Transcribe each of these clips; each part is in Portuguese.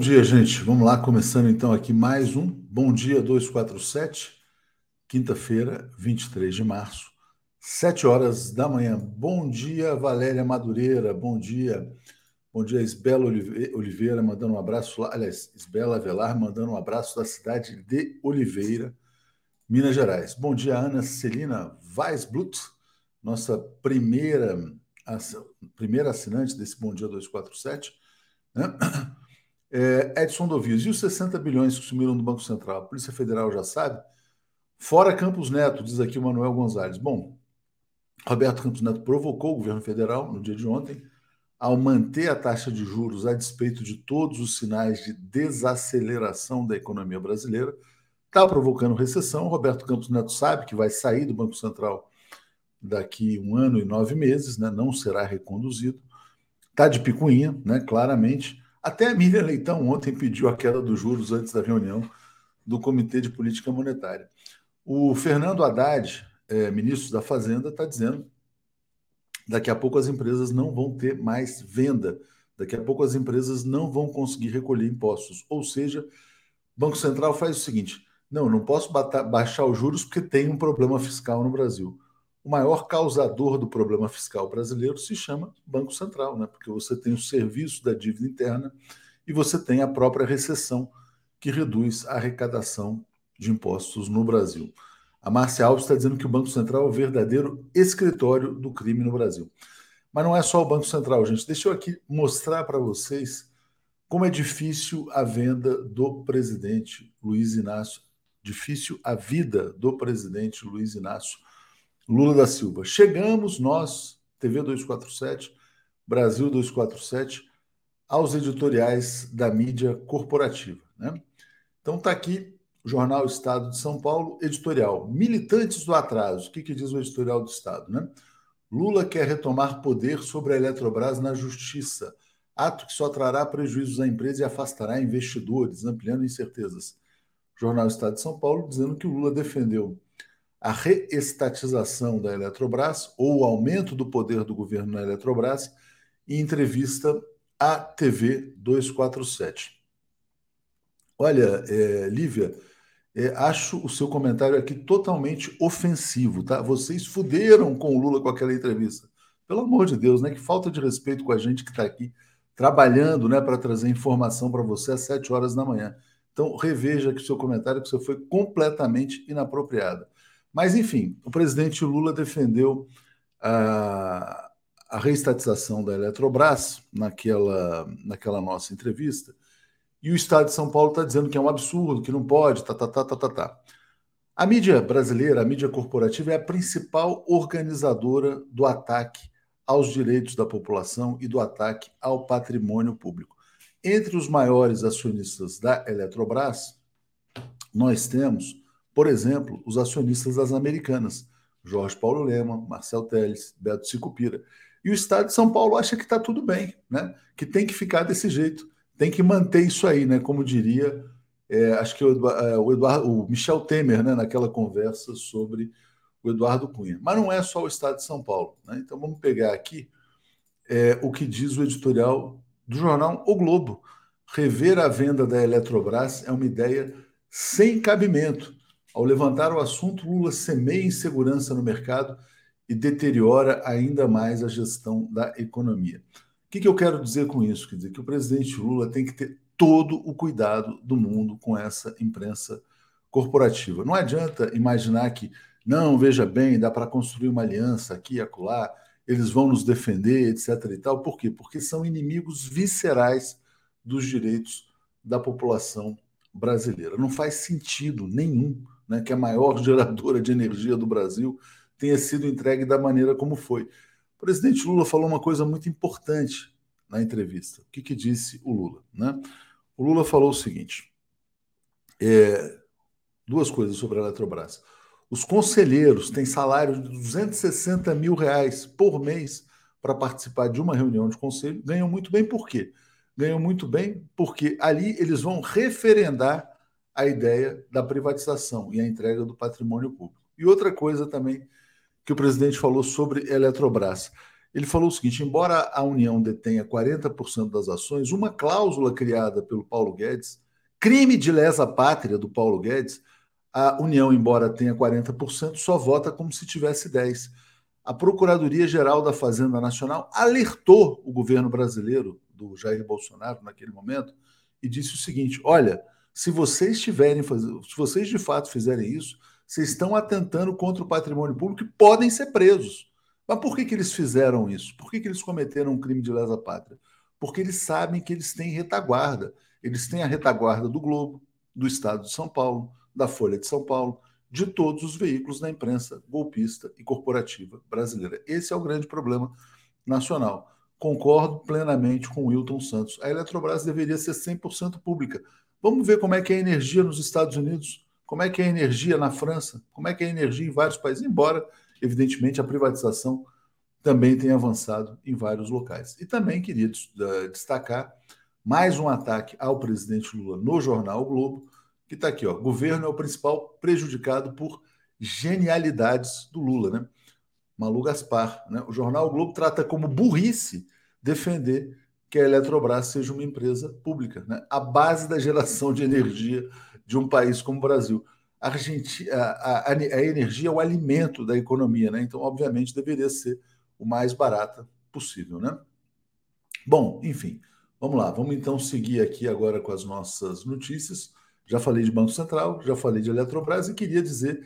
Bom dia, gente. Vamos lá, começando então aqui mais um Bom Dia 247, quinta-feira, 23 de março, 7 horas da manhã. Bom dia, Valéria Madureira. Bom dia. Bom dia, Isbela Oliveira, mandando um abraço lá. Aliás, Isbela Avelar, mandando um abraço da cidade de Oliveira, Minas Gerais. Bom dia, Ana Celina Weisblut, nossa primeira, primeira assinante desse Bom Dia 247. Né? É, Edson Dovias, e os 60 bilhões que sumiram do Banco Central? A Polícia Federal já sabe? Fora Campos Neto, diz aqui o Manuel Gonzalez. Bom, Roberto Campos Neto provocou o governo federal no dia de ontem ao manter a taxa de juros a despeito de todos os sinais de desaceleração da economia brasileira. Está provocando recessão. Roberto Campos Neto sabe que vai sair do Banco Central daqui um ano e nove meses, né? não será reconduzido. Está de picuinha, né? claramente. Até a Miriam Leitão ontem pediu a queda dos juros antes da reunião do Comitê de Política Monetária. O Fernando Haddad, é, ministro da Fazenda, está dizendo daqui a pouco as empresas não vão ter mais venda, daqui a pouco as empresas não vão conseguir recolher impostos. Ou seja, o Banco Central faz o seguinte: não, não posso baixar os juros porque tem um problema fiscal no Brasil o maior causador do problema fiscal brasileiro se chama Banco Central, né? porque você tem o serviço da dívida interna e você tem a própria recessão, que reduz a arrecadação de impostos no Brasil. A Márcia Alves está dizendo que o Banco Central é o verdadeiro escritório do crime no Brasil. Mas não é só o Banco Central, gente. Deixa eu aqui mostrar para vocês como é difícil a venda do presidente Luiz Inácio, difícil a vida do presidente Luiz Inácio Lula da Silva. Chegamos nós, TV 247, Brasil 247, aos editoriais da mídia corporativa. Né? Então está aqui o Jornal Estado de São Paulo, editorial. Militantes do atraso. O que, que diz o editorial do Estado? Né? Lula quer retomar poder sobre a Eletrobras na justiça. Ato que só trará prejuízos à empresa e afastará investidores, ampliando incertezas. Jornal Estado de São Paulo dizendo que o Lula defendeu a reestatização da Eletrobras ou o aumento do poder do governo na Eletrobras em entrevista à TV 247. Olha, é, Lívia, é, acho o seu comentário aqui totalmente ofensivo, tá? Vocês fuderam com o Lula com aquela entrevista. Pelo amor de Deus, né? Que falta de respeito com a gente que está aqui trabalhando, né, para trazer informação para você às 7 horas da manhã. Então, reveja que o seu comentário que você foi completamente inapropriado. Mas, enfim, o presidente Lula defendeu a, a reestatização da Eletrobras naquela, naquela nossa entrevista, e o Estado de São Paulo está dizendo que é um absurdo, que não pode, tá, tá, tá, tá, tá, tá. A mídia brasileira, a mídia corporativa, é a principal organizadora do ataque aos direitos da população e do ataque ao patrimônio público. Entre os maiores acionistas da Eletrobras, nós temos por exemplo, os acionistas das americanas, Jorge Paulo Lema, Marcel Teles, Beto Sicupira. E o Estado de São Paulo acha que está tudo bem, né? que tem que ficar desse jeito, tem que manter isso aí, né? como diria, é, acho que o, é, Eduardo, o Michel Temer, né? naquela conversa sobre o Eduardo Cunha. Mas não é só o Estado de São Paulo. Né? Então vamos pegar aqui é, o que diz o editorial do jornal O Globo. Rever a venda da Eletrobras é uma ideia sem cabimento ao levantar o assunto, Lula semeia insegurança no mercado e deteriora ainda mais a gestão da economia. O que, que eu quero dizer com isso? Quer dizer que o presidente Lula tem que ter todo o cuidado do mundo com essa imprensa corporativa. Não adianta imaginar que, não, veja bem, dá para construir uma aliança aqui e acolá, eles vão nos defender, etc. e tal. Por quê? Porque são inimigos viscerais dos direitos da população brasileira. Não faz sentido nenhum né, que é a maior geradora de energia do Brasil, tenha sido entregue da maneira como foi. O presidente Lula falou uma coisa muito importante na entrevista. O que, que disse o Lula? Né? O Lula falou o seguinte: é, duas coisas sobre a Eletrobras. Os conselheiros têm salário de 260 mil reais por mês para participar de uma reunião de conselho. Ganham muito bem, por quê? Ganham muito bem porque ali eles vão referendar a ideia da privatização e a entrega do patrimônio público. E outra coisa também que o presidente falou sobre Eletrobras. Ele falou o seguinte: embora a União detenha 40% das ações, uma cláusula criada pelo Paulo Guedes, crime de lesa pátria do Paulo Guedes, a União, embora tenha 40%, só vota como se tivesse 10%. A Procuradoria-Geral da Fazenda Nacional alertou o governo brasileiro do Jair Bolsonaro naquele momento e disse o seguinte: olha, se vocês tiverem se vocês de fato fizerem isso, vocês estão atentando contra o patrimônio público e podem ser presos. Mas por que, que eles fizeram isso? Por que, que eles cometeram um crime de lesa pátria? Porque eles sabem que eles têm retaguarda. Eles têm a retaguarda do Globo, do Estado de São Paulo, da Folha de São Paulo, de todos os veículos da imprensa golpista e corporativa brasileira. Esse é o grande problema nacional. Concordo plenamente com o Wilton Santos. A Eletrobras deveria ser 100% pública. Vamos ver como é que é a energia nos Estados Unidos, como é que é a energia na França, como é que é a energia em vários países, embora evidentemente, a privatização também tem avançado em vários locais. E também queria destacar mais um ataque ao presidente Lula no jornal o Globo, que está aqui, ó. Governo é o principal prejudicado por genialidades do Lula, né? Malu Gaspar. Né? O jornal o Globo trata como burrice defender que a Eletrobras seja uma empresa pública, né? a base da geração de energia de um país como o Brasil a, a, a, a energia é o alimento da economia, né? Então, obviamente, deveria ser o mais barata possível, né? Bom, enfim, vamos lá. Vamos então seguir aqui agora com as nossas notícias. Já falei de Banco Central, já falei de Eletrobras e queria dizer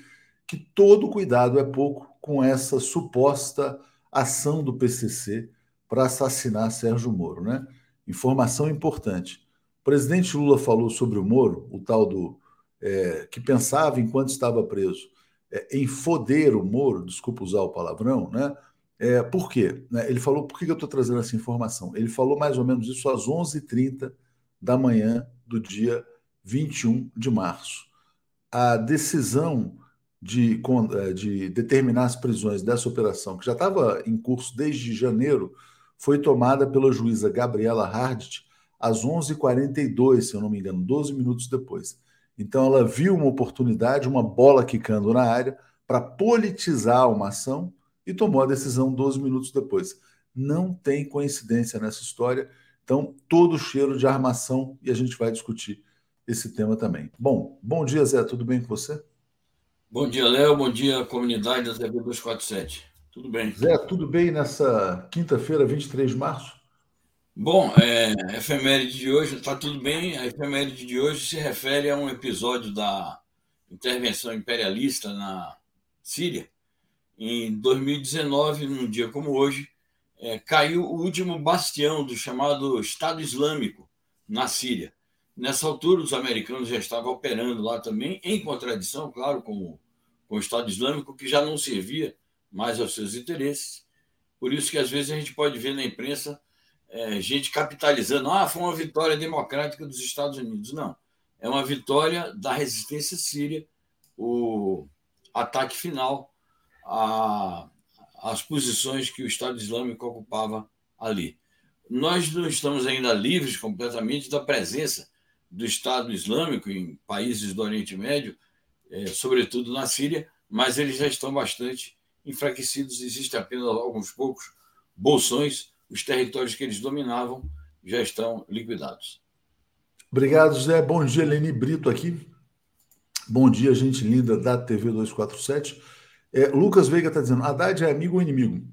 que todo cuidado é pouco com essa suposta ação do PCC para assassinar Sérgio Moro, né? Informação importante. O presidente Lula falou sobre o Moro, o tal do é, que pensava, enquanto estava preso, é, em foder o Moro, desculpa usar o palavrão, né? É, por quê? Né? Ele falou, por que eu estou trazendo essa informação? Ele falou mais ou menos isso às 11h30 da manhã do dia 21 de março. A decisão de, é, de determinar as prisões dessa operação, que já estava em curso desde janeiro, foi tomada pela juíza Gabriela Hardt às 11h42, se eu não me engano, 12 minutos depois. Então ela viu uma oportunidade, uma bola quicando na área, para politizar uma ação e tomou a decisão 12 minutos depois. Não tem coincidência nessa história. Então, todo cheiro de armação e a gente vai discutir esse tema também. Bom, bom dia, Zé. Tudo bem com você? Bom dia, Léo. Bom dia, comunidade da TV 247. Tudo bem. Zé, tudo bem nessa quinta-feira, 23 de março? Bom, é, a efeméride de hoje, está tudo bem. A efeméride de hoje se refere a um episódio da intervenção imperialista na Síria. Em 2019, num dia como hoje, é, caiu o último bastião do chamado Estado Islâmico na Síria. Nessa altura, os americanos já estavam operando lá também, em contradição, claro, com, com o Estado Islâmico, que já não servia mais aos seus interesses. Por isso que, às vezes, a gente pode ver na imprensa é, gente capitalizando, ah, foi uma vitória democrática dos Estados Unidos. Não, é uma vitória da resistência síria, o ataque final às posições que o Estado Islâmico ocupava ali. Nós não estamos ainda livres completamente da presença do Estado Islâmico em países do Oriente Médio, é, sobretudo na Síria, mas eles já estão bastante enfraquecidos. Existem apenas alguns poucos bolsões os territórios que eles dominavam já estão liquidados. Obrigado, Zé. Bom dia, Leni Brito aqui. Bom dia, gente linda da TV 247. É, Lucas Veiga está dizendo: Haddad é amigo ou inimigo?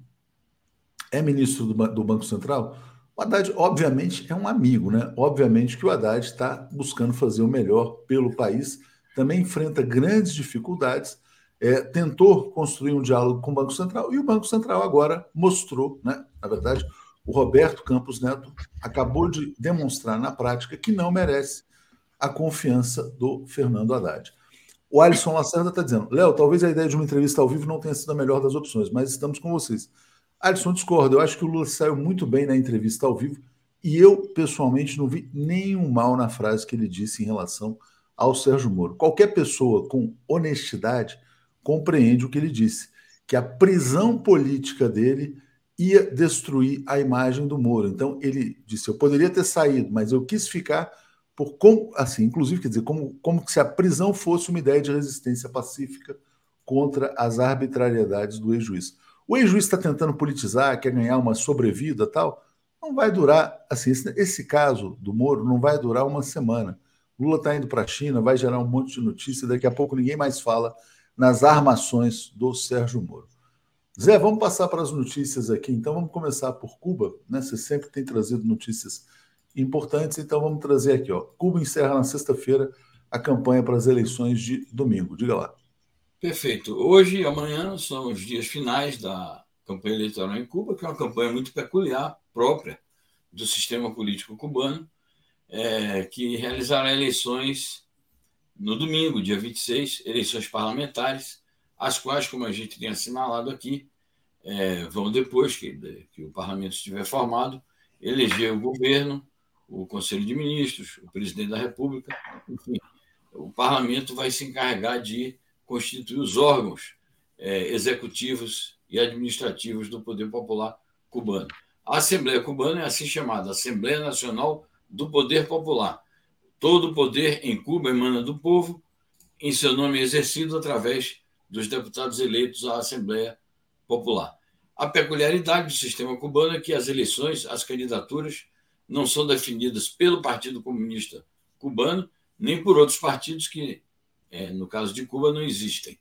É ministro do, do Banco Central? O Haddad, obviamente, é um amigo, né? Obviamente que o Haddad está buscando fazer o melhor pelo país, também enfrenta grandes dificuldades, é, tentou construir um diálogo com o Banco Central e o Banco Central agora mostrou, né? Na verdade, o Roberto Campos Neto acabou de demonstrar na prática que não merece a confiança do Fernando Haddad. O Alisson Lacerda está dizendo: Léo, talvez a ideia de uma entrevista ao vivo não tenha sido a melhor das opções, mas estamos com vocês. Alisson discorda. Eu acho que o Lula saiu muito bem na entrevista ao vivo e eu, pessoalmente, não vi nenhum mal na frase que ele disse em relação ao Sérgio Moro. Qualquer pessoa com honestidade compreende o que ele disse: que a prisão política dele ia destruir a imagem do Moro. Então ele disse: eu poderia ter saído, mas eu quis ficar por como, assim, inclusive quer dizer como como se a prisão fosse uma ideia de resistência pacífica contra as arbitrariedades do ex-juiz. O ex-juiz está tentando politizar, quer ganhar uma sobrevida tal. Não vai durar, assim, esse, esse caso do Moro não vai durar uma semana. Lula está indo para a China, vai gerar um monte de notícia, daqui a pouco ninguém mais fala nas armações do Sérgio Moro. Zé, vamos passar para as notícias aqui. Então, vamos começar por Cuba. Né? Você sempre tem trazido notícias importantes, então vamos trazer aqui. Ó. Cuba encerra na sexta-feira a campanha para as eleições de domingo. Diga lá. Perfeito. Hoje e amanhã são os dias finais da campanha eleitoral em Cuba, que é uma campanha muito peculiar, própria do sistema político cubano, é, que realizará eleições no domingo, dia 26, eleições parlamentares, as quais, como a gente tem assinalado aqui, é, vão depois que, que o parlamento estiver formado, eleger o governo, o Conselho de Ministros, o presidente da República, enfim, o parlamento vai se encarregar de constituir os órgãos é, executivos e administrativos do poder popular cubano. A Assembleia Cubana é assim chamada Assembleia Nacional do Poder Popular. Todo o poder em Cuba emana do povo, em seu nome exercido através dos deputados eleitos à Assembleia Popular. A peculiaridade do sistema cubano é que as eleições, as candidaturas, não são definidas pelo Partido Comunista Cubano, nem por outros partidos que, é, no caso de Cuba, não existem.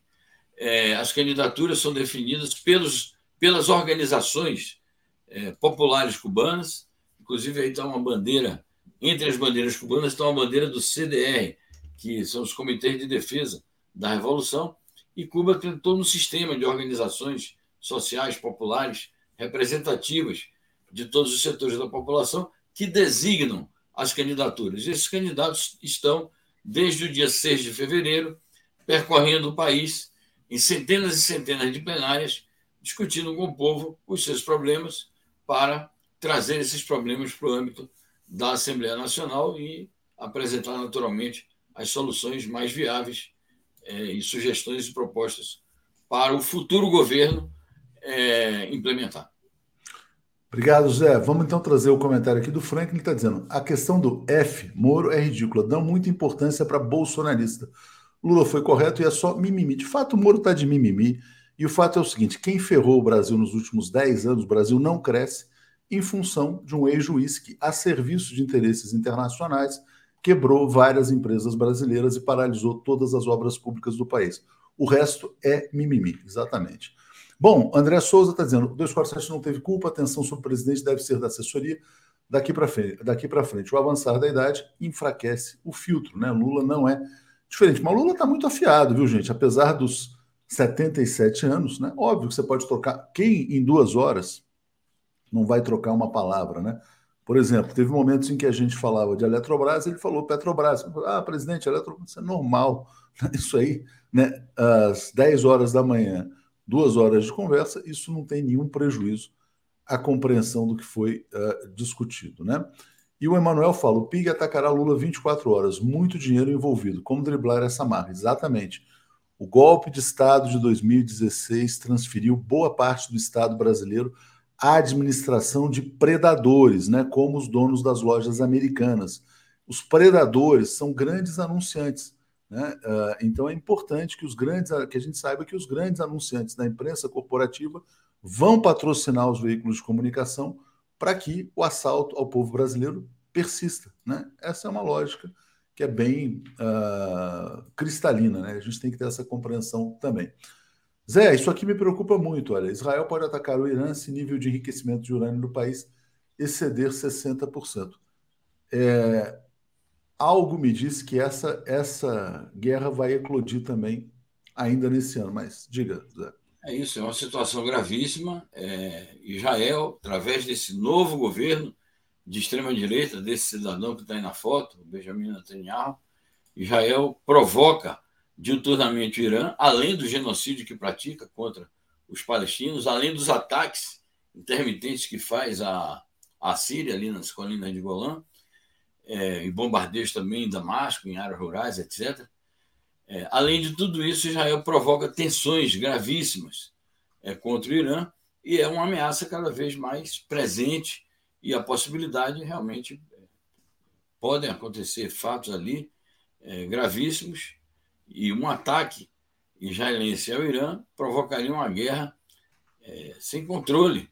É, as candidaturas são definidas pelos, pelas organizações é, populares cubanas, inclusive aí está uma bandeira, entre as bandeiras cubanas está uma bandeira do CDR, que são os Comitês de Defesa da Revolução, e Cuba tem todo um sistema de organizações sociais populares representativas de todos os setores da população que designam as candidaturas. Esses candidatos estão, desde o dia 6 de fevereiro, percorrendo o país em centenas e centenas de plenárias, discutindo com o povo os seus problemas para trazer esses problemas para o âmbito da Assembleia Nacional e apresentar naturalmente as soluções mais viáveis é, e sugestões e propostas para o futuro governo é, implementar. Obrigado, Zé. Vamos então trazer o comentário aqui do Frank, ele está dizendo: a questão do F, Moro, é ridícula, dão muita importância para bolsonarista. Lula foi correto e é só mimimi. De fato, o Moro está de mimimi. E o fato é o seguinte: quem ferrou o Brasil nos últimos 10 anos, o Brasil não cresce em função de um ex-juiz que, a serviço de interesses internacionais, quebrou várias empresas brasileiras e paralisou todas as obras públicas do país. O resto é mimimi, exatamente. Bom, André Souza está dizendo: o 247 não teve culpa, atenção sobre o presidente deve ser da assessoria. Daqui para frente, daqui frente, o avançar da idade enfraquece o filtro, né? Lula não é diferente. Mas Lula está muito afiado, viu, gente? Apesar dos 77 anos, né? Óbvio que você pode trocar. Quem em duas horas não vai trocar uma palavra, né? Por exemplo, teve momentos em que a gente falava de Eletrobras, ele falou Petrobras. Ah, presidente, Eletrobras, é normal. Isso aí, né? Às 10 horas da manhã duas horas de conversa, isso não tem nenhum prejuízo à compreensão do que foi uh, discutido. Né? E o Emanuel fala: o PIG atacará Lula 24 horas, muito dinheiro envolvido. Como driblar essa marra? Exatamente. O golpe de Estado de 2016 transferiu boa parte do Estado brasileiro à administração de predadores, né, como os donos das lojas americanas. Os predadores são grandes anunciantes né? Uh, então é importante que os grandes, que a gente saiba que os grandes anunciantes da imprensa corporativa vão patrocinar os veículos de comunicação para que o assalto ao povo brasileiro persista. Né? Essa é uma lógica que é bem uh, cristalina, né? A gente tem que ter essa compreensão também. Zé, isso aqui me preocupa muito. Olha, Israel pode atacar o Irã se nível de enriquecimento de urânio no país exceder 60%. É, algo me diz que essa, essa guerra vai eclodir também ainda nesse ano. Mas diga, Zé. É isso, é uma situação gravíssima. É, Israel, através desse novo governo de extrema-direita, desse cidadão que está aí na foto, Benjamin Netanyahu, Israel provoca diuturnamente o Irã, além do genocídio que pratica contra os palestinos, além dos ataques intermitentes que faz a, a Síria, ali nas colinas de Golã, é, e bombardeios também em Damasco, em áreas rurais, etc. É, além de tudo isso, Israel provoca tensões gravíssimas é, contra o Irã e é uma ameaça cada vez mais presente e a possibilidade realmente é, podem acontecer fatos ali é, gravíssimos e um ataque israelense ao Irã provocaria uma guerra é, sem controle.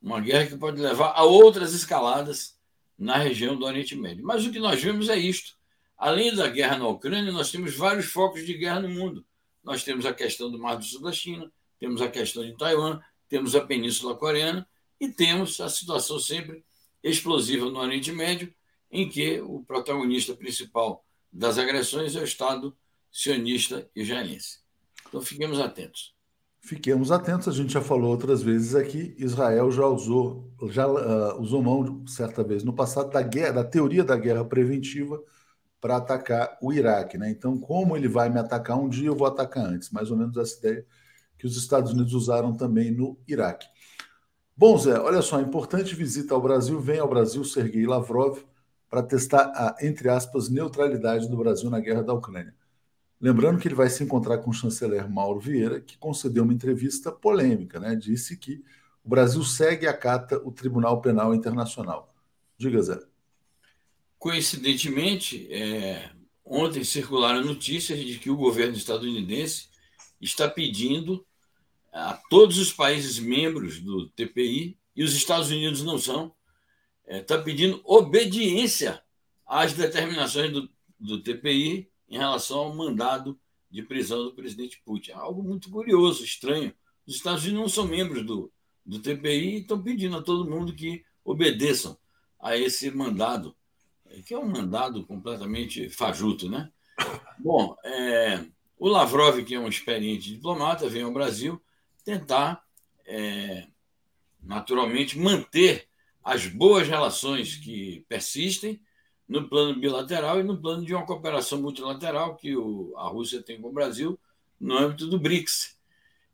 Uma guerra que pode levar a outras escaladas na região do Oriente Médio. Mas o que nós vemos é isto. Além da guerra na Ucrânia, nós temos vários focos de guerra no mundo. Nós temos a questão do Mar do Sul da China, temos a questão de Taiwan, temos a Península Coreana e temos a situação sempre explosiva no Oriente Médio, em que o protagonista principal das agressões é o Estado sionista israelense. Então fiquemos atentos. Fiquemos atentos, a gente já falou outras vezes aqui, Israel já usou, já uh, usou mão certa vez no passado da guerra, da teoria da guerra preventiva para atacar o Iraque, né? Então, como ele vai me atacar um dia, eu vou atacar antes, mais ou menos essa ideia que os Estados Unidos usaram também no Iraque. Bom, Zé, olha só, importante visita ao Brasil, vem ao Brasil Sergei Lavrov para testar a, entre aspas, neutralidade do Brasil na guerra da Ucrânia. Lembrando que ele vai se encontrar com o chanceler Mauro Vieira, que concedeu uma entrevista polêmica, né? Disse que o Brasil segue e acata o Tribunal Penal Internacional. Diga, Zé. Coincidentemente, é, ontem circularam notícias de que o governo estadunidense está pedindo a todos os países membros do TPI, e os Estados Unidos não são, está é, pedindo obediência às determinações do, do TPI em relação ao mandado de prisão do presidente Putin. É algo muito curioso, estranho. Os Estados Unidos não são membros do, do TPI e estão pedindo a todo mundo que obedeçam a esse mandado, que é um mandado completamente fajuto, né? Bom, é, o Lavrov, que é um experiente diplomata, vem ao Brasil tentar, é, naturalmente, manter as boas relações que persistem no plano bilateral e no plano de uma cooperação multilateral que o, a Rússia tem com o Brasil no âmbito do BRICS.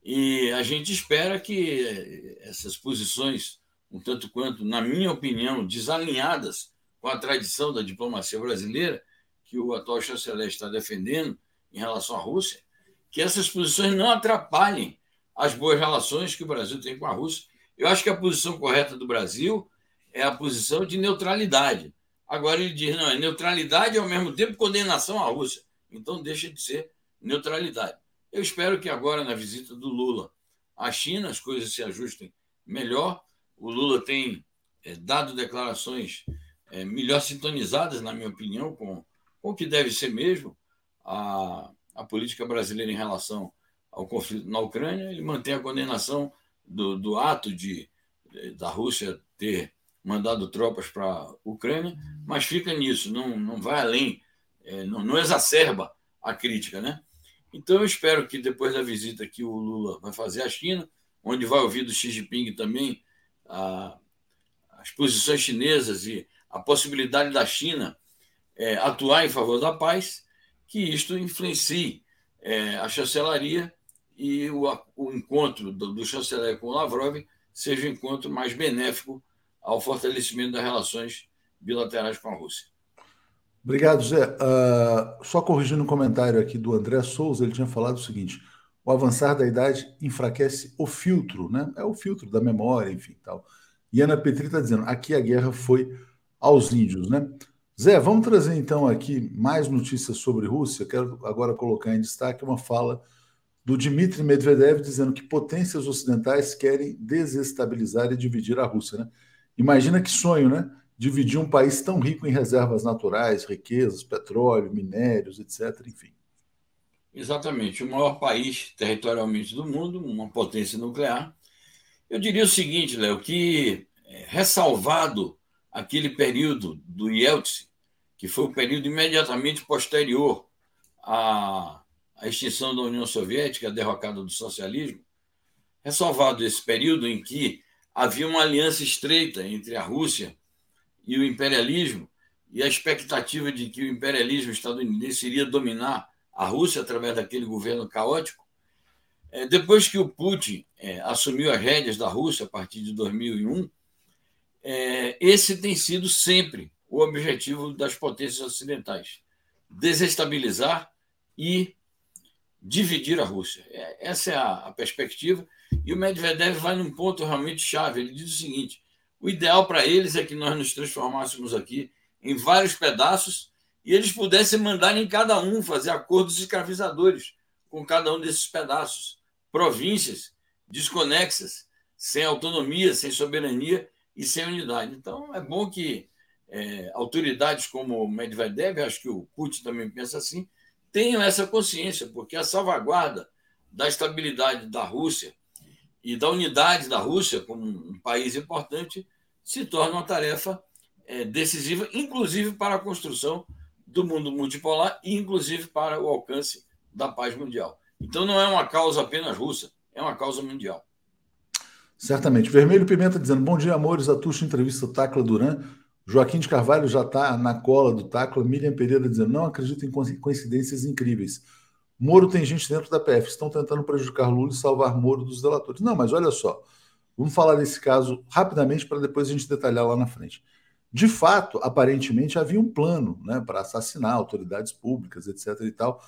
E a gente espera que essas posições, um tanto quanto, na minha opinião, desalinhadas com a tradição da diplomacia brasileira, que o atual chanceler está defendendo em relação à Rússia, que essas posições não atrapalhem as boas relações que o Brasil tem com a Rússia. Eu acho que a posição correta do Brasil é a posição de neutralidade Agora ele diz: não, é neutralidade e ao mesmo tempo condenação à Rússia. Então deixa de ser neutralidade. Eu espero que agora, na visita do Lula à China, as coisas se ajustem melhor. O Lula tem é, dado declarações é, melhor sintonizadas, na minha opinião, com, com o que deve ser mesmo a, a política brasileira em relação ao conflito na Ucrânia. Ele mantém a condenação do, do ato de, da Rússia ter mandado tropas para a Ucrânia, mas fica nisso, não, não vai além, é, não, não, exacerba a crítica. Né? Então, eu espero que depois da visita que o Lula vai fazer à China, onde vai ouvir do Xi Jinping também a, as posições chinesas e a possibilidade da China é, atuar em favor da paz, que isto influencie é, a chancelaria e o, o encontro do, do chanceler com o Lavrov seja um encontro mais benéfico ao fortalecimento das relações bilaterais com a Rússia. Obrigado, Zé. Uh, só corrigindo um comentário aqui do André Souza, ele tinha falado o seguinte: o avançar da idade enfraquece o filtro, né? É o filtro da memória, enfim, tal. E Ana Petri está dizendo: aqui a guerra foi aos índios, né? Zé, vamos trazer então aqui mais notícias sobre Rússia. Quero agora colocar em destaque uma fala do Dmitry Medvedev dizendo que potências ocidentais querem desestabilizar e dividir a Rússia, né? Imagina que sonho, né? Dividir um país tão rico em reservas naturais, riquezas, petróleo, minérios, etc. Enfim. Exatamente. O maior país territorialmente do mundo, uma potência nuclear. Eu diria o seguinte, Léo, que é, ressalvado aquele período do Yeltsin, que foi o período imediatamente posterior à, à extinção da União Soviética, a derrocada do socialismo, ressalvado esse período em que havia uma aliança estreita entre a Rússia e o imperialismo, e a expectativa de que o imperialismo estadunidense iria dominar a Rússia através daquele governo caótico. É, depois que o Putin é, assumiu as rédeas da Rússia a partir de 2001, é, esse tem sido sempre o objetivo das potências ocidentais: desestabilizar e dividir a Rússia. Essa é a perspectiva e o Medvedev vai num ponto realmente chave. Ele diz o seguinte: o ideal para eles é que nós nos transformássemos aqui em vários pedaços e eles pudessem mandar em cada um fazer acordos escravizadores com cada um desses pedaços, províncias desconexas, sem autonomia, sem soberania e sem unidade. Então, é bom que é, autoridades como Medvedev, acho que o Putin também pensa assim, tenham essa consciência, porque a salvaguarda da estabilidade da Rússia e da unidade da Rússia como um país importante se torna uma tarefa é, decisiva, inclusive para a construção do mundo multipolar e inclusive para o alcance da paz mundial. Então não é uma causa apenas russa, é uma causa mundial. Certamente. Vermelho Pimenta dizendo: Bom dia, amores. A Tuxa entrevista Tacla Duran. Joaquim de Carvalho já está na cola do Tacla. Miriam Pereira dizendo: Não acredito em coincidências incríveis. Moro tem gente dentro da PF. Estão tentando prejudicar Lula e salvar Moro dos delatores. Não, mas olha só. Vamos falar desse caso rapidamente para depois a gente detalhar lá na frente. De fato, aparentemente havia um plano né, para assassinar autoridades públicas, etc. e tal.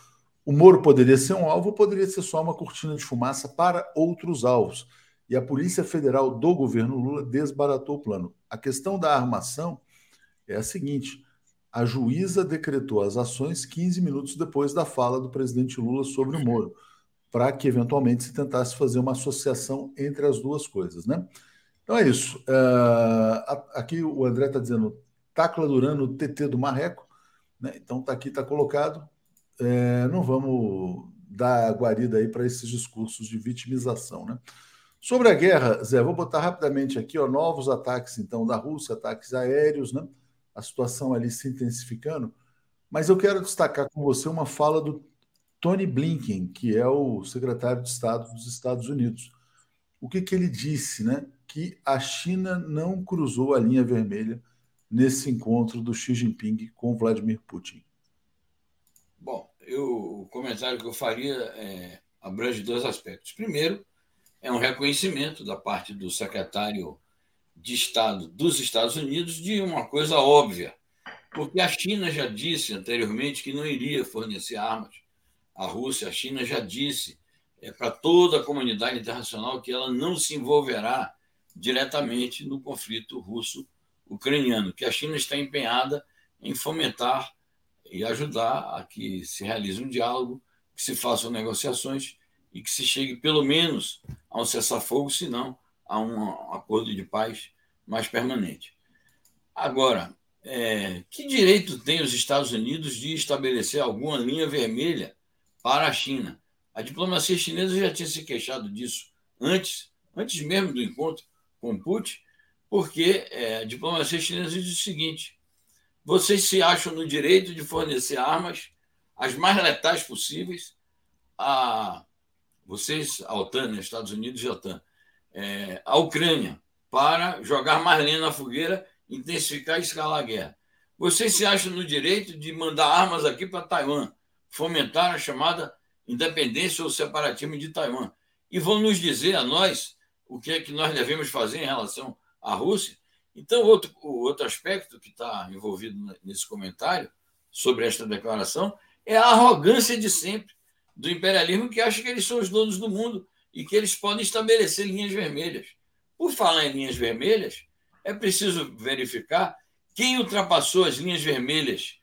O Moro poderia ser um alvo poderia ser só uma cortina de fumaça para outros alvos. E a Polícia Federal do governo Lula desbaratou o plano. A questão da armação é a seguinte: a juíza decretou as ações 15 minutos depois da fala do presidente Lula sobre o Moro, para que eventualmente se tentasse fazer uma associação entre as duas coisas, né? Então é isso. Uh, aqui o André está dizendo Tacla Durano, TT do Marreco. Né? Então está aqui, está colocado. É, não vamos dar guarida aí para esses discursos de vitimização. Né? Sobre a guerra, Zé, vou botar rapidamente aqui ó, novos ataques então da Rússia, ataques aéreos, né? A situação ali se intensificando. Mas eu quero destacar com você uma fala do Tony Blinken, que é o secretário de Estado dos Estados Unidos. O que, que ele disse, né? Que a China não cruzou a linha vermelha nesse encontro do Xi Jinping com Vladimir Putin. Bom, eu, o comentário que eu faria é, abrange dois aspectos. Primeiro, é um reconhecimento da parte do secretário de Estado dos Estados Unidos de uma coisa óbvia, porque a China já disse anteriormente que não iria fornecer armas à Rússia, a China já disse é, para toda a comunidade internacional que ela não se envolverá diretamente no conflito russo-ucraniano, que a China está empenhada em fomentar e ajudar a que se realize um diálogo, que se façam negociações e que se chegue pelo menos a um cessar-fogo, se não a um acordo de paz mais permanente. Agora, é, que direito tem os Estados Unidos de estabelecer alguma linha vermelha para a China? A diplomacia chinesa já tinha se queixado disso antes, antes mesmo do encontro com Putin, porque é, a diplomacia chinesa diz o seguinte: vocês se acham no direito de fornecer armas as mais letais possíveis a vocês, a OTAN, né, Estados Unidos e a OTAN, é, a Ucrânia, para jogar mais lenha na fogueira, intensificar e escalar a guerra. Vocês se acham no direito de mandar armas aqui para Taiwan, fomentar a chamada independência ou separatismo de Taiwan. E vão nos dizer a nós o que é que nós devemos fazer em relação à Rússia. Então, outro, outro aspecto que está envolvido nesse comentário sobre esta declaração é a arrogância de sempre do imperialismo que acha que eles são os donos do mundo e que eles podem estabelecer linhas vermelhas. Por falar em linhas vermelhas, é preciso verificar quem ultrapassou as linhas vermelhas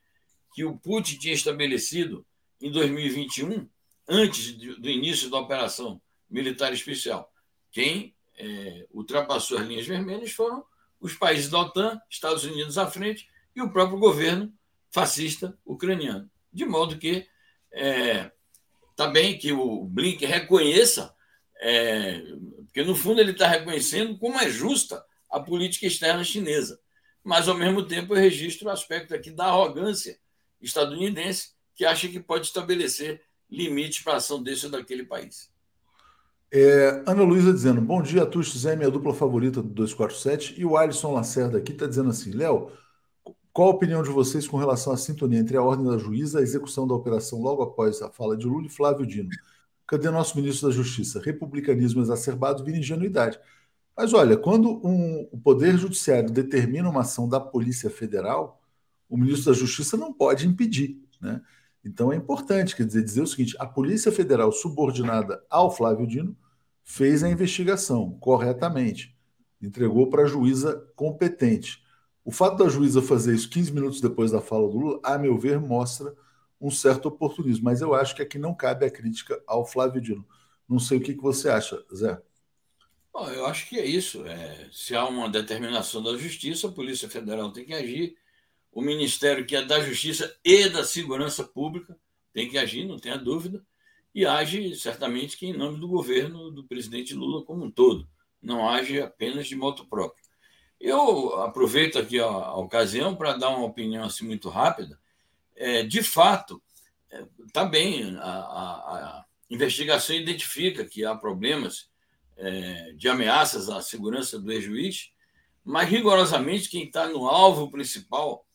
que o Putin tinha estabelecido em 2021 antes do início da operação militar especial. Quem é, ultrapassou as linhas vermelhas foram os países da OTAN, Estados Unidos à frente e o próprio governo fascista ucraniano. De modo que é, também que o Blink reconheça, é, porque no fundo ele está reconhecendo como é justa a política externa chinesa. Mas, ao mesmo tempo, eu registro o aspecto aqui da arrogância estadunidense, que acha que pode estabelecer limites para a ação desse ou daquele país. É, Ana Luísa dizendo: Bom dia, Tuxo Zé, minha dupla favorita do 247. E o Alisson Lacerda aqui está dizendo assim: Léo, qual a opinião de vocês com relação à sintonia entre a ordem da juíza e a execução da operação logo após a fala de Lula e Flávio Dino? Cadê nosso ministro da Justiça? Republicanismo exacerbado vira ingenuidade. Mas olha, quando um, o Poder Judiciário determina uma ação da Polícia Federal, o ministro da Justiça não pode impedir. Né? Então é importante, quer dizer, dizer o seguinte: a Polícia Federal subordinada ao Flávio Dino fez a investigação corretamente, entregou para a juíza competente. O fato da juíza fazer isso 15 minutos depois da fala do Lula, a meu ver, mostra um certo oportunismo, mas eu acho que aqui não cabe a crítica ao Flávio Dino. Não sei o que, que você acha, Zé. Bom, eu acho que é isso. É, se há uma determinação da Justiça, a Polícia Federal tem que agir, o Ministério que é da Justiça e da Segurança Pública tem que agir, não tenha dúvida, e age certamente que em nome do governo do presidente Lula como um todo, não age apenas de moto próprio. Eu aproveito aqui a, a ocasião para dar uma opinião assim muito rápida. É, de fato, é, bem, a, a, a, investigação identifica que há problemas é, de ameaças à segurança do ex-juiz, mas rigorosamente quem está no alvo principal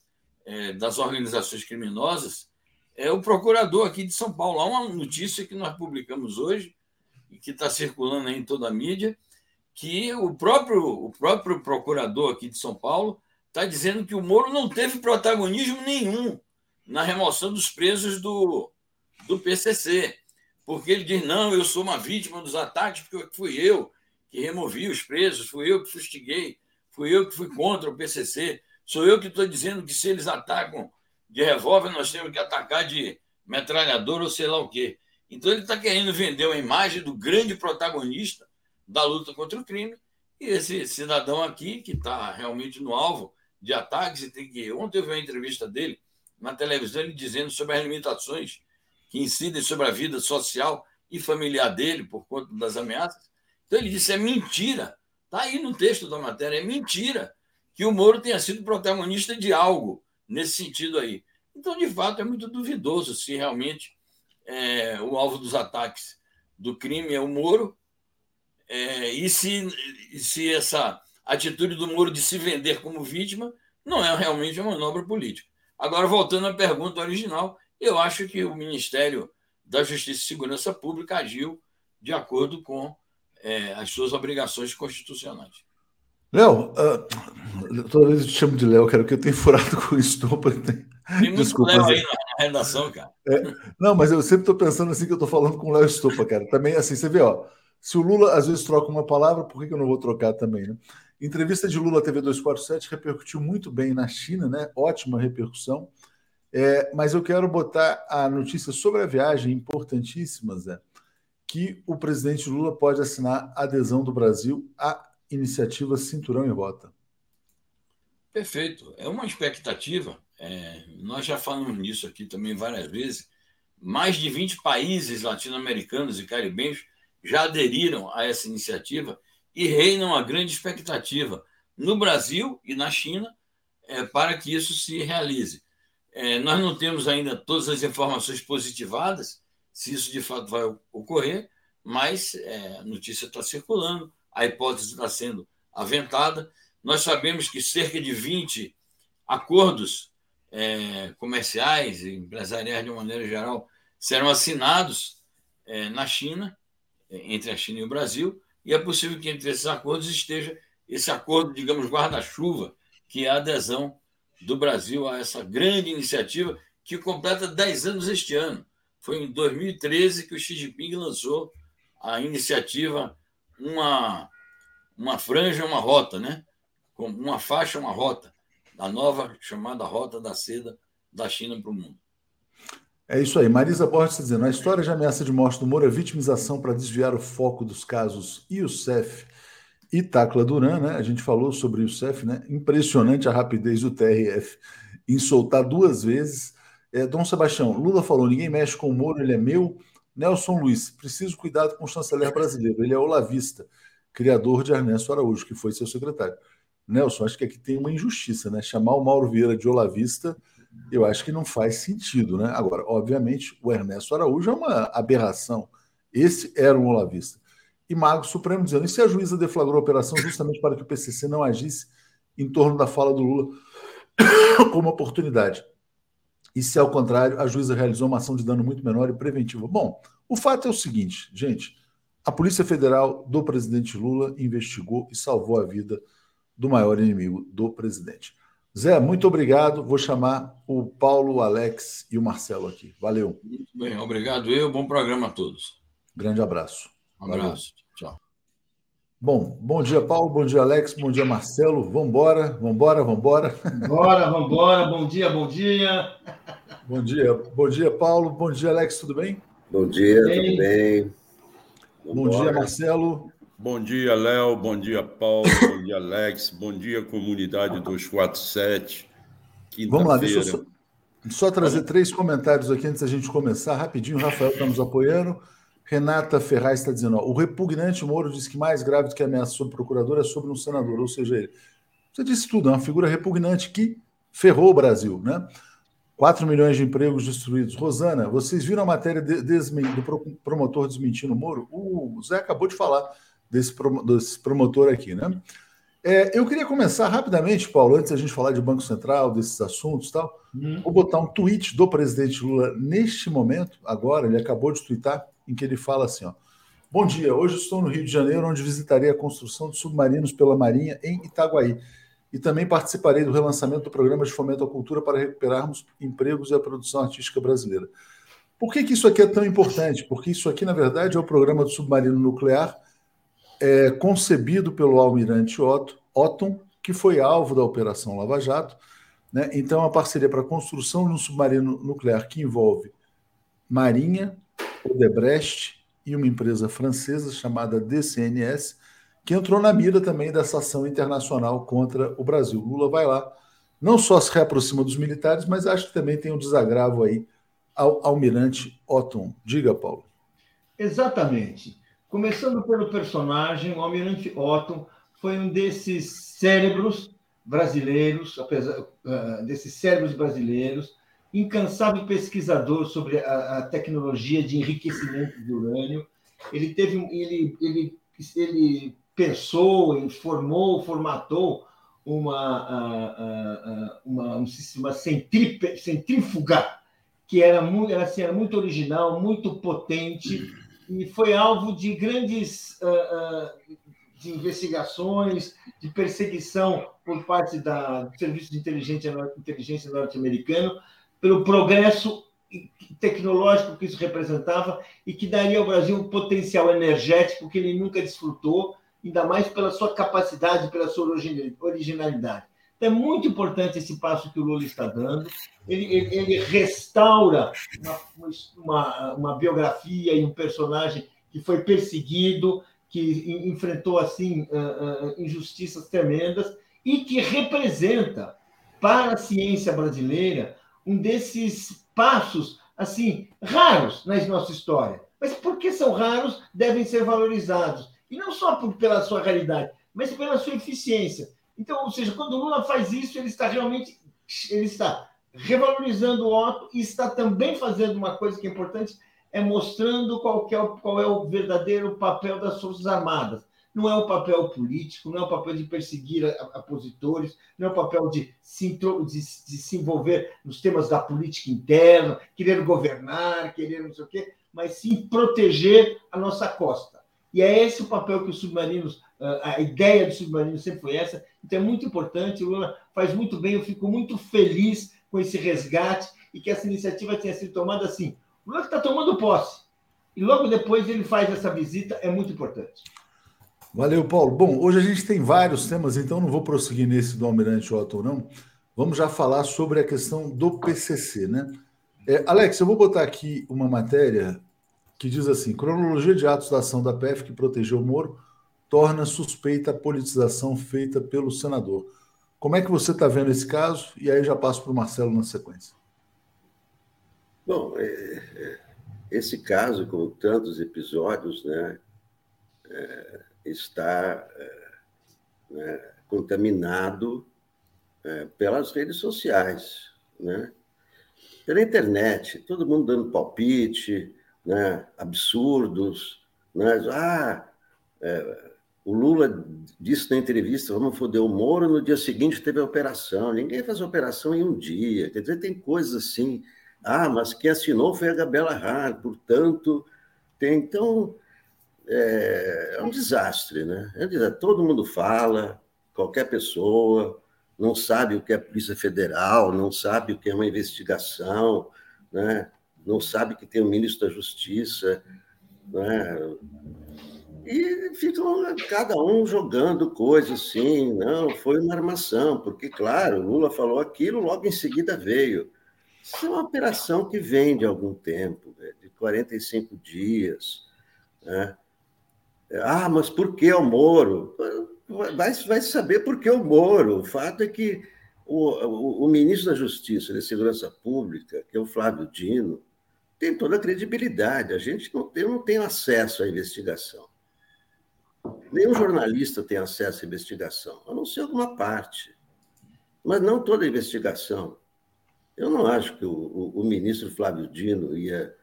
é, das organizações criminosas é o procurador aqui de São Paulo. Há uma notícia que nós publicamos hoje e que está circulando em toda a mídia, que o próprio, o próprio procurador aqui de São Paulo está dizendo que o Moro não teve protagonismo nenhum na remoção dos presos do, do PCC, porque ele diz: não, eu sou uma vítima dos ataques, porque fui eu que removi os presos, fui eu que fustiguei, fui eu que fui contra o PCC, sou eu que estou dizendo que se eles atacam de revólver, nós temos que atacar de metralhador ou sei lá o quê. Então ele está querendo vender uma imagem do grande protagonista da luta contra o crime. E esse cidadão aqui, que está realmente no alvo de ataques, e tem que. Ontem eu vi uma entrevista dele na televisão, ele dizendo sobre as limitações que incidem sobre a vida social e familiar dele por conta das ameaças. Então ele disse: é mentira. Está aí no texto da matéria, é mentira que o Moro tenha sido protagonista de algo nesse sentido aí. Então, de fato, é muito duvidoso se realmente é, o alvo dos ataques do crime é o Moro é, e se, se essa atitude do Moro de se vender como vítima não é realmente uma manobra política. Agora, voltando à pergunta original, eu acho que o Ministério da Justiça e Segurança Pública agiu de acordo com é, as suas obrigações constitucionais. Léo, uh, toda vez eu te chamo de Léo, cara, porque eu tenho furado com estopa. Tem, tem Desculpa, Léo aí na redação, cara. É, não, mas eu sempre estou pensando assim que eu estou falando com o Léo Estopa, cara. Também, assim, você vê, ó, se o Lula às vezes troca uma palavra, por que, que eu não vou trocar também, né? Entrevista de Lula TV 247 repercutiu muito bem na China, né? Ótima repercussão. É, mas eu quero botar a notícia sobre a viagem, importantíssima, Zé, que o presidente Lula pode assinar a adesão do Brasil à iniciativa Cinturão e Rota. Perfeito. É uma expectativa. É, nós já falamos nisso aqui também várias vezes. Mais de 20 países latino-americanos e caribenhos já aderiram a essa iniciativa e reina uma grande expectativa no Brasil e na China é, para que isso se realize. É, nós não temos ainda todas as informações positivadas, se isso de fato vai ocorrer, mas é, a notícia está circulando, a hipótese está sendo aventada. Nós sabemos que cerca de 20 acordos é, comerciais e empresariais, de uma maneira geral, serão assinados é, na China, é, entre a China e o Brasil, e é possível que entre esses acordos esteja esse acordo, digamos, guarda-chuva, que é a adesão do Brasil a essa grande iniciativa que completa 10 anos este ano. Foi em 2013 que o Xi Jinping lançou a iniciativa Uma, uma Franja, uma Rota, né? uma faixa, uma rota, a nova chamada Rota da Seda da China para o mundo. É isso aí. Marisa Borges está dizendo: a história de ameaça de morte do Moro é vitimização para desviar o foco dos casos Youssef e Tacla Duran, né? A gente falou sobre Youssef, né? Impressionante a rapidez do TRF em soltar duas vezes. É, Dom Sebastião, Lula falou: ninguém mexe com o Moro, ele é meu. Nelson Luiz, preciso cuidado com o chanceler brasileiro. Ele é olavista, criador de Ernesto Araújo, que foi seu secretário. Nelson, acho que aqui tem uma injustiça, né? Chamar o Mauro Vieira de olavista eu acho que não faz sentido, né? Agora, obviamente, o Ernesto Araújo é uma aberração. Esse era um olavista. E Mago Supremo dizendo: e se a juíza deflagrou a operação justamente para que o PCC não agisse em torno da fala do Lula como oportunidade? E se, ao contrário, a juíza realizou uma ação de dano muito menor e preventiva? Bom, o fato é o seguinte, gente: a Polícia Federal do presidente Lula investigou e salvou a vida do maior inimigo do presidente. Zé, muito obrigado. Vou chamar o Paulo, o Alex e o Marcelo aqui. Valeu. Muito bem, obrigado eu. Bom programa a todos. Grande abraço. Um abraço. Valeu. Tchau. Bom, bom dia, Paulo. Bom dia, Alex. Bom dia, Marcelo. Vambora, vambora, vambora. Bora, vambora. Bom dia, bom dia. Bom dia, bom dia, Paulo. Bom dia, Alex. Tudo bem? Bom dia, bem. tudo bem? Bom dia, Marcelo. Bom dia, Léo. Bom dia, Paulo. Bom dia, Alex. Bom dia, comunidade 247. Vamos lá, deixa eu só, só trazer três comentários aqui antes da gente começar. Rapidinho, o Rafael está nos apoiando. Renata Ferraz está dizendo: ó, o repugnante Moro diz que mais grave do que ameaça sobre o procurador é sobre um senador, ou seja, ele. Você disse tudo, é uma figura repugnante que ferrou o Brasil, né? 4 milhões de empregos destruídos. Rosana, vocês viram a matéria de, do promotor desmentindo o Moro? O Zé acabou de falar desse, desse promotor aqui, né? É, eu queria começar rapidamente, Paulo, antes da gente falar de Banco Central, desses assuntos e tal. Hum. Vou botar um tweet do presidente Lula neste momento, agora, ele acabou de twittar, em que ele fala assim: ó, Bom dia, hoje estou no Rio de Janeiro, onde visitarei a construção de submarinos pela Marinha em Itaguaí. E também participarei do relançamento do programa de fomento à cultura para recuperarmos empregos e a produção artística brasileira. Por que, que isso aqui é tão importante? Porque isso aqui, na verdade, é o programa do submarino nuclear é, concebido pelo almirante Otto, Otton, que foi alvo da Operação Lava Jato. Né? Então, uma parceria para a construção de um submarino nuclear que envolve Marinha, Odebrecht e uma empresa francesa chamada DCNS, que entrou na mira também dessa ação internacional contra o Brasil. Lula vai lá, não só se reaproxima dos militares, mas acho que também tem um desagravo aí ao almirante Otton. Diga, Paulo. Exatamente. Começando pelo personagem, o Almirante Otto foi um desses cérebros brasileiros, apesar uh, desses cérebros brasileiros, incansável pesquisador sobre a, a, tecnologia de enriquecimento de urânio. Ele teve, ele, ele, ele pensou, informou, formatou uma, uma, uma centrífuga que era muito, assim, era muito original, muito potente e foi alvo de grandes uh, uh, de investigações, de perseguição por parte da, do Serviço de Inteligência, Inteligência norte-americano, pelo progresso tecnológico que isso representava e que daria ao Brasil um potencial energético que ele nunca desfrutou, ainda mais pela sua capacidade, pela sua originalidade. Então, é muito importante esse passo que o Lula está dando. Ele, ele, restaura uma, uma, uma, biografia e um personagem que foi perseguido, que enfrentou assim injustiças tremendas e que representa para a ciência brasileira um desses passos assim raros na nossa história. Mas porque são raros, devem ser valorizados. E não só por, pela sua realidade, mas pela sua eficiência. Então, ou seja, quando o Lula faz isso, ele está realmente ele está revalorizando o Otto e está também fazendo uma coisa que é importante, é mostrando qual, é o, qual é o verdadeiro papel das Forças Armadas. Não é o papel político, não é o papel de perseguir opositores, não é o papel de se, de, de se envolver nos temas da política interna, querer governar, querer não sei o quê, mas sim proteger a nossa costa. E é esse o papel que os submarinos a ideia do submarino sempre foi essa. Então é muito importante. O Lula faz muito bem. Eu fico muito feliz com esse resgate e que essa iniciativa tenha sido tomada assim. O Lula está tomando posse. E logo depois ele faz essa visita. É muito importante. Valeu, Paulo. Bom, hoje a gente tem vários temas, então não vou prosseguir nesse do Almirante Otto, não. Vamos já falar sobre a questão do PCC, né? É, Alex, eu vou botar aqui uma matéria que diz assim: cronologia de atos da ação da PF que protegeu o Moro torna suspeita a politização feita pelo senador. Como é que você está vendo esse caso? E aí já passo para o Marcelo na sequência. Bom, é, é, esse caso, como tantos episódios, né, é, está né, contaminado pelas redes sociais, né? pela internet, todo mundo dando palpite, né, absurdos, né? ah, é, o Lula disse na entrevista: vamos foder o Moro, no dia seguinte teve a operação. Ninguém faz operação em um dia. Quer dizer, tem coisas assim. Ah, mas quem assinou foi a Gabriela Hart, portanto, tem. Então, é, é um desastre, né? É um desastre. Todo mundo fala, qualquer pessoa, não sabe o que é Polícia Federal, não sabe o que é uma investigação, né? não sabe que tem o ministro da Justiça. Né? E ficam cada um jogando coisas assim, não, foi uma armação, porque, claro, Lula falou aquilo, logo em seguida veio. Isso é uma operação que vem de algum tempo, de 45 dias. Né? Ah, mas por que o Moro? Vai, vai saber por que o Moro. O fato é que o, o, o ministro da Justiça e da Segurança Pública, que é o Flávio Dino, tem toda a credibilidade. A gente não tem, não tem acesso à investigação. Nenhum jornalista tem acesso à investigação, a não ser alguma parte. Mas não toda a investigação. Eu não acho que o, o, o ministro Flávio Dino ia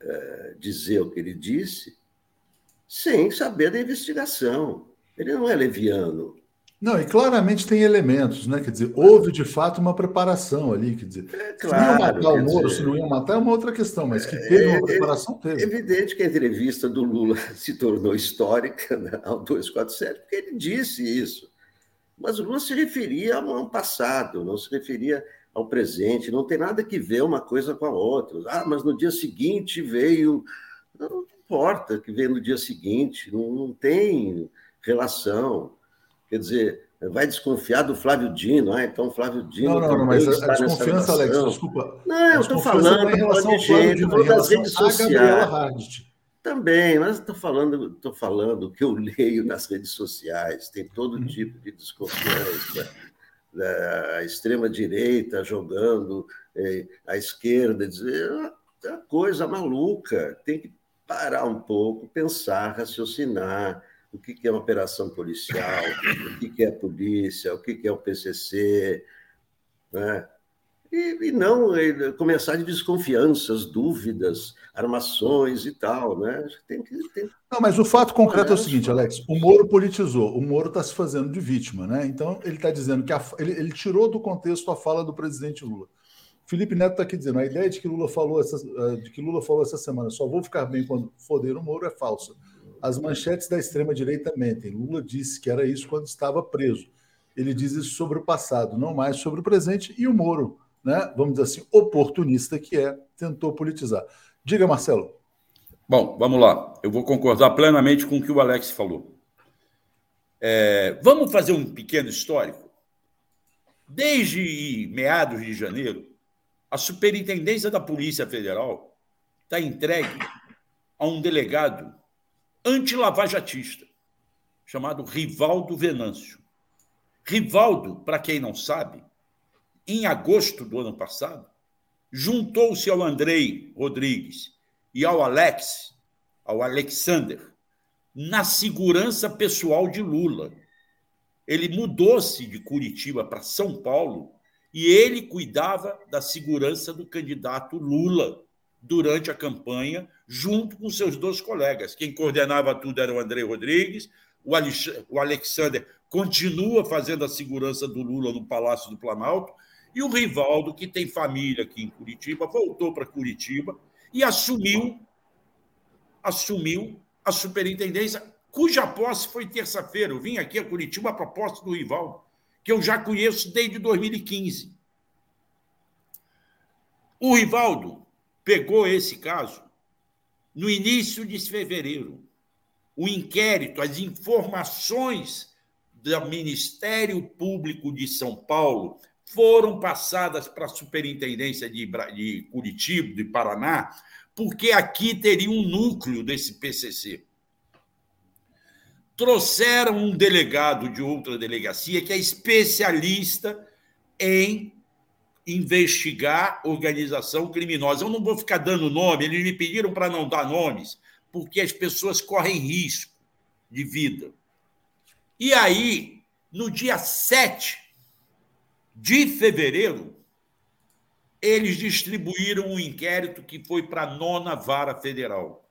é, dizer o que ele disse sem saber da investigação. Ele não é leviano. Não, e claramente tem elementos, né? Quer dizer, houve de fato uma preparação ali. Quer dizer, é, claro, se não ia matar o Moro, dizer, se não ia matar, é uma outra questão, mas que teve uma é, preparação, teve. É evidente que a entrevista do Lula se tornou histórica né, ao 247, porque ele disse isso. Mas o Lula se referia ao passado, não se referia ao presente, não tem nada que ver uma coisa com a outra. Ah, mas no dia seguinte veio. Não importa que veio no dia seguinte, não, não tem relação. Quer dizer, vai desconfiar do Flávio Dino, ah, então Flávio Dino. Não, não, não mas a, desconfiança, Alex, desculpa. Não, eu estou falando em relação de gente, Dino, em das redes sociais. Também, mas estou falando, estou falando que eu leio nas redes sociais, tem todo uhum. tipo de desconfiança. Da extrema-direita jogando eh, a esquerda, dizer é uma coisa maluca, tem que parar um pouco, pensar, raciocinar o que é uma operação policial, o que é a polícia, o que é o PCC, né? E, e, não começar de desconfianças, dúvidas, armações e tal, né? Tem que, tem... Não, mas o fato concreto é o seguinte, Alex: o Moro politizou, o Moro está se fazendo de vítima, né? Então ele está dizendo que a, ele, ele, tirou do contexto a fala do presidente Lula. Felipe Neto está aqui dizendo: a ideia de que Lula falou essa, eh, de que Lula falou essa semana, só vou ficar bem quando foder o Moro é falsa. As manchetes da extrema-direita mentem. Lula disse que era isso quando estava preso. Ele diz isso sobre o passado, não mais sobre o presente. E o Moro, né, vamos dizer assim, oportunista que é, tentou politizar. Diga, Marcelo. Bom, vamos lá. Eu vou concordar plenamente com o que o Alex falou. É, vamos fazer um pequeno histórico. Desde meados de janeiro, a Superintendência da Polícia Federal está entregue a um delegado antilavajatista, chamado Rivaldo Venâncio. Rivaldo, para quem não sabe, em agosto do ano passado, juntou-se ao Andrei Rodrigues e ao Alex, ao Alexander, na segurança pessoal de Lula. Ele mudou-se de Curitiba para São Paulo e ele cuidava da segurança do candidato Lula durante a campanha, junto com seus dois colegas. Quem coordenava tudo era o André Rodrigues, o, o Alexander continua fazendo a segurança do Lula no Palácio do Planalto, e o Rivaldo, que tem família aqui em Curitiba, voltou para Curitiba e assumiu assumiu a superintendência, cuja posse foi terça-feira. Eu vim aqui a Curitiba a proposta do Rivaldo, que eu já conheço desde 2015. O Rivaldo pegou esse caso no início de fevereiro. O inquérito, as informações do Ministério Público de São Paulo foram passadas para a Superintendência de, Curitiba, de Paraná, porque aqui teria um núcleo desse PCC. Trouxeram um delegado de outra delegacia que é especialista em investigar organização criminosa. Eu não vou ficar dando nome, eles me pediram para não dar nomes, porque as pessoas correm risco de vida. E aí, no dia 7 de fevereiro, eles distribuíram um inquérito que foi para a nona vara federal.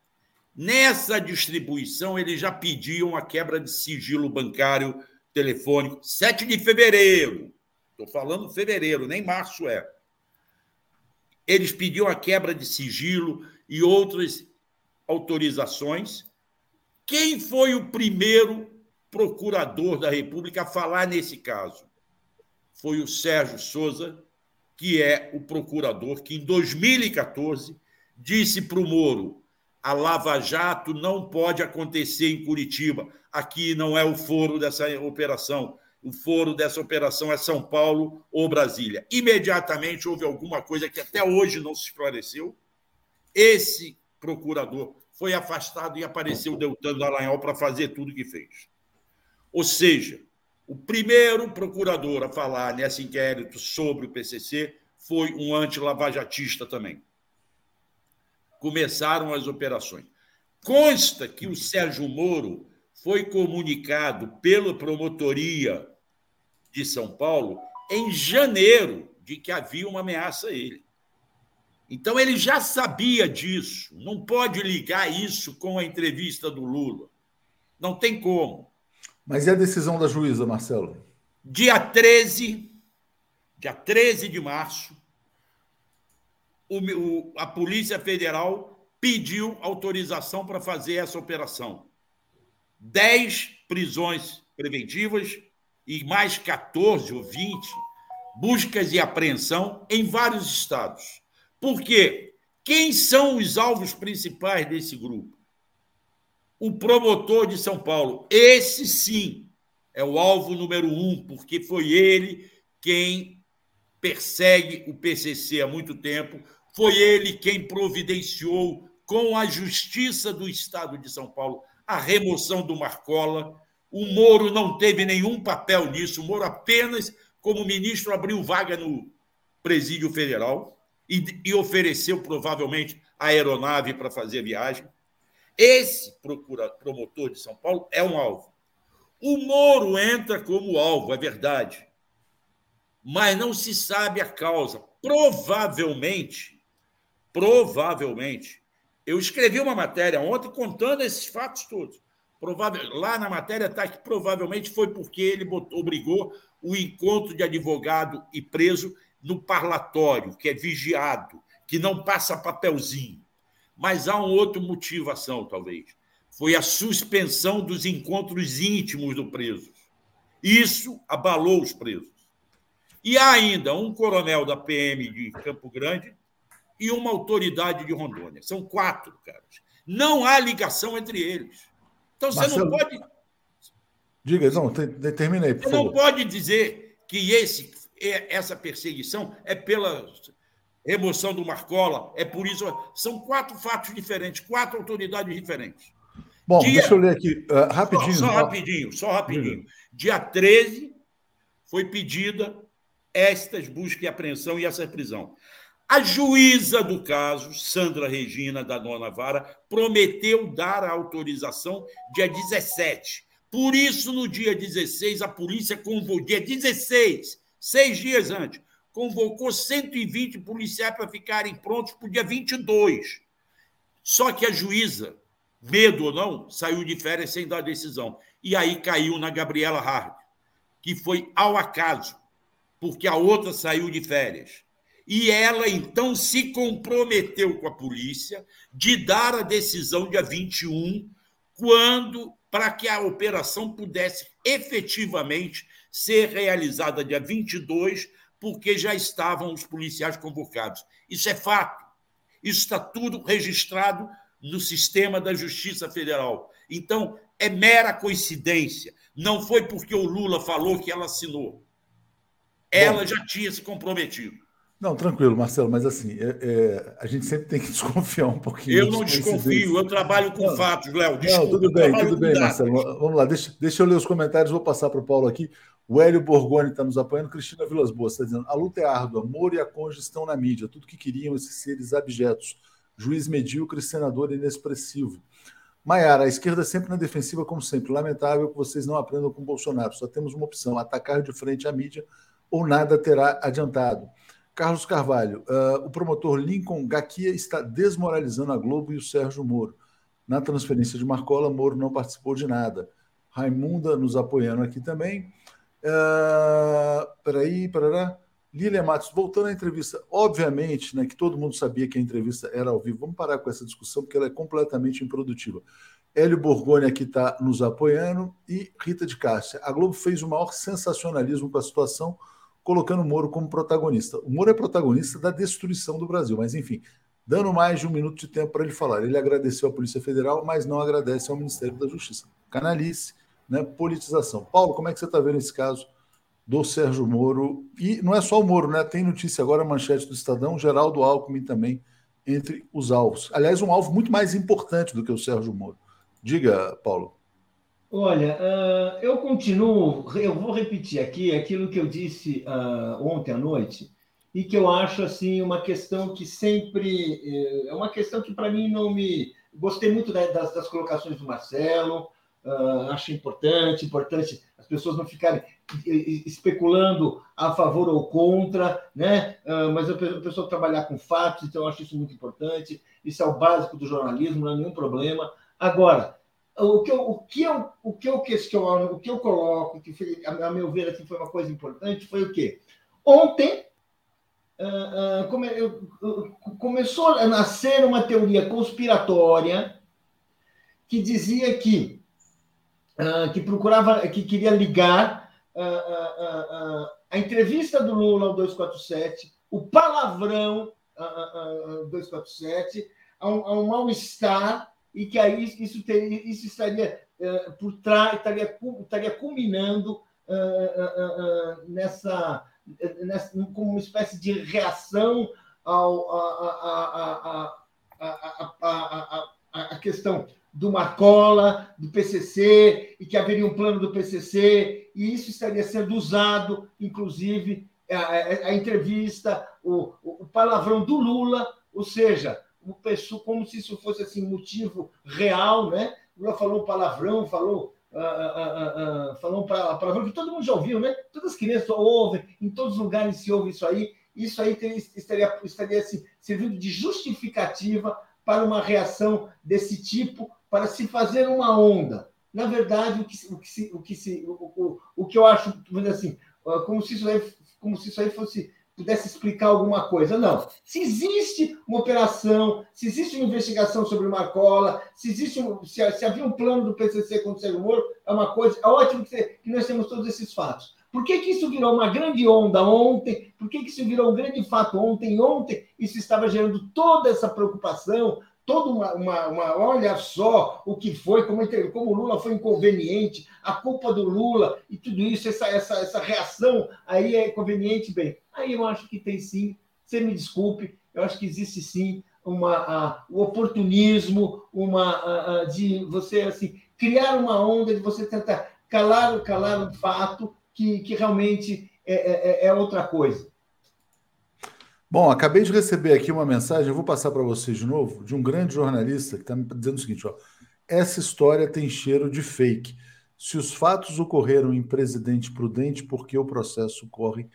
Nessa distribuição, eles já pediam a quebra de sigilo bancário telefônico, 7 de fevereiro. Estou falando fevereiro, nem março é. Eles pediam a quebra de sigilo e outras autorizações. Quem foi o primeiro procurador da República a falar nesse caso? Foi o Sérgio Souza, que é o procurador que, em 2014, disse para o Moro: a Lava Jato não pode acontecer em Curitiba. Aqui não é o foro dessa operação o foro dessa operação é São Paulo ou Brasília. Imediatamente houve alguma coisa que até hoje não se esclareceu. Esse procurador foi afastado e apareceu o Deltan Dallagnol para fazer tudo que fez. Ou seja, o primeiro procurador a falar nesse inquérito sobre o PCC foi um anti-lavajatista também. Começaram as operações. Consta que o Sérgio Moro foi comunicado pela promotoria de São Paulo em janeiro de que havia uma ameaça a ele. Então ele já sabia disso. Não pode ligar isso com a entrevista do Lula. Não tem como. Mas e a decisão da juíza, Marcelo? Dia 13, dia 13 de março, o, o, a Polícia Federal pediu autorização para fazer essa operação. Dez prisões preventivas e mais 14 ou 20 buscas e apreensão em vários estados. Por quê? Quem são os alvos principais desse grupo? O promotor de São Paulo. Esse sim é o alvo número um, porque foi ele quem persegue o PCC há muito tempo, foi ele quem providenciou com a Justiça do Estado de São Paulo a remoção do Marcola. O Moro não teve nenhum papel nisso, o Moro apenas como ministro, abriu vaga no presídio federal e, e ofereceu provavelmente a aeronave para fazer a viagem. Esse procura, promotor de São Paulo é um alvo. O Moro entra como alvo, é verdade, mas não se sabe a causa. Provavelmente, provavelmente, eu escrevi uma matéria ontem contando esses fatos todos. Provável, lá na matéria está que provavelmente foi porque ele botou, obrigou o encontro de advogado e preso no parlatório, que é vigiado, que não passa papelzinho. Mas há uma outra motivação, talvez. Foi a suspensão dos encontros íntimos do preso. Isso abalou os presos. E há ainda um coronel da PM de Campo Grande e uma autoridade de Rondônia. São quatro, caras. Não há ligação entre eles. Então você Marcelo... não pode Diga, não, por Você favor. não pode dizer que esse, essa perseguição é pela remoção do Marcola, é por isso. São quatro fatos diferentes, quatro autoridades diferentes. Bom, Dia... deixa eu ler aqui uh, rapidinho. Só, só rapidinho, só rapidinho. Dia 13 foi pedida estas buscas e apreensão e essa prisão. A juíza do caso, Sandra Regina, da nona vara, prometeu dar a autorização dia 17 por isso, no dia 16, a polícia convocou, dia 16, seis dias antes, convocou 120 policiais para ficarem prontos para o dia 22. Só que a juíza, medo ou não, saiu de férias sem dar decisão. E aí caiu na Gabriela Hard, que foi ao acaso, porque a outra saiu de férias. E ela então se comprometeu com a polícia de dar a decisão dia 21, quando para que a operação pudesse efetivamente ser realizada dia 22, porque já estavam os policiais convocados. Isso é fato. Isso está tudo registrado no sistema da Justiça Federal. Então, é mera coincidência. Não foi porque o Lula falou que ela assinou. Ela Bom, já tinha se comprometido. Não, tranquilo, Marcelo, mas assim, é, é, a gente sempre tem que desconfiar um pouquinho. Eu não desconfio, eu trabalho com não, fatos, Léo. Não, tudo bem, tudo bem, Marcelo. Vamos lá, deixa, deixa eu ler os comentários, vou passar para o Paulo aqui. O Hélio Borgoni está nos apoiando, Cristina Vilas Boas está dizendo: a luta é árdua, Moro e a Conde estão na mídia, tudo que queriam esses seres abjetos. Juiz medíocre, senador inexpressivo. Maiara, a esquerda sempre na defensiva, como sempre. Lamentável que vocês não aprendam com Bolsonaro. Só temos uma opção: atacar de frente a mídia ou nada terá adiantado. Carlos Carvalho, uh, o promotor Lincoln Gaquia está desmoralizando a Globo e o Sérgio Moro. Na transferência de Marcola, Moro não participou de nada. Raimunda nos apoiando aqui também. Uh, peraí, parará. Lília Matos, voltando à entrevista, obviamente né, que todo mundo sabia que a entrevista era ao vivo. Vamos parar com essa discussão, porque ela é completamente improdutiva. Hélio Borgoni aqui está nos apoiando e Rita de Cássia. A Globo fez o maior sensacionalismo com a situação colocando o Moro como protagonista. O Moro é protagonista da destruição do Brasil, mas enfim, dando mais de um minuto de tempo para ele falar. Ele agradeceu à Polícia Federal, mas não agradece ao Ministério da Justiça. Canalice, né, politização. Paulo, como é que você está vendo esse caso do Sérgio Moro? E não é só o Moro, né? Tem notícia agora, manchete do Estadão, Geraldo Alckmin também entre os alvos. Aliás, um alvo muito mais importante do que o Sérgio Moro. Diga, Paulo. Olha, uh, eu continuo, eu vou repetir aqui aquilo que eu disse uh, ontem à noite e que eu acho assim uma questão que sempre eh, é uma questão que para mim não me gostei muito das, das colocações do Marcelo, uh, acho importante, importante as pessoas não ficarem especulando a favor ou contra, né? Mas a pessoa trabalhar com fatos, então eu acho isso muito importante. Isso é o básico do jornalismo, não é nenhum problema. Agora, o que eu, o que eu, o que eu questiono, o que eu coloco, que foi, a meu ver assim, foi uma coisa importante, foi o quê? Ontem uh, uh, come, eu, começou a nascer uma teoria conspiratória que dizia que uh, que procurava, que queria ligar uh, a entrevista do Lula ao 247, o palavrão 247, a um, a um mal-estar e que aí isso, teria, isso estaria por trás, estaria, estaria culminando nessa, nessa como uma espécie de reação ao, a, a, a, a questão do Marcola, do PCC, e que haveria um plano do PCC, e isso estaria sendo usado, inclusive, a, a, a entrevista, o, o, palavrão do Lula, ou seja, o pessoa, como se isso fosse assim motivo real, né? Lula falou palavrão, falou Uh, uh, uh, falou um palavrão que todo mundo já ouviu, né? Todas as crianças ouvem, em todos os lugares se ouve isso aí. Isso aí teria, estaria, estaria assim, servindo de justificativa para uma reação desse tipo para se fazer uma onda. Na verdade, o que, o que, se, o que, se, o, o, o que eu acho, assim, como se isso aí, como se isso aí fosse pudesse explicar alguma coisa. Não. Se existe uma operação, se existe uma investigação sobre o Marcola, se existe um, se, se, havia um plano do PCC contra o Sérgio Moro, é uma coisa. É ótimo que, que, nós temos todos esses fatos. Por que, que isso virou uma grande onda ontem? Por que, que isso virou um grande fato ontem? Ontem isso estava gerando toda essa preocupação, toda uma, uma, uma, olha só o que foi, como, como o Lula foi inconveniente, a culpa do Lula e tudo isso, essa, essa, essa reação aí é conveniente, bem. Aí eu acho que tem sim, você me desculpe, eu acho que existe sim uma, o oportunismo, uma a, de você assim criar uma onda de você tentar calar, calar um fato que, que realmente é, é, é outra coisa. Bom, acabei de receber aqui uma mensagem, eu vou passar para vocês de novo, de um grande jornalista que está me dizendo o seguinte: ó, essa história tem cheiro de fake. Se os fatos ocorreram em Presidente Prudente, por que o processo corre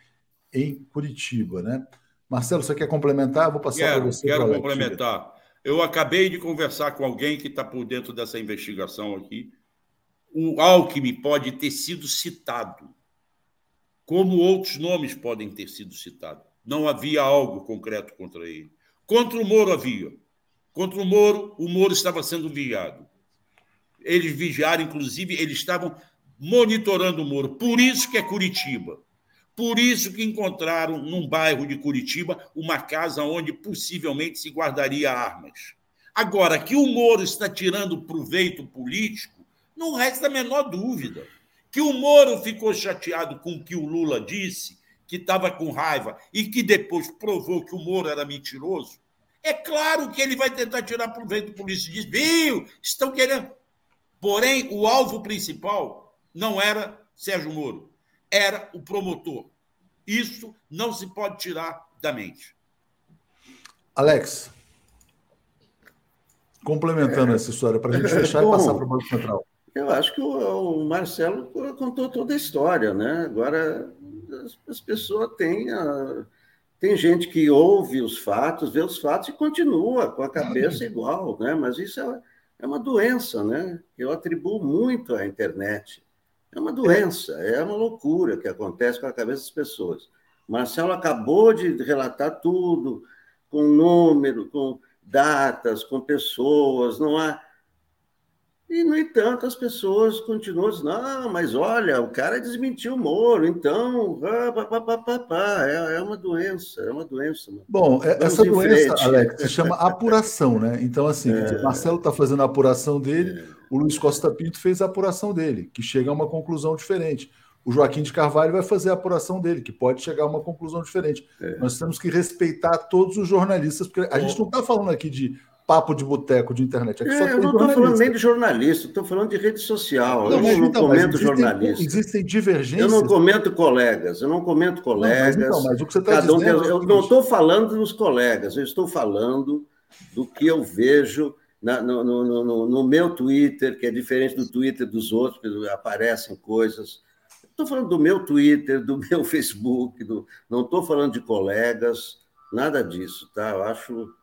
em Curitiba, né? Marcelo, você quer complementar? Vou passar para você. Quero complementar. Eu acabei de conversar com alguém que está por dentro dessa investigação aqui. O Alckmin pode ter sido citado, como outros nomes podem ter sido citados não havia algo concreto contra ele. Contra o Moro havia. Contra o Moro, o Moro estava sendo vigiado. Eles vigiaram, inclusive, eles estavam monitorando o Moro. Por isso que é Curitiba. Por isso que encontraram num bairro de Curitiba uma casa onde possivelmente se guardaria armas. Agora, que o Moro está tirando proveito político, não resta a menor dúvida. Que o Moro ficou chateado com o que o Lula disse, que estava com raiva e que depois provou que o Moro era mentiroso, é claro que ele vai tentar tirar proveito polícia e diz, viu, estão querendo. Porém, o alvo principal não era Sérgio Moro, era o promotor. Isso não se pode tirar da mente. Alex, complementando é, essa história, para a gente fechar bom, e passar para o Banco Central. Eu acho que o, o Marcelo contou toda a história, né? Agora as, as pessoas têm. A, tem gente que ouve os fatos, vê os fatos e continua com a cabeça igual, né? Mas isso é, é uma doença, né? Eu atribuo muito à internet. É uma doença, é uma loucura que acontece com a cabeça das pessoas. Marcelo acabou de relatar tudo, com número, com datas, com pessoas, não há e, no entanto, as pessoas continuam dizendo, não, mas olha, o cara desmentiu o Moro, então, pá, pá, pá, pá, é, é uma doença, é uma doença. Bom, é, essa doença, frente. Alex, se chama apuração, né? Então, assim, é. Marcelo está fazendo a apuração dele, é. o Luiz Costa Pinto fez a apuração dele, que chega a uma conclusão diferente. o Joaquim de Carvalho vai fazer a apuração dele, que pode chegar a uma conclusão diferente. É. Nós temos que respeitar todos os jornalistas, porque a gente não está falando aqui de papo de boteco de internet. Aqui é, eu não estou falando nem de jornalista, estou falando de rede social. Não, eu não, então, comento existem, jornalista. Existem divergências. Eu não comento colegas, eu não comento colegas. Não, mas, então, mas o que você está dizendo. Um é eu não estou falando dos colegas, eu estou falando do que eu vejo na, no, no, no, no, meu Twitter, que é diferente do Twitter dos outros, porque aparecem coisas. Estou falando do meu Twitter, do meu Facebook, do, não estou falando de colegas, nada disso, tá? Eu acho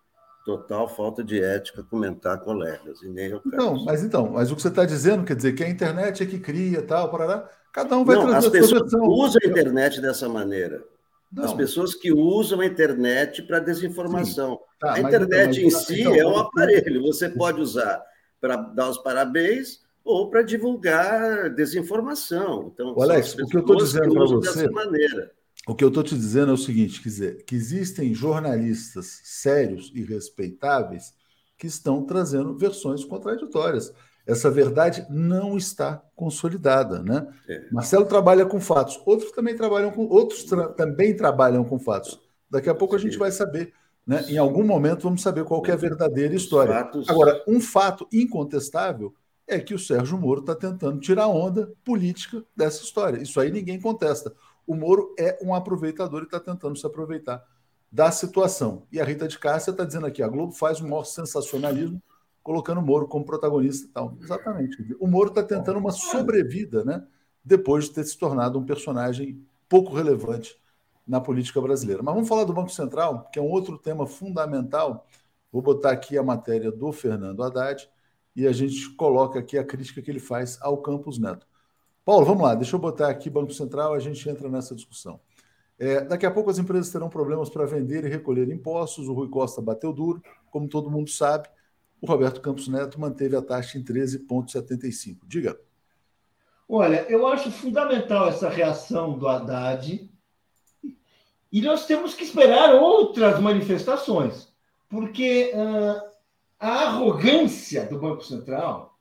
total falta de ética comentar colegas, e nem eu Não, mas então, mas o que você está dizendo quer dizer que a internet é que cria tal, parará, cada um vai não, trazer as pessoas usam a internet dessa maneira. Não. As pessoas que usam a internet para desinformação. Tá, a internet então, em si então, é um aparelho, você pode usar para dar os parabéns ou para divulgar desinformação. Então, Alex, o que eu estou dizendo para você. Maneira. O que eu estou te dizendo é o seguinte: quer dizer, que existem jornalistas sérios e respeitáveis que estão trazendo versões contraditórias. Essa verdade não está consolidada, né? É. Marcelo trabalha com fatos, outros também trabalham com outros tra também trabalham com fatos. Daqui a pouco a gente vai saber, né? Em algum momento vamos saber qual é a verdadeira história. Fatos... Agora, um fato incontestável é que o Sérgio Moro está tentando tirar onda política dessa história. Isso aí ninguém contesta o Moro é um aproveitador e está tentando se aproveitar da situação. E a Rita de Cássia está dizendo aqui: a Globo faz o maior sensacionalismo colocando o Moro como protagonista e tal. Exatamente. O Moro está tentando uma sobrevida, né? Depois de ter se tornado um personagem pouco relevante na política brasileira. Mas vamos falar do Banco Central, que é um outro tema fundamental. Vou botar aqui a matéria do Fernando Haddad e a gente coloca aqui a crítica que ele faz ao Campos Neto. Paulo, vamos lá, deixa eu botar aqui Banco Central, a gente entra nessa discussão. É, daqui a pouco as empresas terão problemas para vender e recolher impostos. O Rui Costa bateu duro, como todo mundo sabe. O Roberto Campos Neto manteve a taxa em 13,75. Diga. Olha, eu acho fundamental essa reação do Haddad e nós temos que esperar outras manifestações, porque uh, a arrogância do Banco Central,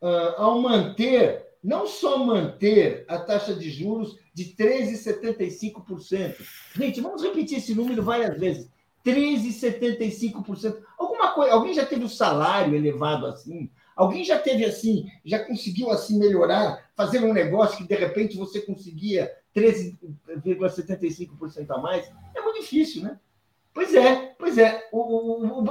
uh, ao manter não só manter a taxa de juros de 13,75%. Gente, vamos repetir esse número várias vezes. 13,75%. Alguma coisa, alguém já teve o salário elevado assim? Alguém já teve assim, já conseguiu assim melhorar, fazer um negócio que de repente você conseguia 13,75% a mais? É muito difícil, né? Pois é, pois é. O, o, o,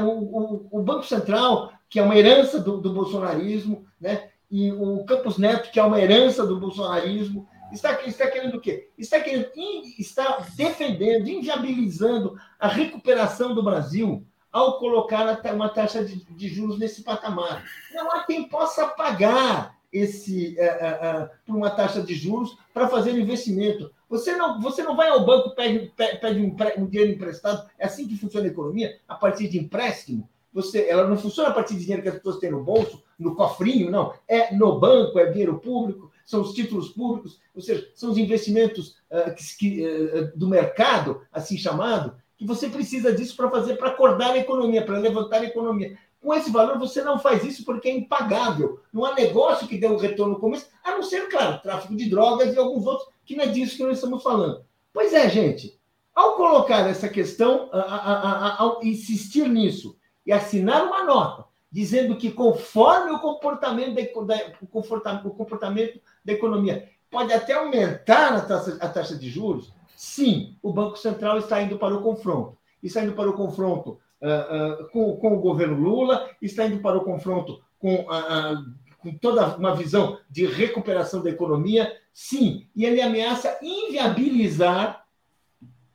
o, o, o Banco Central, que é uma herança do, do bolsonarismo, né? E o Campos Neto, que é uma herança do bolsonarismo, está, está querendo o quê? Está querendo, está defendendo, inviabilizando a recuperação do Brasil ao colocar uma taxa de, de juros nesse patamar. Não há quem possa pagar esse é, é, por uma taxa de juros para fazer investimento. Você não, você não vai ao banco pede, pede um, um dinheiro emprestado. É assim que funciona a economia, a partir de empréstimo. Você, ela não funciona a partir de dinheiro que as pessoas têm no bolso, no cofrinho, não. É no banco, é dinheiro público, são os títulos públicos, ou seja, são os investimentos uh, que, que, uh, do mercado, assim chamado, que você precisa disso para fazer, para acordar a economia, para levantar a economia. Com esse valor, você não faz isso porque é impagável. Não há negócio que dê um retorno como esse, a não ser, claro, tráfico de drogas e alguns outros, que não é disso que nós estamos falando. Pois é, gente. Ao colocar essa questão, ao insistir nisso, e assinar uma nota dizendo que, conforme o comportamento da, o comportamento da economia pode até aumentar a taxa, a taxa de juros, sim, o Banco Central está indo para o confronto. Está indo para o confronto uh, uh, com, com, o governo Lula, está indo para o confronto com, uh, com toda uma visão de recuperação da economia, sim, e ele ameaça inviabilizar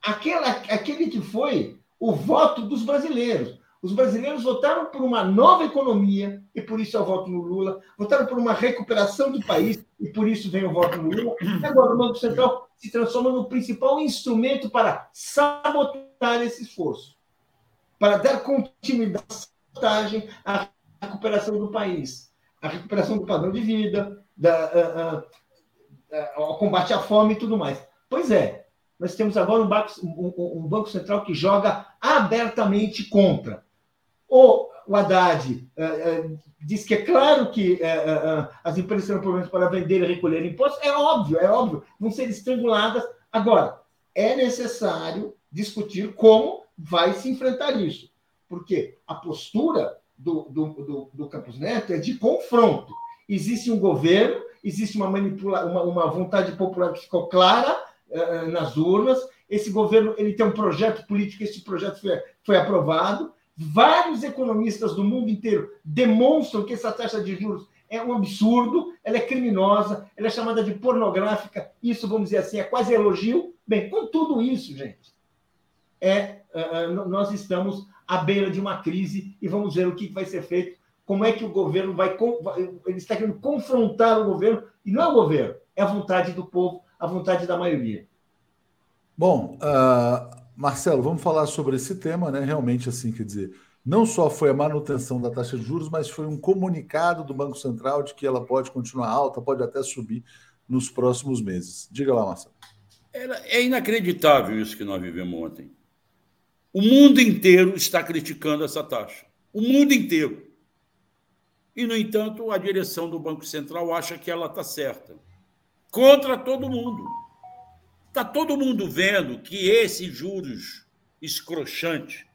aquela, aquele que foi o voto dos brasileiros. Os brasileiros votaram por uma nova economia, e por isso é o voto no Lula. Votaram por uma recuperação do país, e por isso vem o voto no Lula. E agora o Banco Central se transforma no principal instrumento para sabotar esse esforço, para dar continuidade à recuperação do país, à recuperação do padrão de vida, da, ao combate à fome e tudo mais. Pois é, nós temos agora um banco, um, um banco Central que joga abertamente contra o, o Haddad uh, uh, diz que é claro que uh, as empresas terão problemas para vender e recolher impostos. É óbvio, é óbvio, vão ser estranguladas. Agora, é necessário discutir como vai se enfrentar isso. Porque a postura do, do, do, do Campos Neto é de confronto. Existe um governo, existe uma, manipula uma, uma vontade popular que ficou clara nas urnas. Esse governo ele tem um projeto político, esse projeto foi, foi aprovado Vários economistas do mundo inteiro demonstram que essa taxa de juros é um absurdo, ela é criminosa, ela é chamada de pornográfica. Isso, vamos dizer assim, é quase elogio. Bem, com tudo isso, gente, é, uh, nós estamos à beira de uma crise e vamos ver o que vai ser feito. Como é que o governo vai. Ele está querendo confrontar o governo, e não é o governo, é a vontade do povo, a vontade da maioria. Bom, uh, Marcelo, vamos falar sobre esse tema, né? Realmente, assim, quer dizer, não só foi a manutenção da taxa de juros, mas foi um comunicado do Banco Central de que ela pode continuar alta, pode até subir nos próximos meses. Diga lá, Marcelo. É inacreditável isso que nós vivemos ontem. O mundo inteiro está criticando essa taxa. O mundo inteiro. E, no entanto, a direção do Banco Central acha que ela está certa. Contra todo mundo. Está todo mundo vendo que esses juros escrochantes,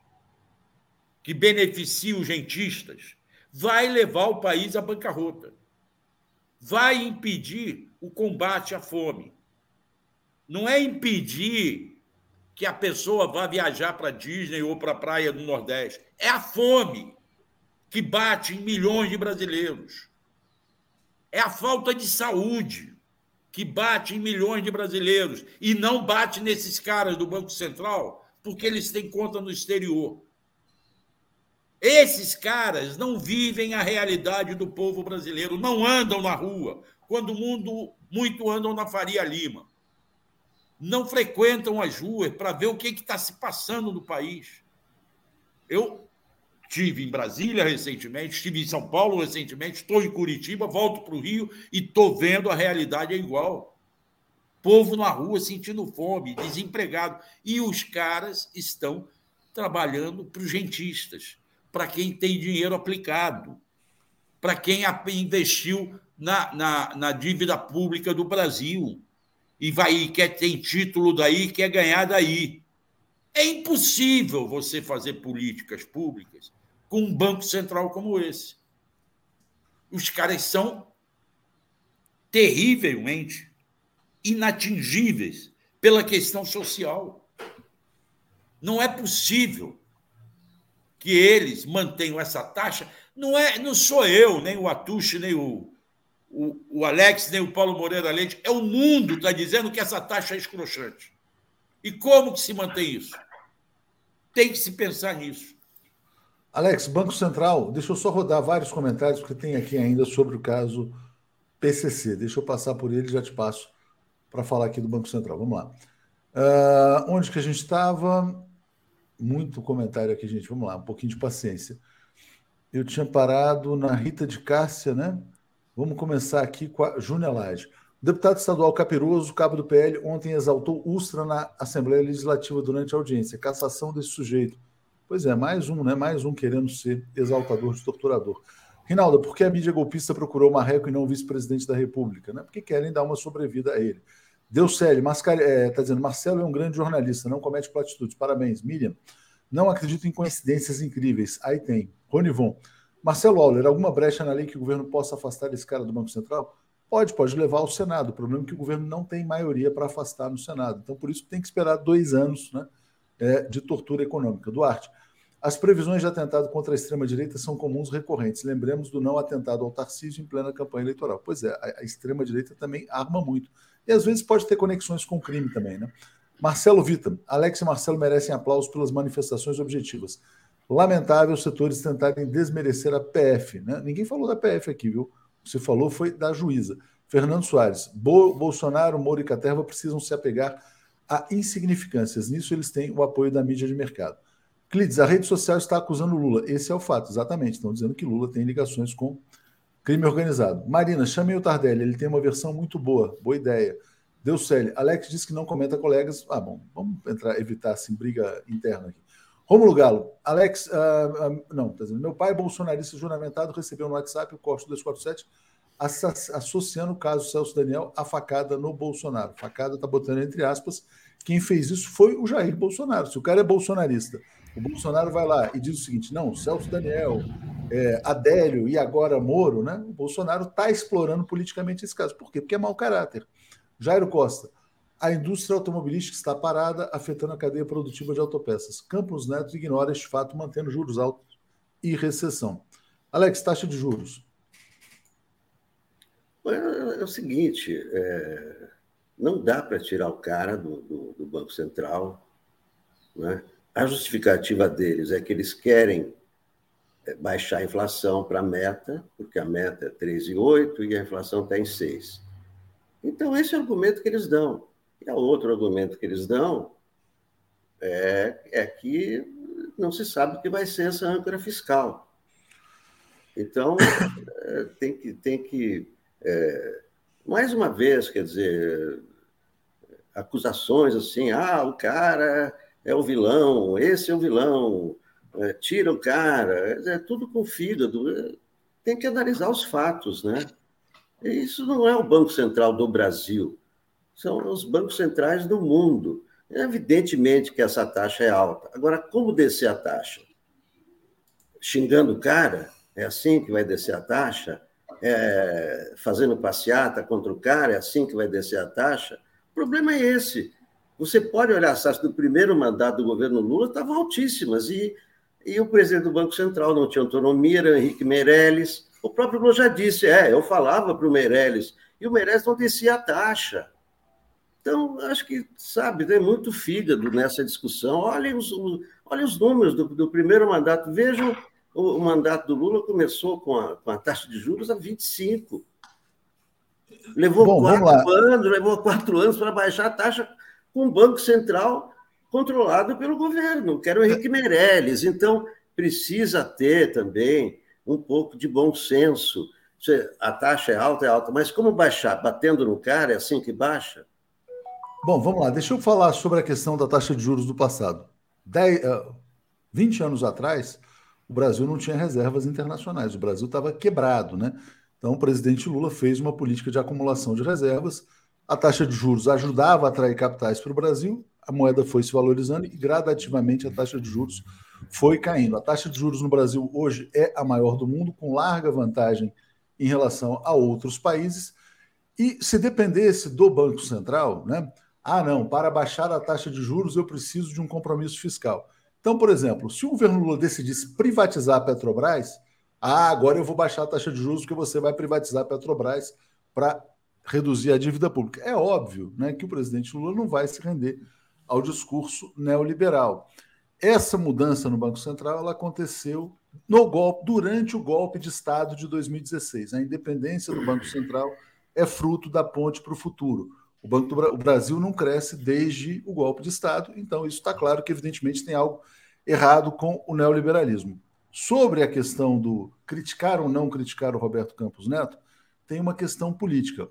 que beneficiam os rentistas, vai levar o país à bancarrota. Vai impedir o combate à fome. Não é impedir que a pessoa vá viajar para Disney ou para a praia do Nordeste. É a fome que bate em milhões de brasileiros. É a falta de saúde que bate em milhões de brasileiros e não bate nesses caras do Banco Central porque eles têm conta no exterior. Esses caras não vivem a realidade do povo brasileiro, não andam na rua, quando o mundo muito andam na Faria Lima. Não frequentam as ruas para ver o que está se passando no país. Eu Estive em Brasília recentemente, estive em São Paulo recentemente, estou em Curitiba, volto para o Rio e estou vendo a realidade é igual. Povo na rua sentindo fome, desempregado. E os caras estão trabalhando para os rentistas, para quem tem dinheiro aplicado, para quem investiu na, na, na, dívida pública do Brasil e vai quer ter título daí, quer ganhar daí. É impossível você fazer políticas públicas com um banco central como esse. Os caras são terrivelmente inatingíveis pela questão social. Não é possível que eles mantenham essa taxa. Não é, não sou eu, nem o Atushi, nem o, o, o Alex, nem o Paulo Moreira Leite. É o mundo que está dizendo que essa taxa é escrochante. E como que se mantém isso? Tem que se pensar nisso. Alex, Banco Central, deixa eu só rodar vários comentários que tem aqui ainda sobre o caso PCC. Deixa eu passar por ele e já te passo para falar aqui do Banco Central. Vamos lá. Uh, onde que a gente estava? Muito comentário aqui, gente. Vamos lá, um pouquinho de paciência. Eu tinha parado na Rita de Cássia, né? Vamos começar aqui com a Júnior Lage. O deputado estadual Capiroso, cabo do PL, ontem exaltou Ustra na Assembleia Legislativa durante a audiência. Cassação desse sujeito Pois é, mais um, né? Mais um querendo ser exaltador de torturador. Rinaldo, por que a mídia golpista procurou Marreco e não o vice-presidente da República? Né? Porque querem dar uma sobrevida a ele. Deucélio, Mascar... é, tá dizendo, Marcelo é um grande jornalista, não comete platitudes. Parabéns. Miriam, não acredito em coincidências incríveis. Aí tem. Ronivon, Marcelo Auler, alguma brecha na lei que o governo possa afastar esse cara do Banco Central? Pode, pode levar ao Senado. O problema é que o governo não tem maioria para afastar no Senado. Então, por isso tem que esperar dois anos, né? É, de tortura econômica. Duarte, as previsões de atentado contra a extrema-direita são comuns recorrentes. Lembremos do não atentado ao Tarcísio em plena campanha eleitoral. Pois é, a, a extrema-direita também arma muito. E às vezes pode ter conexões com crime também, né? Marcelo Vita, Alex e Marcelo merecem aplausos pelas manifestações objetivas. Lamentável os setores tentarem desmerecer a PF. Né? Ninguém falou da PF aqui, viu? Você falou foi da juíza. Fernando Soares, Bo Bolsonaro, Moro e Caterva precisam se apegar a insignificâncias. Nisso eles têm o apoio da mídia de mercado. Clides, a rede social está acusando Lula. Esse é o fato, exatamente. Estão dizendo que Lula tem ligações com crime organizado. Marina, chamei o Tardelli, ele tem uma versão muito boa. Boa ideia. Deu Célio. Alex disse que não comenta colegas. Ah, bom, vamos entrar, evitar assim, briga interna aqui. Romulo Galo, Alex, uh, uh, não, tá dizendo, meu pai é bolsonarista juramentado recebeu no WhatsApp o corte 247 associando o caso Celso Daniel à facada no Bolsonaro. Facada está botando entre aspas. Quem fez isso foi o Jair Bolsonaro. Se o cara é bolsonarista, o Bolsonaro vai lá e diz o seguinte: não, Celso Daniel, é, Adélio e agora Moro, né? O Bolsonaro está explorando politicamente esse caso. Por quê? Porque é mau caráter. Jairo Costa, a indústria automobilística está parada, afetando a cadeia produtiva de autopeças. Campos Neto ignora este fato, mantendo juros altos e recessão. Alex, taxa de juros. É, é o seguinte, é, não dá para tirar o cara do, do, do Banco Central. Né? A justificativa deles é que eles querem é, baixar a inflação para a meta, porque a meta é 3,8 e a inflação está em 6. Então, esse é o argumento que eles dão. E o outro argumento que eles dão é, é que não se sabe o que vai ser essa âncora fiscal. Então, é, tem que, tem que é, mais uma vez, quer dizer, acusações assim, ah, o cara é o vilão, esse é o vilão, é, tira o cara, é, é tudo com fígado. Tem que analisar os fatos, né? E isso não é o Banco Central do Brasil, são os bancos centrais do mundo. Evidentemente que essa taxa é alta. Agora, como descer a taxa? Xingando o cara? É assim que vai descer a taxa? É, fazendo passeata contra o cara, é assim que vai descer a taxa. O problema é esse. Você pode olhar as taxas do primeiro mandato do governo Lula, estavam altíssimas, e, e o presidente do Banco Central não tinha autonomia, era Henrique Meirelles. O próprio Lula já disse, é, eu falava para o Meirelles, e o Meirelles não descia a taxa. Então, acho que, sabe, tem muito fígado nessa discussão. Olhem os, olhem os números do, do primeiro mandato, vejam o, mandato do Lula começou com a, com a taxa de juros a 25. Levou Bom, quatro anos, levou quatro anos para baixar a taxa com o Banco Central controlado pelo governo, que era o Henrique Meirelles. Então, precisa ter também um pouco de bom senso. A taxa é alta, é alta, mas como baixar? Batendo no cara, é assim que baixa? Bom, vamos lá. Deixa eu falar sobre a questão da taxa de juros do passado. 10, uh, 20 anos atrás, o Brasil não tinha reservas internacionais, o Brasil estava quebrado, né? Então o presidente Lula fez uma política de acumulação de reservas, a taxa de juros ajudava a atrair capitais para o Brasil, a moeda foi se valorizando e gradativamente a taxa de juros foi caindo. A taxa de juros no Brasil hoje é a maior do mundo, com larga vantagem em relação a outros países. E se dependesse do Banco Central, né? Ah, não, para baixar a taxa de juros eu preciso de um compromisso fiscal. Então, por exemplo, se o governo Lula decidisse privatizar a Petrobras, ah, agora eu vou baixar a taxa de juros porque você vai privatizar a Petrobras para reduzir a dívida pública. É óbvio né, que o presidente Lula não vai se render ao discurso neoliberal. Essa mudança no Banco Central ela aconteceu no golpe, durante o golpe de Estado de 2016. A independência do Banco Central é fruto da ponte para o futuro. O Banco do o Brasil não cresce desde o golpe de Estado, então isso está claro que, evidentemente, tem algo errado com o neoliberalismo. Sobre a questão do criticar ou não criticar o Roberto Campos Neto, tem uma questão política.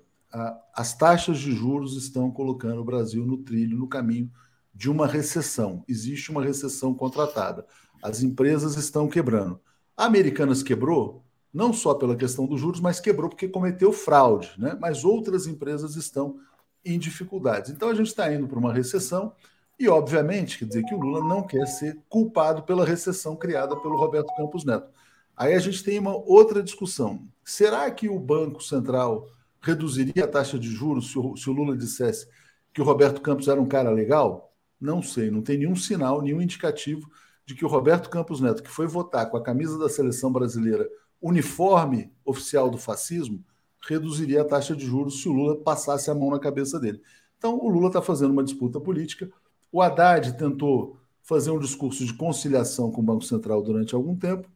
As taxas de juros estão colocando o Brasil no trilho, no caminho de uma recessão. Existe uma recessão contratada. As empresas estão quebrando. A Americanas quebrou, não só pela questão dos juros, mas quebrou porque cometeu fraude. Né? Mas outras empresas estão em dificuldades. Então a gente está indo para uma recessão e, obviamente, quer dizer que o Lula não quer ser culpado pela recessão criada pelo Roberto Campos Neto. Aí a gente tem uma outra discussão. Será que o Banco Central reduziria a taxa de juros se o, se o Lula dissesse que o Roberto Campos era um cara legal? Não sei, não tem nenhum sinal, nenhum indicativo de que o Roberto Campos Neto, que foi votar com a camisa da seleção brasileira uniforme oficial do fascismo, reduziria a taxa de juros se o Lula passasse a mão na cabeça dele. Então, o Lula está fazendo uma disputa política. O Haddad tentou fazer um discurso de conciliação com o Banco Central durante algum tempo,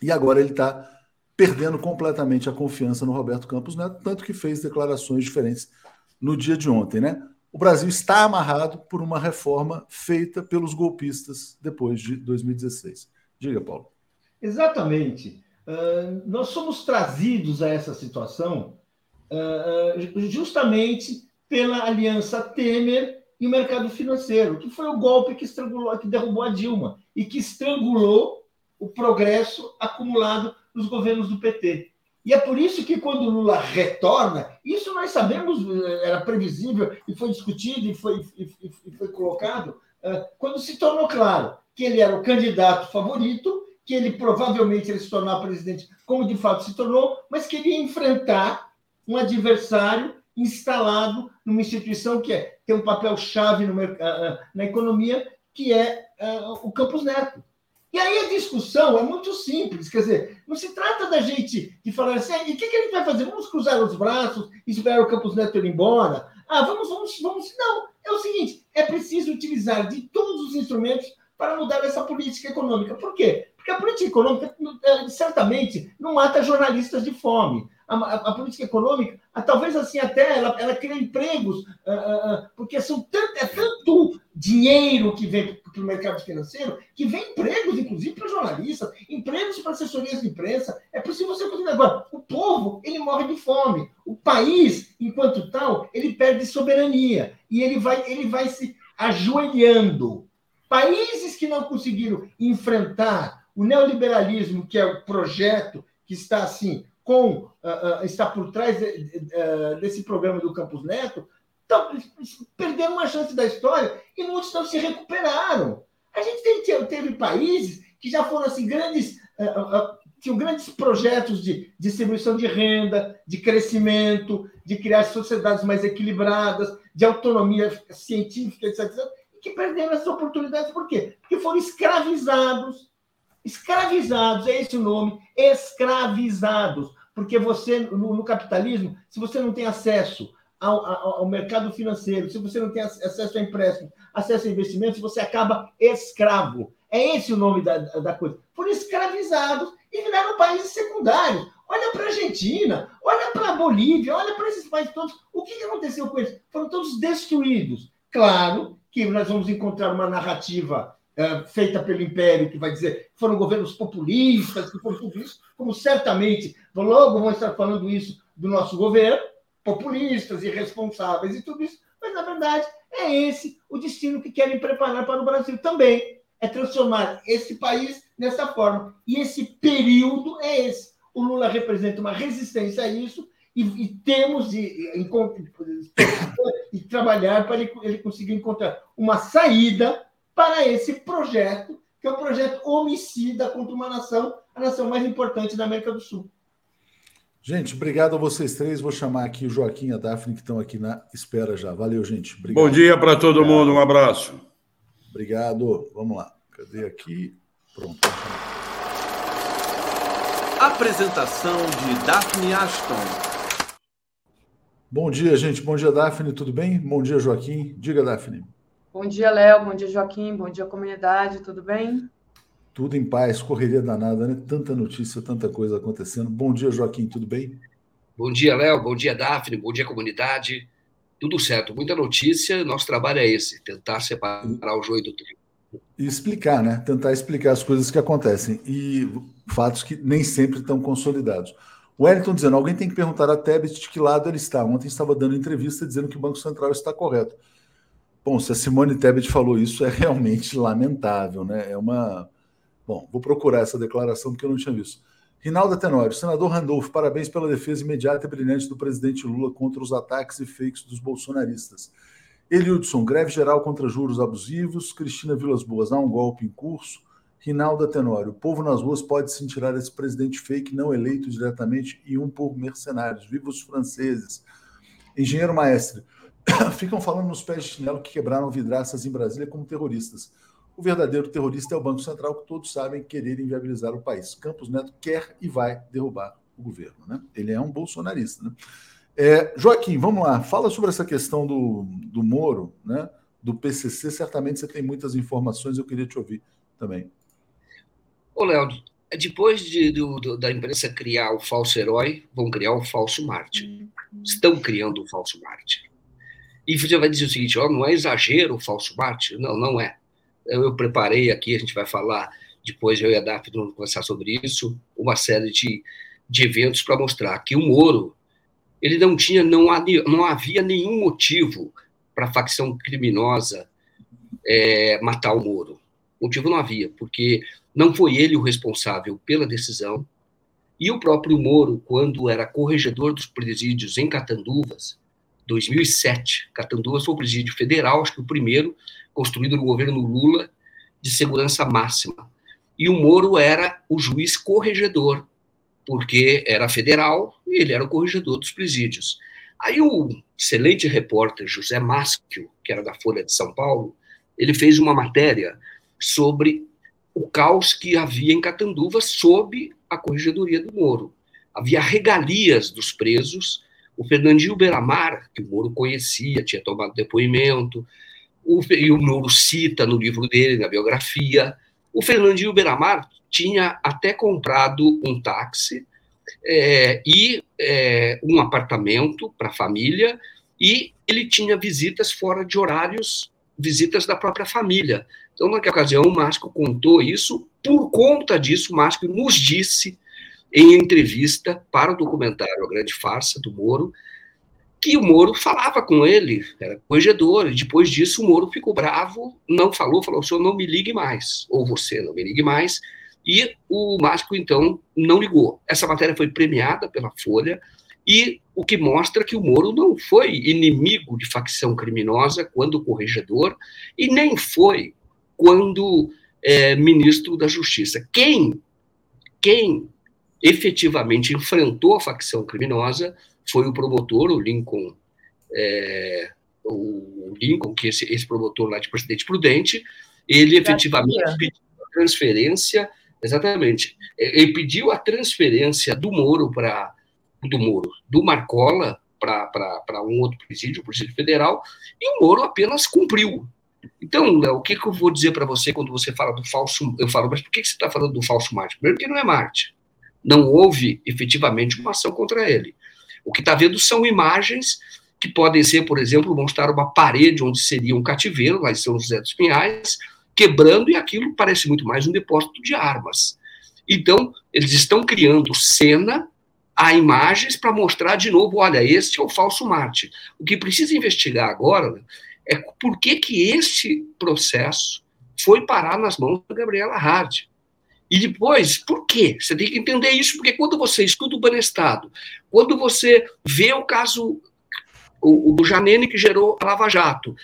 e agora ele está perdendo completamente a confiança no Roberto Campos Neto, tanto que fez declarações diferentes no dia de ontem, né? O Brasil está amarrado por uma reforma feita pelos golpistas depois de 2016. Diga, Paulo. Exatamente nós somos trazidos a essa situação uh, justamente pela aliança Temer e o mercado financeiro, que foi o golpe que estrangulou, que derrubou a Dilma e que estrangulou o progresso acumulado nos governos do PT. E é por isso que quando o Lula retorna, isso nós sabemos, eh, era previsível e foi discutido e foi, e, e foi colocado, eh, quando se tornou claro que ele era o candidato favorito, que ele provavelmente ele se tornar presidente, como de fato se tornou, mas que ele ia enfrentar um adversário instalado numa instituição que é, tem um papel chave no, na economia, que é uh, o Campos Neto. E aí a discussão é muito simples, quer dizer, não se trata da gente de falar assim, e o que, que a gente vai fazer? Vamos cruzar os braços e esperar o Campos Neto ir embora? Ah, vamos, vamos, vamos. Não, é o seguinte, é preciso utilizar de todos os instrumentos para mudar essa política econômica. Por quê? Porque a política econômica certamente não mata jornalistas de fome a, a, a política econômica, a, talvez assim até ela, ela cria empregos, uh, uh, porque são tanto, é tanto dinheiro que vem para o mercado financeiro que vem empregos, inclusive para jornalistas, empregos para assessorias de imprensa. É possível você conseguir. Agora, o povo ele morre de fome. O país, enquanto tal, ele perde soberania e ele vai, ele vai se ajoelhando. Países que não conseguiram enfrentar o neoliberalismo, que é o projeto que está assim com uh, uh, está por trás de, uh, desse programa do Campus Neto, então, perderam uma chance da história e muitos não se recuperaram. A gente teve, teve países que já foram assim grandes tinham grandes projetos de distribuição de renda, de crescimento, de criar sociedades mais equilibradas, de autonomia científica, etc, etc e que perderam essas oportunidades. Por quê? Porque foram escravizados. Escravizados, é esse o nome, escravizados porque você, no, no capitalismo, se você não tem acesso ao, ao, ao, mercado financeiro, se você não tem acesso a empréstimo, acesso a investimentos, você acaba escravo. É esse o nome da, da coisa. Foram escravizados e viraram países secundários. Olha para a Argentina, olha para a Bolívia, olha para esses países todos. O que aconteceu com eles? Foram todos destruídos. Claro que nós vamos encontrar uma narrativa é, feita pelo Império, que vai dizer foram governos populistas, que foram tudo isso, como certamente logo vão estar falando isso do nosso governo, populistas, irresponsáveis e tudo isso, mas na verdade é esse o destino que querem preparar para o Brasil também. É transformar esse país nessa forma. E esse período é esse. O Lula representa uma resistência a isso e, e temos de, de, de, trabalhar para ele, ele conseguir encontrar uma saída para esse projeto, que é o um projeto homicida contra uma nação, a nação mais importante da América do Sul. Gente, obrigado a vocês três. Vou chamar aqui o Joaquim e a Daphne, que estão aqui na espera já. Valeu, gente. Obrigado. Bom dia para todo obrigado. mundo. Um abraço. Obrigado. Vamos lá. Cadê aqui? Pronto. Apresentação de Daphne Ashton. Bom dia, gente. Bom dia, Daphne. Tudo bem? Bom dia, Joaquim. Diga, Daphne. Bom dia, Léo. Bom dia, Joaquim. Bom dia, comunidade. Tudo bem? Tudo em paz, correria danada, né? Tanta notícia, tanta coisa acontecendo. Bom dia, Joaquim. Tudo bem? Bom dia, Léo. Bom dia, Daphne. Bom dia, comunidade. Tudo certo. Muita notícia. Nosso trabalho é esse: tentar separar o joio do trigo. E explicar, né? Tentar explicar as coisas que acontecem e fatos que nem sempre estão consolidados. O Wellington dizendo: alguém tem que perguntar a Tebet de que lado ele está. Ontem estava dando entrevista dizendo que o Banco Central está correto. Bom, se a Simone Tebet falou isso, é realmente lamentável, né? É uma. Bom, vou procurar essa declaração porque eu não tinha visto. Rinaldo Tenório, senador Randolfo, parabéns pela defesa imediata e brilhante do presidente Lula contra os ataques e fakes dos bolsonaristas. Eliudson, greve geral contra juros abusivos. Cristina Vilas Boas, há um golpe em curso. Rinaldo Tenório, o povo nas ruas pode se tirar esse presidente fake não eleito diretamente e um por mercenários. Viva os franceses. Engenheiro Maestre, ficam falando nos pés de chinelo que quebraram vidraças em Brasília como terroristas. O verdadeiro terrorista é o Banco Central, que todos sabem querer inviabilizar o país. Campos Neto quer e vai derrubar o governo. Né? Ele é um bolsonarista. Né? É, Joaquim, vamos lá. Fala sobre essa questão do, do Moro, né? do PCC. Certamente você tem muitas informações, eu queria te ouvir também. Ô, Léo, depois de, do, do, da imprensa criar o falso herói, vão criar o falso mártir. Estão criando o falso mártir. E você vai dizer o seguinte: ó, não é exagero o falso mártir? Não, não é. Eu, eu, preparei aqui, a gente vai falar depois, eu e a Daphne vamos conversar sobre isso, uma série de, de eventos para mostrar que o Moro ele não tinha, não, não havia nenhum motivo para a facção criminosa é, matar o Moro. Motivo não havia, porque não foi ele o responsável pela decisão, e o próprio Moro, quando era corregedor dos presídios em Catanduvas, 2007, Catanduvas foi o presídio federal, acho que o primeiro, construído no governo Lula, de segurança máxima. E o Moro era o juiz corregedor, porque era federal e ele era o corregedor dos presídios. Aí o excelente repórter José Maschio, que era da Folha de São Paulo, ele fez uma matéria sobre o caos que havia em Catanduva sob a corregedoria do Moro. Havia regalias dos presos. O Fernandinho Beramar, que o Moro conhecia, tinha tomado depoimento, o, e o Moro cita no livro dele, na biografia. O Fernandinho Beramar tinha até comprado um táxi é, e é, um apartamento para a família, e ele tinha visitas fora de horários, visitas da própria família. Então, naquela ocasião, o Márcio contou isso. Por conta disso, o Márcio nos disse, em entrevista para o documentário A Grande Farsa do Moro, que o Moro falava com ele, era corregedor, e depois disso o Moro ficou bravo, não falou, falou, o senhor não me ligue mais, ou você não me ligue mais, e o Márcio, então, não ligou. Essa matéria foi premiada pela Folha, e o que mostra que o Moro não foi inimigo de facção criminosa quando corregedor, e nem foi quando é, ministro da Justiça. Quem, quem efetivamente enfrentou a facção criminosa foi o promotor, o Lincoln, é, o Lincoln, que esse, esse promotor lá de Presidente Prudente, ele efetivamente pediu a transferência, exatamente, é, ele pediu a transferência do Moro para do Moro, do Marcola para um outro presídio, o presídio federal, e o Moro apenas cumpriu. Então, Léo, o que, que eu vou dizer para você quando você fala do falso? Eu falo, mas por que, que você está falando do falso Marte? Primeiro, porque não é Marte. Não houve efetivamente uma ação contra ele. O que está vendo são imagens que podem ser, por exemplo, mostrar uma parede onde seria um cativeiro, lá em São José dos Pinhais, quebrando, e aquilo parece muito mais um depósito de armas. Então, eles estão criando cena a imagens para mostrar de novo, olha, este é o falso Marte. O que precisa investigar agora é por que, que este processo foi parar nas mãos da Gabriela Hard. E depois, por quê? Você tem que entender isso, porque quando você estuda o Banestado, quando você vê o caso o, do Janene que gerou a Lava Jato,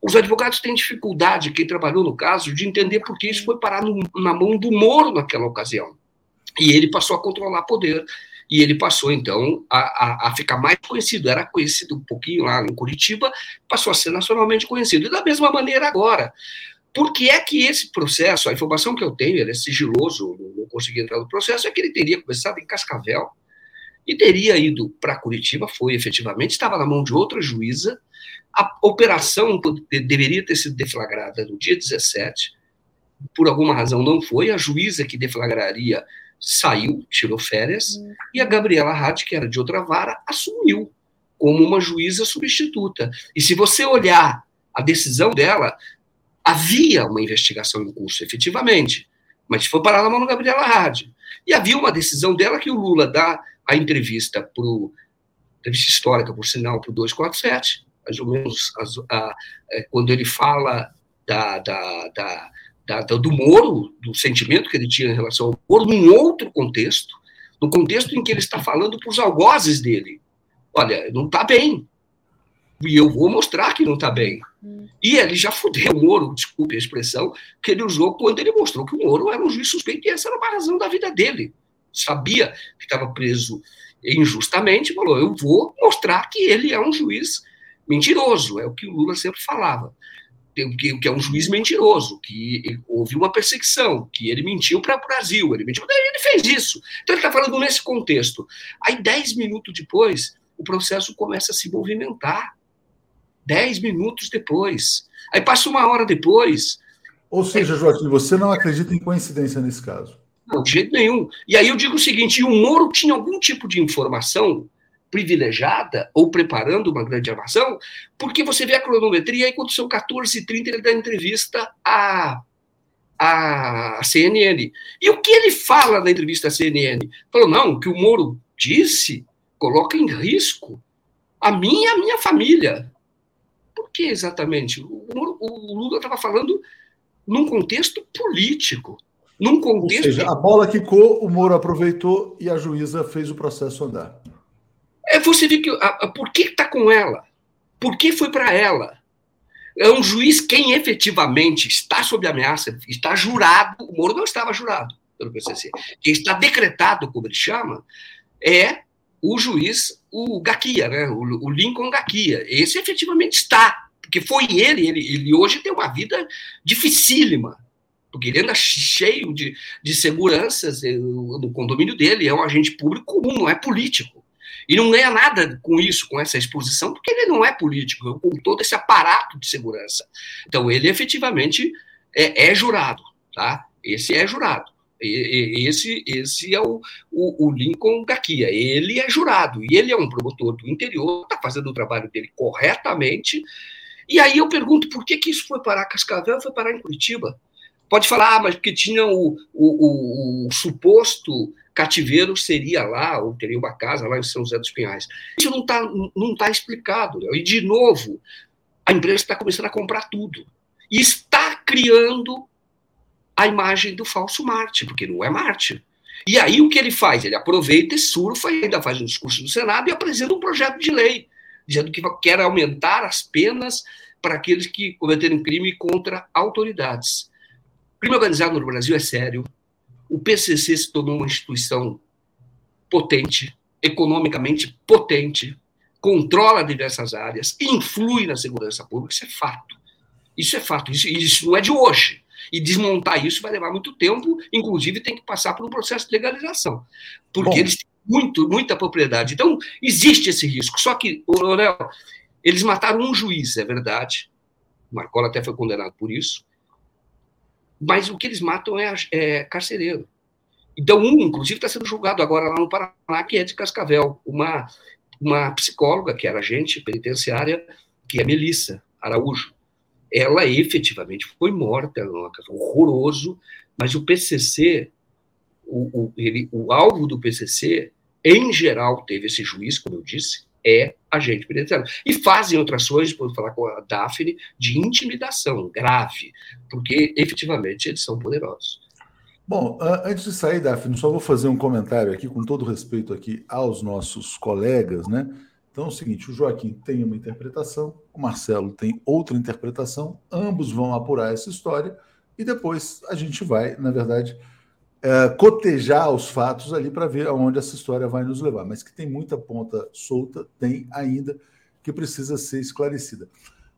os advogados têm dificuldade, quem trabalhou no caso, de entender por que isso foi parar no, na mão do Moro naquela ocasião. E ele passou a controlar poder, e ele passou, então, a, a, a, ficar mais conhecido. Era conhecido um pouquinho lá em Curitiba, passou a ser nacionalmente conhecido. E da mesma maneira agora. Por que é que esse processo, a informação que eu tenho, ele é sigiloso, não consegui entrar no processo, é que ele teria começado em Cascavel e teria ido para Curitiba, foi efetivamente, estava na mão de outra juíza. A operação deveria ter sido deflagrada no dia 17, por alguma razão não foi. A juíza que deflagraria saiu, tirou férias, e a Gabriela Hatt, que era de outra vara, assumiu como uma juíza substituta. E se você olhar a decisão dela, Havia uma investigação em curso, efetivamente, mas foi parar na mão do Gabriela Hard. E havia uma decisão dela que o Lula dá a entrevista para entrevista histórica, por sinal, para o 247, mais ou menos a, é, quando ele fala da, da, da, da, do Moro, do sentimento que ele tinha em relação ao Moro, num outro contexto, no contexto em que ele está falando para os algozes dele. Olha, não está bem. E eu vou mostrar que não está bem. E ele já fudeu o Moro, desculpe a expressão, que ele usou quando ele mostrou que o Moro era um juiz suspeito e essa era uma razão da vida dele. Sabia que estava preso injustamente, falou: eu vou mostrar que ele é um juiz mentiroso. É o que o Lula sempre falava. Que, que é um juiz mentiroso, que houve uma perseguição, que ele mentiu para o Brasil, ele mentiu, ele fez isso. Então ele está falando nesse contexto. Aí, dez minutos depois, o processo começa a se movimentar dez minutos depois. Aí passa uma hora depois. Ou seja, Joaquim, você não acredita em coincidência nesse caso? Não, de jeito nenhum. E aí eu digo o seguinte: o Moro tinha algum tipo de informação privilegiada ou preparando uma grande armação, porque você vê a cronometria e quando são 14h30 ele dá entrevista à, à CNN. E o que ele fala na entrevista à CNN? Falou, não, o que o Moro disse coloca em risco a minha e a minha família. Que exatamente? O, o Lula estava falando num contexto político. Num contexto. Ou seja, a bola quicou, o Moro aproveitou e a juíza fez o processo andar. É, você vê que. A, a, por que está com ela? Por que foi para ela? É um juiz quem efetivamente está sob ameaça, está jurado. O Moro não estava jurado pelo PCC. Quem está decretado, como ele chama, é o juiz, o Gaquia, né? o, o Lincoln Gaquia. Esse efetivamente está, porque foi ele, ele, ele hoje tem uma vida dificílima, porque ele anda cheio de, de seguranças eh, no condomínio dele, é um agente público comum, não é político. E não ganha nada com isso, com essa exposição, porque ele não é político, com todo esse aparato de segurança. Então, ele efetivamente é, é jurado, tá? Esse é jurado. Esse, esse é o, o, o Lincoln Gaquia. Ele é jurado e ele é um promotor do interior, está fazendo o trabalho dele corretamente. E aí eu pergunto por que, que isso foi parar Cascavel foi parar em Curitiba? Pode falar, ah, mas porque tinha o, o, o, o suposto cativeiro seria lá, ou teria uma casa lá em São José dos Pinhais. Isso não está não tá explicado. Né? E, de novo, a empresa está começando a comprar tudo. E está criando a imagem do falso Marte, porque não é Marte. E aí o que ele faz? Ele aproveita e surfa, e ainda faz um discurso no Senado e apresenta um projeto de lei, dizendo que quer aumentar as penas para aqueles que cometeram crime contra autoridades. O crime organizado no Brasil é sério. O PCC se tornou uma instituição potente, economicamente potente, controla diversas áreas, influi na segurança pública, isso é fato. Isso é fato, isso, isso não é de hoje. E desmontar isso vai levar muito tempo, inclusive tem que passar por um processo de legalização, porque Bom. eles têm muito, muita propriedade. Então, existe esse risco. Só que, Léo, eles mataram um juiz, é verdade. O Marcola até foi condenado por isso. Mas o que eles matam é, é carcereiro. Então, um, inclusive, está sendo julgado agora lá no Paraná, que é de Cascavel. Uma, uma psicóloga, que era agente penitenciária, que é Melissa Araújo ela efetivamente foi morta, é horroroso, mas o PCC, o, o, ele, o alvo do PCC, em geral, teve esse juiz, como eu disse, é agente penitenciário. E fazem outras ações, por falar com a Daphne, de intimidação grave, porque efetivamente eles são poderosos. Bom, antes de sair, Daphne, só vou fazer um comentário aqui, com todo respeito aqui aos nossos colegas, né? Então é o seguinte: o Joaquim tem uma interpretação, o Marcelo tem outra interpretação, ambos vão apurar essa história e depois a gente vai, na verdade, é, cotejar os fatos ali para ver aonde essa história vai nos levar. Mas que tem muita ponta solta, tem ainda, que precisa ser esclarecida.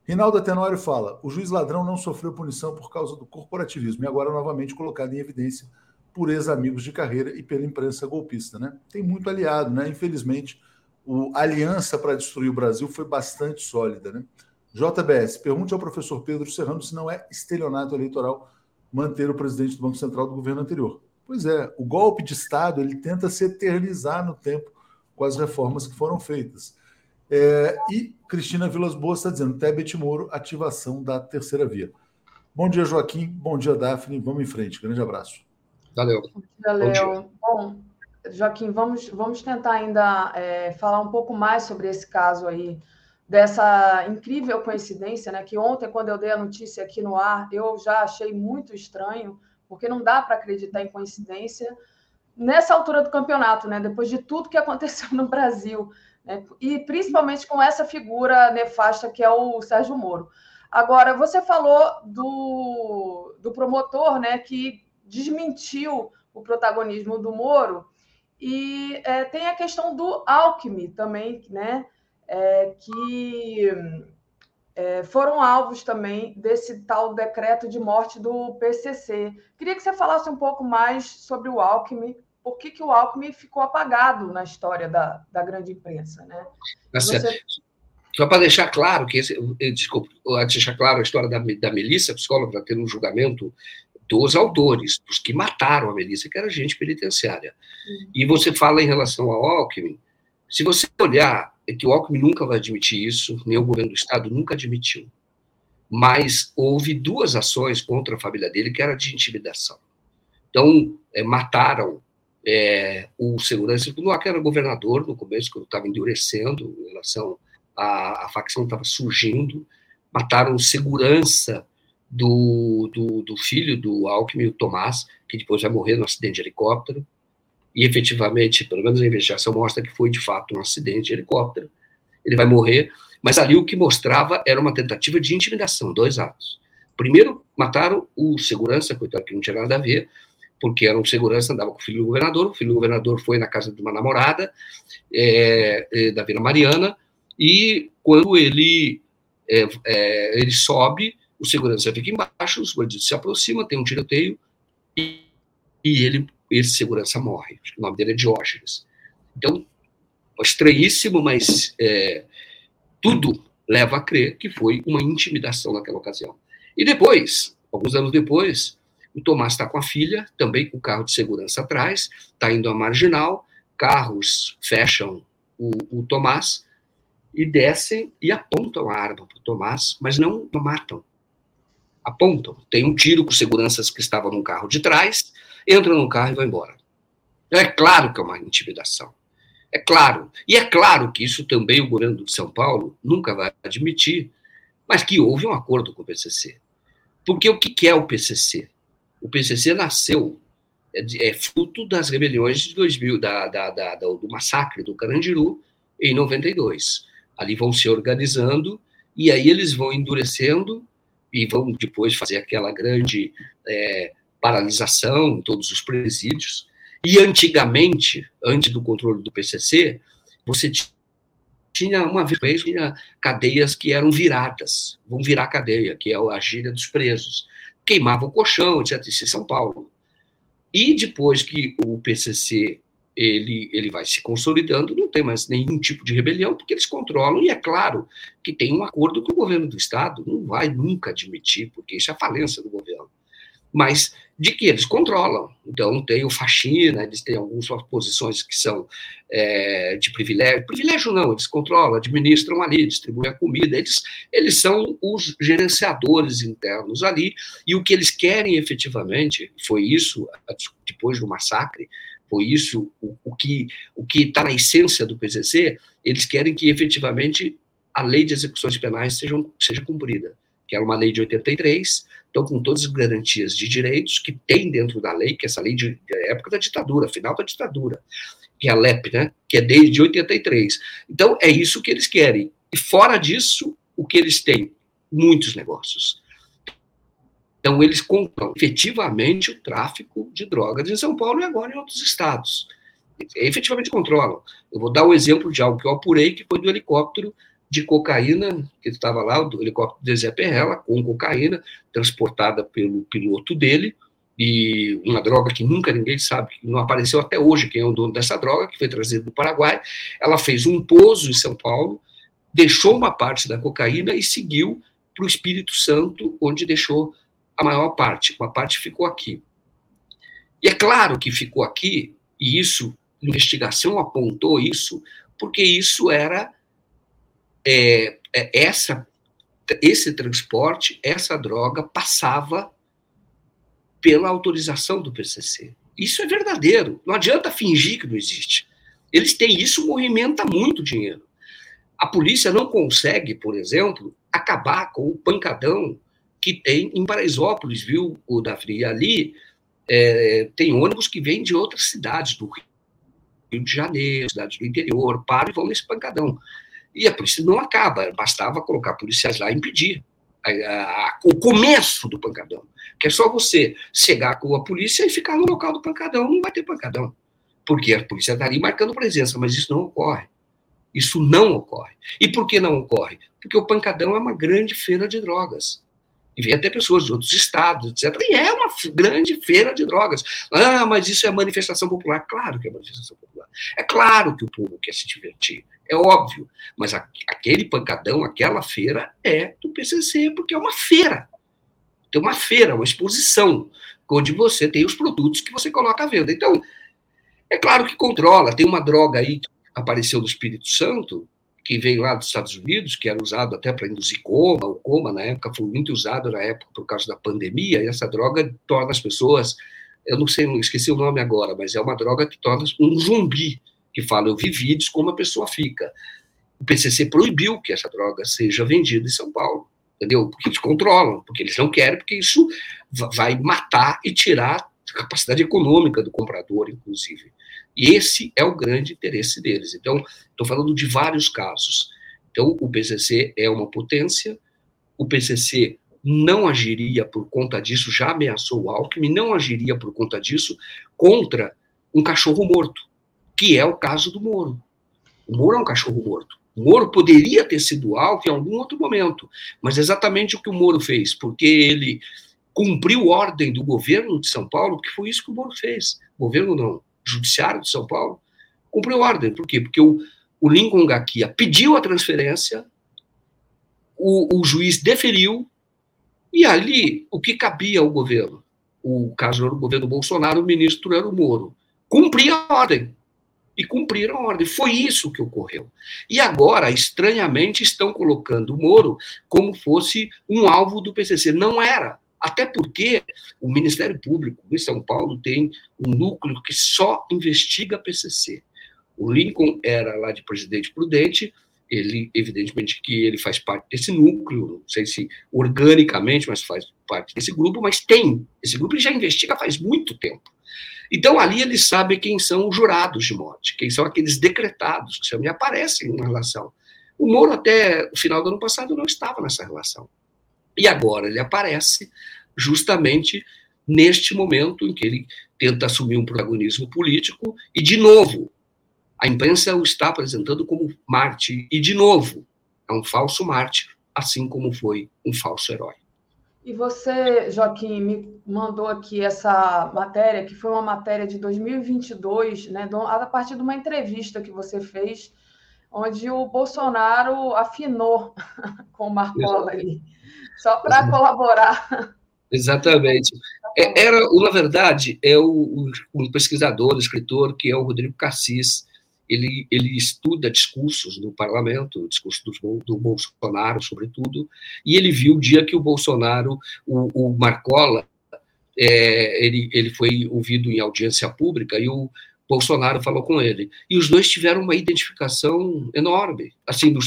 Rinaldo Tenório fala: o juiz ladrão não sofreu punição por causa do corporativismo e agora novamente colocado em evidência por ex-amigos de carreira e pela imprensa golpista. Né? Tem muito aliado, né? Infelizmente a aliança para destruir o Brasil foi bastante sólida. Né? JBS, pergunte ao professor Pedro Serrano se não é estelionato eleitoral manter o presidente do Banco Central do governo anterior. Pois é, o golpe de Estado ele tenta se eternizar no tempo com as reformas que foram feitas. É, e Cristina Vilas Boas está dizendo: Tebet Moro, ativação da terceira via. Bom dia, Joaquim. Bom dia, Daphne. Vamos em frente. Grande abraço. Valeu. Valeu. Bom, Joaquim, vamos, vamos tentar ainda é, falar um pouco mais sobre esse caso aí, dessa incrível coincidência, né? Que ontem, quando eu dei a notícia aqui no ar, eu já achei muito estranho, porque não dá para acreditar em coincidência nessa altura do campeonato, né? Depois de tudo que aconteceu no Brasil, né? e principalmente com essa figura nefasta que é o Sérgio Moro. Agora, você falou do, do promotor, né? Que desmentiu o protagonismo do Moro. E é, tem a questão do Alckmin também, né? É, que é, foram alvos também desse tal decreto de morte do PCC. Queria que você falasse um pouco mais sobre o Alckmin, por que, que o Alckmin ficou apagado na história da, da grande imprensa, né? Tá Você... Só para deixar claro que esse, desculpa, deixar claro a história da, da Melissa, psicóloga, está tendo um julgamento dos autores, dos que mataram a Melissa, que era gente penitenciária. Uhum. E você fala em relação ao Alckmin, se você olhar, é que o Alckmin nunca vai admitir isso, nem o governo do Estado nunca admitiu. Mas houve duas ações contra a família dele que era de intimidação. Então, é, mataram é, o segurança, o que era governador no começo, quando estava endurecendo em relação à, à facção estava surgindo, mataram segurança do, do, do filho do Alckmin, o Tomás, que depois vai morrer no acidente de helicóptero. E efetivamente, pelo menos a investigação mostra que foi de fato um acidente de helicóptero. Ele vai morrer, mas ali o que mostrava era uma tentativa de intimidação, dois atos. Primeiro, mataram o segurança, coitado que não tinha nada a ver, porque era um segurança, andava com o filho do governador, o filho do governador foi na casa de uma namorada é, é, da Vila Mariana, e quando ele, é, é ele sobe, o segurança fica embaixo, os bandidos se aproximam, tem um tiroteio, e, e ele, esse segurança morre. O nome dele é Diógenes. Então, estranhíssimo, mas é, tudo leva a crer que foi uma intimidação naquela ocasião. E depois, alguns anos depois, o Tomás está com a filha, também com o carro de segurança atrás, está indo à marginal, carros fecham o, o Tomás e descem e apontam a arma para o Tomás, mas não matam. Apontam. Tem um tiro com seguranças que estavam no carro de trás, entram no carro e vão embora. É claro que é uma intimidação. É claro. E é claro que isso também o governo de São Paulo nunca vai admitir, mas que houve um acordo com o PCC. Porque o que é o PCC? O PCC nasceu, é, é fruto das rebeliões de 2000, da, da, da, do massacre do Carandiru, em 92. Ali vão se organizando, e aí eles vão endurecendo, e vão depois fazer aquela grande é, paralisação em todos os presídios. E antigamente, antes do controle do PCC, você tinha uma vez tinha cadeias que eram viradas, vão virar cadeia, que é a gíria dos presos. Queimava o colchão, etc. Isso em São Paulo. E depois que o PCC ele, ele vai se consolidando, não tem mais nenhum tipo de rebelião, porque eles controlam, e é claro que tem um acordo que o governo do Estado não vai nunca admitir, porque isso é falência do governo. Mas de que eles controlam. Então, tem o faxina, eles têm algumas posições que são é, de privilégio. Privilégio não, eles controlam, administram ali, distribuem a comida, eles, eles são os gerenciadores internos ali, e o que eles querem efetivamente, foi isso, depois do massacre, foi isso o, o que o está na essência do PCC, eles querem que efetivamente a lei de execuções penais seja, seja cumprida, que era uma lei de 83, então, com todas as garantias de direitos que tem dentro da lei, que essa lei de, época da ditadura, final da ditadura, que é a LEP, né, que é desde 83. Então, é isso que eles querem. E fora disso, o que eles têm? Muitos negócios. Então, eles compram efetivamente o tráfico de drogas em São Paulo e agora em outros estados. Efetivamente controlam. Eu vou dar um exemplo de algo que eu apurei, que foi do helicóptero de cocaína, que estava lá, o helicóptero de Zé Perrella, com cocaína, transportada pelo piloto dele, e uma droga que nunca ninguém sabe, não apareceu até hoje quem é o dono dessa droga, que foi trazida do Paraguai. Ela fez um pouso em São Paulo, deixou uma parte da cocaína e seguiu para o Espírito Santo, onde deixou a maior parte. Uma parte ficou aqui. E é claro que ficou aqui, e isso, investigação apontou isso, porque isso era é, é, essa, esse transporte, essa droga passava pela autorização do PCC. Isso é verdadeiro. Não adianta fingir que não existe. Eles têm isso, movimenta muito dinheiro. A polícia não consegue, por exemplo, acabar com o pancadão que tem em Paraisópolis, viu, o Davi? Ali é, tem ônibus que vêm de outras cidades, do Rio de Janeiro, cidades do interior, param e vão nesse pancadão. E a polícia não acaba, bastava colocar policiais lá e impedir a, a, o começo do pancadão. Que é só você chegar com a polícia e ficar no local do pancadão, não vai ter pancadão. Porque a polícia estaria marcando presença, mas isso não ocorre. Isso não ocorre. E por que não ocorre? Porque o pancadão é uma grande feira de drogas. E vem até pessoas de outros estados, etc. E é uma grande feira de drogas. Ah, mas isso é manifestação popular. Claro que é manifestação popular. É claro que o povo quer se divertir é óbvio. Mas aquele pancadão, aquela feira é do PCC, porque é uma feira. Tem uma feira, uma exposição, onde você tem os produtos que você coloca à venda. Então, é claro que controla. Tem uma droga aí que apareceu no Espírito Santo, que veio lá dos Estados Unidos, que era usado até para induzir coma. O coma, na época, foi muito usado na época por causa da pandemia, e essa droga torna as pessoas, eu não sei, esqueci o nome agora, mas é uma droga que torna um zumbi que fala, eu vi vídeos como a pessoa fica. O PCC proibiu que essa droga seja vendida em São Paulo. entendeu? Porque eles controlam, porque eles não querem, porque isso vai matar e tirar a capacidade econômica do comprador, inclusive. E esse é o grande interesse deles. Então, estou falando de vários casos. Então, o PCC é uma potência, o PCC não agiria por conta disso, já ameaçou o Alckmin, não agiria por conta disso contra um cachorro morto, que é o caso do Moro. O Moro é um cachorro morto. O Moro poderia ter sido alvo em algum outro momento, mas exatamente o que o Moro fez, porque ele cumpriu ordem do governo de São Paulo, que foi isso que o Moro fez. Governo não, Judiciário de São Paulo, cumpriu ordem. Por quê? Porque o, o Lincoln Gaquia pediu a transferência, o, o juiz deferiu, e ali, o que cabia ao governo? O caso era o governo Bolsonaro, o ministro era o Moro. Cumpria a ordem. E cumpriram a ordem. Foi isso que ocorreu. E agora, estranhamente, estão colocando o Moro como fosse um alvo do PCC. Não era. Até porque o Ministério Público em São Paulo tem um núcleo que só investiga PCC. O Lincoln era lá de presidente prudente, ele, evidentemente, que ele faz parte desse núcleo, não sei se organicamente, mas faz parte desse grupo, mas tem. Esse grupo ele já investiga faz muito tempo. Então, ali ele sabe quem são os jurados de morte, quem são aqueles decretados que me aparecem na relação. O Moro, até o final do ano passado, não estava nessa relação. E agora ele aparece justamente neste momento em que ele tenta assumir um protagonismo político e, de novo, a imprensa o está apresentando como Marte, e, de novo, é um falso Marte, assim como foi um falso herói. E você, Joaquim, me mandou aqui essa matéria, que foi uma matéria de 2022, né, a partir de uma entrevista que você fez, onde o Bolsonaro afinou com o Marcola ali, só para colaborar. Exatamente. É, era, na verdade, é o, o, pesquisador, escritor, que é o Rodrigo Cassis, ele, ele estuda discursos no parlamento, discursos do, do, Bolsonaro, sobretudo, e ele viu o dia que o Bolsonaro, o, o Marcola, é, ele, ele foi ouvido em audiência pública e o Bolsonaro falou com ele. E os dois tiveram uma identificação enorme, assim, do,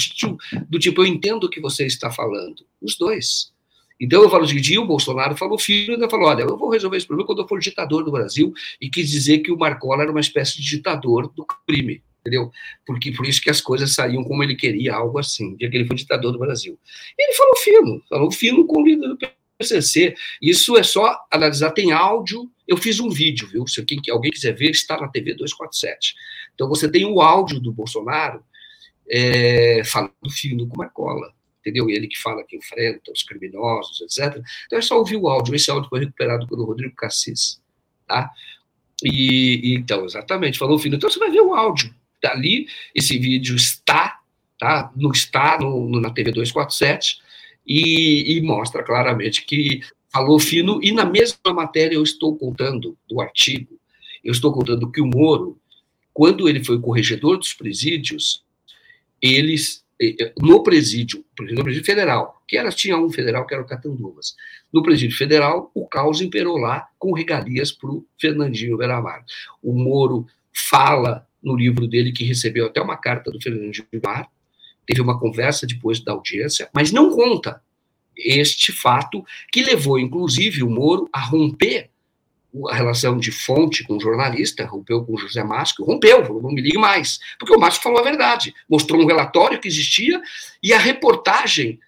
do tipo, eu entendo o que você está falando. Os dois. Então eu falo o seguinte, o Bolsonaro falou filho, ainda falou, olha, eu vou resolver esse problema quando eu for ditador do Brasil, e quis dizer que o Marcola era uma espécie de ditador do crime entendeu? Porque por isso que as coisas saíam como ele queria, algo assim, dia que ele foi ditador do Brasil. E ele falou fino, falou fino com o líder do PCC. Isso é só analisar, tem áudio. Eu fiz um vídeo, viu? Se alguém, alguém quiser ver, está na TV 247. Então você tem o áudio do Bolsonaro é, falando fino com Marcola. Entendeu? Ele que fala que enfrenta os criminosos, etc. Então é só ouvir o áudio. Esse áudio foi recuperado pelo Rodrigo Cassis. Tá? E, e, então, exatamente, falou fino. Então você vai ver o áudio ali, esse vídeo está, tá? No, está no, no, na TV 247 e, e mostra claramente que falou fino, e na mesma matéria eu estou contando, do artigo, eu estou contando que o Moro, quando ele foi corregedor dos presídios, eles, no presídio, no presídio federal, que era, tinha um federal que era o Catanduvas, no presídio federal, o caos imperou lá com regalias para o Fernandinho Veramar. O Moro fala no livro dele que recebeu até uma carta do Fernando Gilmar, teve uma conversa depois da audiência, mas não conta este fato que levou, inclusive, o Moro a romper a relação de fonte com o jornalista, rompeu com o José Márcio, rompeu, falou, não me ligue mais, porque o Márcio falou a verdade, mostrou um relatório que existia e a reportagem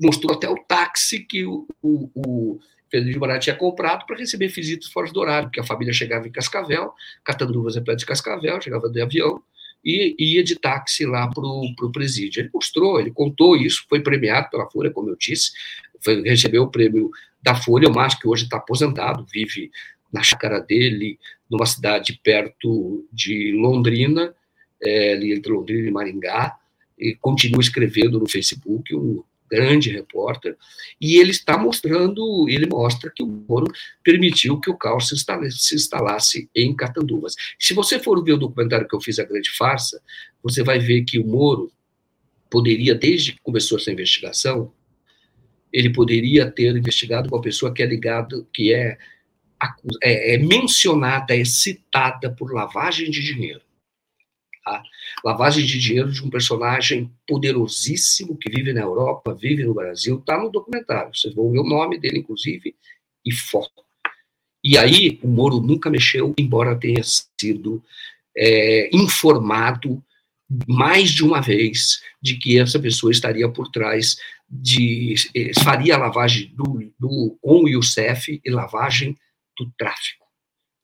mostrou até o táxi que o, o, o Pedro de Moraes tinha comprado para receber visitas fora do horário, porque a família chegava em Cascavel, Catanduvas é perto de Cascavel, chegava de avião e ia de táxi lá para o presídio. Ele mostrou, ele contou isso, foi premiado pela Folha, como eu disse, foi, recebeu o prêmio da Folha, mas que hoje está aposentado, vive na chácara dele, numa cidade perto de Londrina, é, entre Londrina e Maringá, e continua escrevendo no Facebook, um grande repórter, e ele está mostrando, ele mostra que o Moro permitiu que o caos se instalasse, se instalasse em Catanduvas. Se você for ver o documentário que eu fiz, A Grande Farsa, você vai ver que o Moro poderia, desde que começou essa investigação, ele poderia ter investigado com a pessoa que é ligada, que é, é, é mencionada, é citada por lavagem de dinheiro. Tá? Lavagem de dinheiro de um personagem poderosíssimo que vive na Europa, vive no Brasil, está no documentário. Vocês vão ver o nome dele, inclusive, e foto. E aí, o Moro nunca mexeu, embora tenha sido é, informado mais de uma vez de que essa pessoa estaria por trás de eh, faria lavagem do, do com o Youssef e lavagem do tráfico.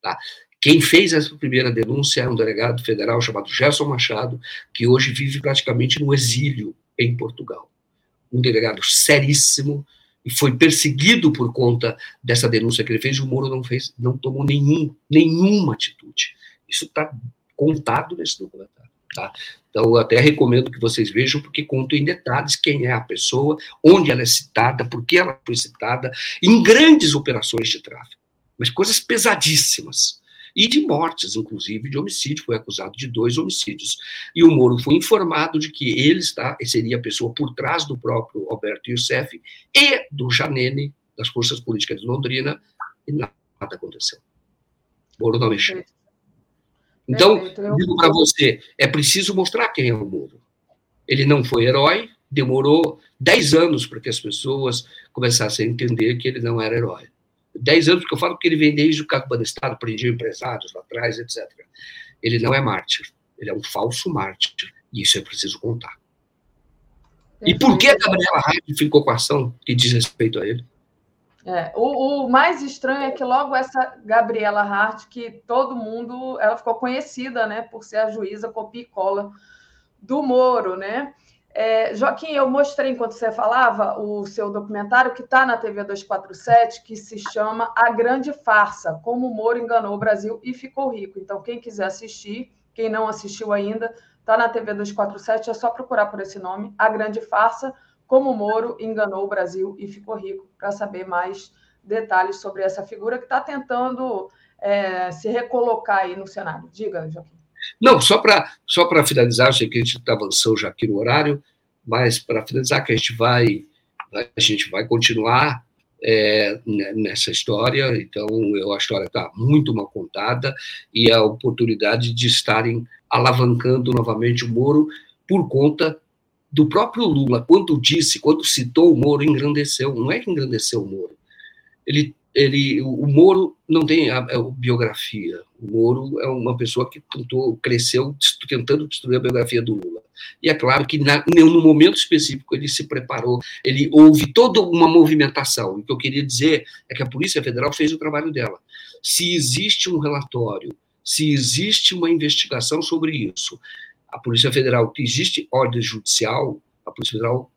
Tá? Quem fez essa primeira denúncia é um delegado federal chamado Gerson Machado, que hoje vive praticamente no exílio em Portugal. Um delegado seríssimo e foi perseguido por conta dessa denúncia que ele fez. O Moro não fez, não tomou nenhum, nenhuma atitude. Isso está contado nesse documentário. Tá? Então, eu até recomendo que vocês vejam, porque conto em detalhes quem é a pessoa, onde ela é citada, por que ela foi citada, em grandes operações de tráfico, mas coisas pesadíssimas e de mortes, inclusive de homicídio, foi acusado de dois homicídios. E o Moro foi informado de que ele está, seria a pessoa por trás do próprio Alberto Youssef e do Janene, das forças políticas de Londrina, e nada aconteceu. Moro não mexeu. Então, digo para você, é preciso mostrar quem é o Moro. Ele não foi herói, demorou 10 anos para que as pessoas começassem a entender que ele não era herói. 10 anos, porque eu falo que ele vem desde o Caco Estado, prendia empresários lá atrás, etc. Ele não é mártir, ele é um falso mártir, e isso é preciso contar. E por que a Gabriela Hart ficou com a ação que diz respeito a ele? É, o, o, mais estranho é que logo essa Gabriela Hart, que todo mundo, ela ficou conhecida, né, por ser a juíza copia e cola do Moro, né? É, Joaquim, eu mostrei enquanto você falava o seu documentário que está na TV 247, que se chama A Grande Farsa: Como o Moro enganou o Brasil e ficou rico. Então, quem quiser assistir, quem não assistiu ainda, está na TV 247, é só procurar por esse nome, A Grande Farsa: Como o Moro enganou o Brasil e ficou rico, para saber mais detalhes sobre essa figura que está tentando é, se recolocar aí no cenário. Diga, Joaquim. Não, só para só finalizar, sei que a gente está avançando já aqui no horário, mas para finalizar, que a gente vai, a gente vai continuar é, nessa história, então eu, a história está muito mal contada e a oportunidade de estarem alavancando novamente o Moro por conta do próprio Lula, quando disse, quando citou o Moro, engrandeceu, não é que engrandeceu o Moro, ele ele, o Moro não tem a, a, biografia. O Moro é uma pessoa que tentou, cresceu tentando destruir a biografia do Lula. E é claro que na, no momento específico ele se preparou, ele houve toda uma movimentação. O que eu queria dizer é que a Polícia Federal fez o trabalho dela. Se existe um relatório, se existe uma investigação sobre isso, a Polícia Federal, que existe ordem judicial, a Polícia Federal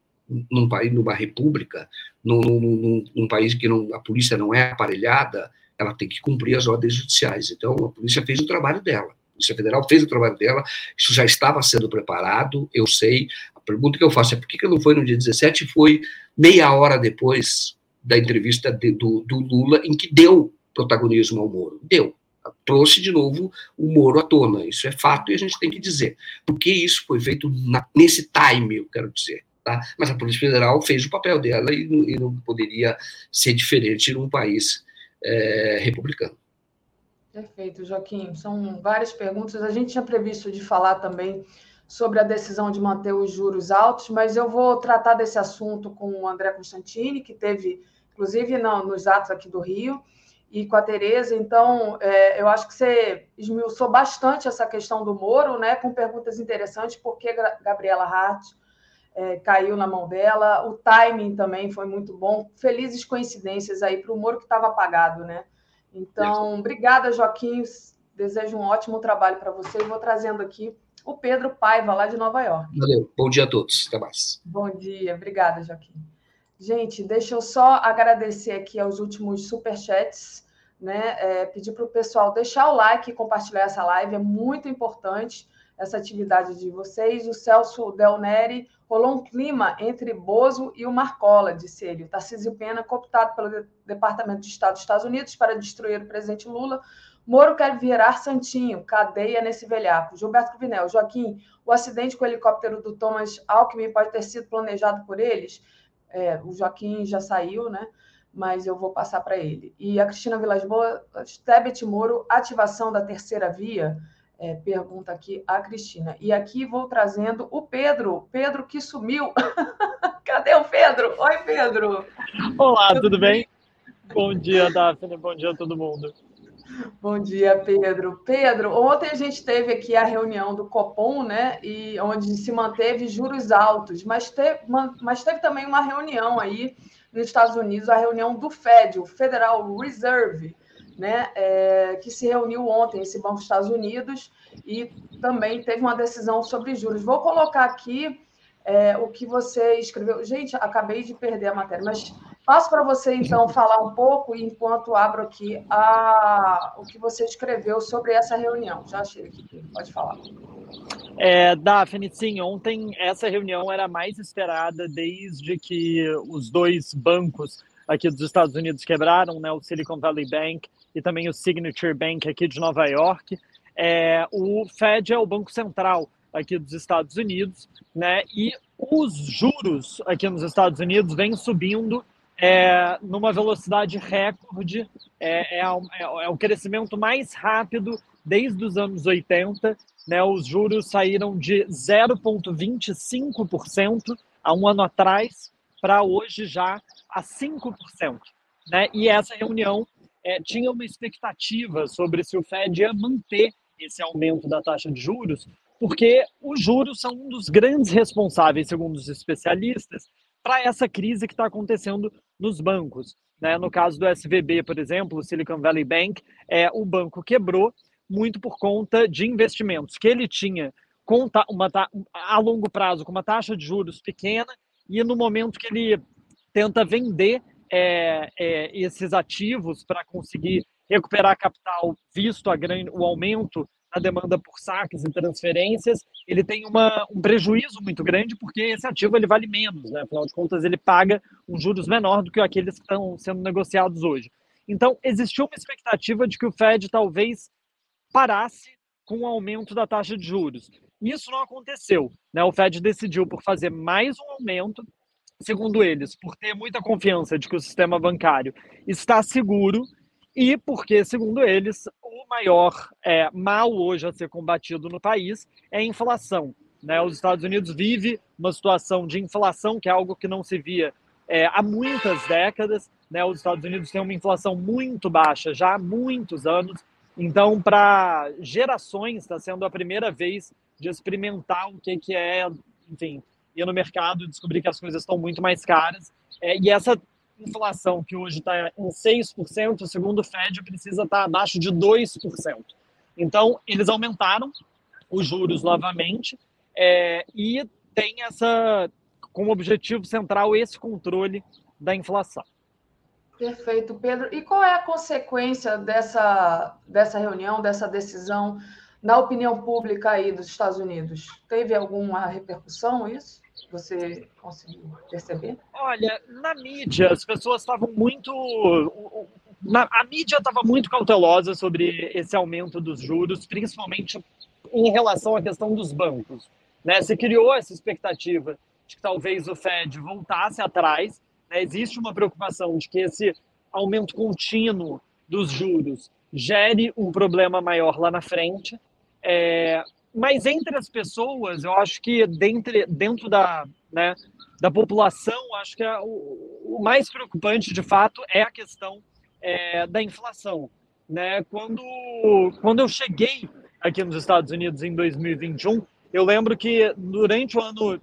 num país, numa república, num, num, num, país que não, a polícia não é aparelhada, ela tem que cumprir as ordens judiciais. Então, a polícia fez o trabalho dela. A Polícia Federal fez o trabalho dela, isso já estava sendo preparado, eu sei. A pergunta que eu faço é por que, que não foi no dia 17 e foi meia hora depois da entrevista de, do, do Lula, em que deu protagonismo ao Moro? Deu trouxe de novo o Moro à tona. Isso é fato e a gente tem que dizer. Porque isso foi feito na, nesse time, eu quero dizer. Tá? Mas a Polícia Federal fez o papel dela e, e não poderia ser diferente num país é, republicano. Perfeito, Joaquim. São várias perguntas. A gente tinha previsto de falar também sobre a decisão de manter os juros altos, mas eu vou tratar desse assunto com o André Constantini, que teve, inclusive, nos atos aqui do Rio, e com a Tereza. Então, é, eu acho que você esmiuçou bastante essa questão do Moro, né, com perguntas interessantes, porque Gabriela Hart é, caiu na mão dela. O timing também foi muito bom. Felizes coincidências aí para o Moro que estava apagado, né? Então, obrigada, Joaquim. Desejo um ótimo trabalho para você. Vou trazendo aqui o Pedro Paiva, lá de Nova York. Valeu. Bom dia a todos. Até mais. Bom dia. Obrigada, Joaquim. Gente, deixa eu só agradecer aqui aos últimos superchats, né? É, pedir para o pessoal deixar o like e compartilhar essa live, é muito importante essa atividade de vocês. O Celso Del Neri rolou um clima entre Bozo e o Marcola, disse ele. O Tarcísio Pena, cooptado pelo Departamento de Estado dos Estados Unidos para destruir o presidente Lula. Moro quer virar santinho, cadeia nesse velhaco. Gilberto Cruvinel, Joaquim, o acidente com o helicóptero do Thomas Alckmin pode ter sido planejado por eles? É, o Joaquim já saiu, né? Mas eu vou passar para ele. E a Cristina Vilas Boas, Tebet Moro, ativação da terceira via é, pergunta aqui a Cristina. E aqui vou trazendo o Pedro, Pedro que sumiu. Cadê o Pedro? Oi, Pedro. Olá, tudo, tudo bem? Bom dia, Daphne. Bom dia a todo mundo. Bom dia, Pedro. Pedro, ontem a gente teve aqui a reunião do Copom, né? E onde se manteve juros altos, mas teve, mas teve também uma reunião aí nos Estados Unidos, a reunião do Fed, o Federal Reserve, né? É, que se reuniu ontem, esse Banco dos Estados Unidos, e também teve uma decisão sobre juros. Vou colocar aqui é, o que você escreveu. Gente, acabei de perder a matéria, mas passo para você então falar um pouco enquanto abro aqui a, o que você escreveu sobre essa reunião. Já achei aqui, pode falar. É, Daphne, sim, ontem essa reunião era mais esperada desde que os dois bancos aqui dos Estados Unidos quebraram, né, o Silicon Valley Bank e também o Signature Bank aqui de Nova York. É, o Fed é o banco central aqui dos Estados Unidos, né? E os juros aqui nos Estados Unidos vêm subindo é, numa velocidade recorde, é, é, é, é, o crescimento mais rápido desde os anos 80. Né, os juros saíram de 0,25% há um ano atrás para hoje já a 5%. Né? E essa reunião é, tinha uma expectativa sobre se o Fed ia manter esse aumento da taxa de juros, porque os juros são um dos grandes responsáveis, segundo os especialistas, para essa crise que está acontecendo nos bancos. Né? No caso do SVB, por exemplo, o Silicon Valley Bank, é, o banco quebrou muito por conta de investimentos que ele tinha conta uma, a longo prazo com uma taxa de juros pequena e no momento que ele tenta vender é, é, esses ativos para conseguir recuperar capital, visto grande, o aumento na demanda por saques e transferências, ele tem uma, um prejuízo muito grande porque esse ativo ele vale menos, né? afinal de contas ele paga um juros menor do que aqueles que estão sendo negociados hoje. Então existiu uma expectativa de que o Fed talvez parasse com o aumento da taxa de juros. Isso não aconteceu. Né? O Fed decidiu por fazer mais um aumento, segundo eles, por ter muita confiança de que o sistema bancário está seguro e porque, segundo eles, o maior é, mal hoje a ser combatido no país é a inflação. Né? Os Estados Unidos vive uma situação de inflação que é algo que não se via é, há muitas décadas. Né? Os Estados Unidos têm uma inflação muito baixa já há muitos anos. Então, para gerações, está sendo a primeira vez de experimentar o que, que é, enfim, ir no mercado e descobrir que as coisas estão muito mais caras. É, e essa inflação que hoje está em 6%, segundo o Fed, precisa estar tá abaixo de 2%. Então, eles aumentaram os juros novamente é, e tem essa, como objetivo central, esse controle da inflação. Perfeito, Pedro. E qual é a consequência dessa, dessa reunião, dessa decisão na opinião pública aí dos Estados Unidos? Teve alguma repercussão isso? Você conseguiu perceber? Olha, na mídia, as pessoas estavam muito. Na, a mídia estava muito cautelosa sobre esse aumento dos juros, principalmente em relação à questão dos bancos. Né? Se criou essa expectativa de que talvez o Fed voltasse atrás. Né? Existe uma preocupação de que esse aumento contínuo dos juros gere um problema maior lá na frente. É, mas entre as pessoas, eu acho que dentro, dentro da, né, da população, acho que é o, o, mais preocupante, de fato, é a questão é, da inflação. Né? Quando, quando eu cheguei aqui nos Estados Unidos em 2021, eu lembro que durante o ano,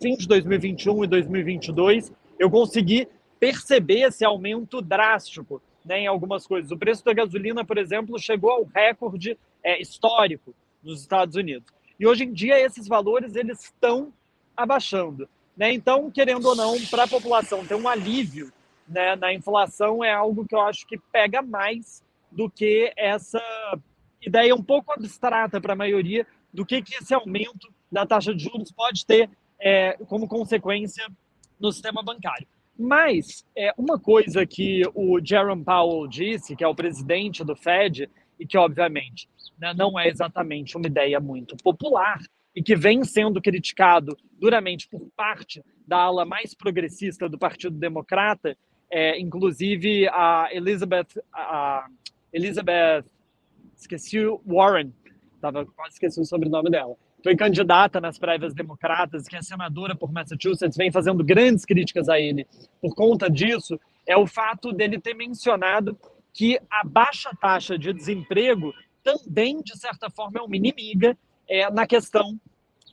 fim de 2021 e 2022, eu consegui perceber esse aumento drástico né, em algumas coisas. O preço da gasolina, por exemplo, chegou ao recorde é, histórico nos Estados Unidos. E hoje em dia esses valores eles estão abaixando. Né? Então, querendo ou não, para a população ter um alívio né, na inflação é algo que eu acho que pega mais do que essa ideia um pouco abstrata para a maioria do que, que esse aumento da taxa de juros pode ter é, como consequência no sistema bancário. Mas é, uma coisa que o Jerome Powell disse, que é o presidente do Fed, e que, obviamente, né, não é exatamente uma ideia muito popular e que vem sendo criticado duramente por parte da ala mais progressista do Partido Democrata, é, inclusive a Elizabeth, a Elizabeth, esqueci Warren, tava, quase esqueci o sobrenome dela, foi candidata nas prévias democratas, que é senadora por Massachusetts, vem fazendo grandes críticas a ele. Por conta disso, é o fato dele ter mencionado que a baixa taxa de desemprego também, de certa forma, é uma inimiga é, na questão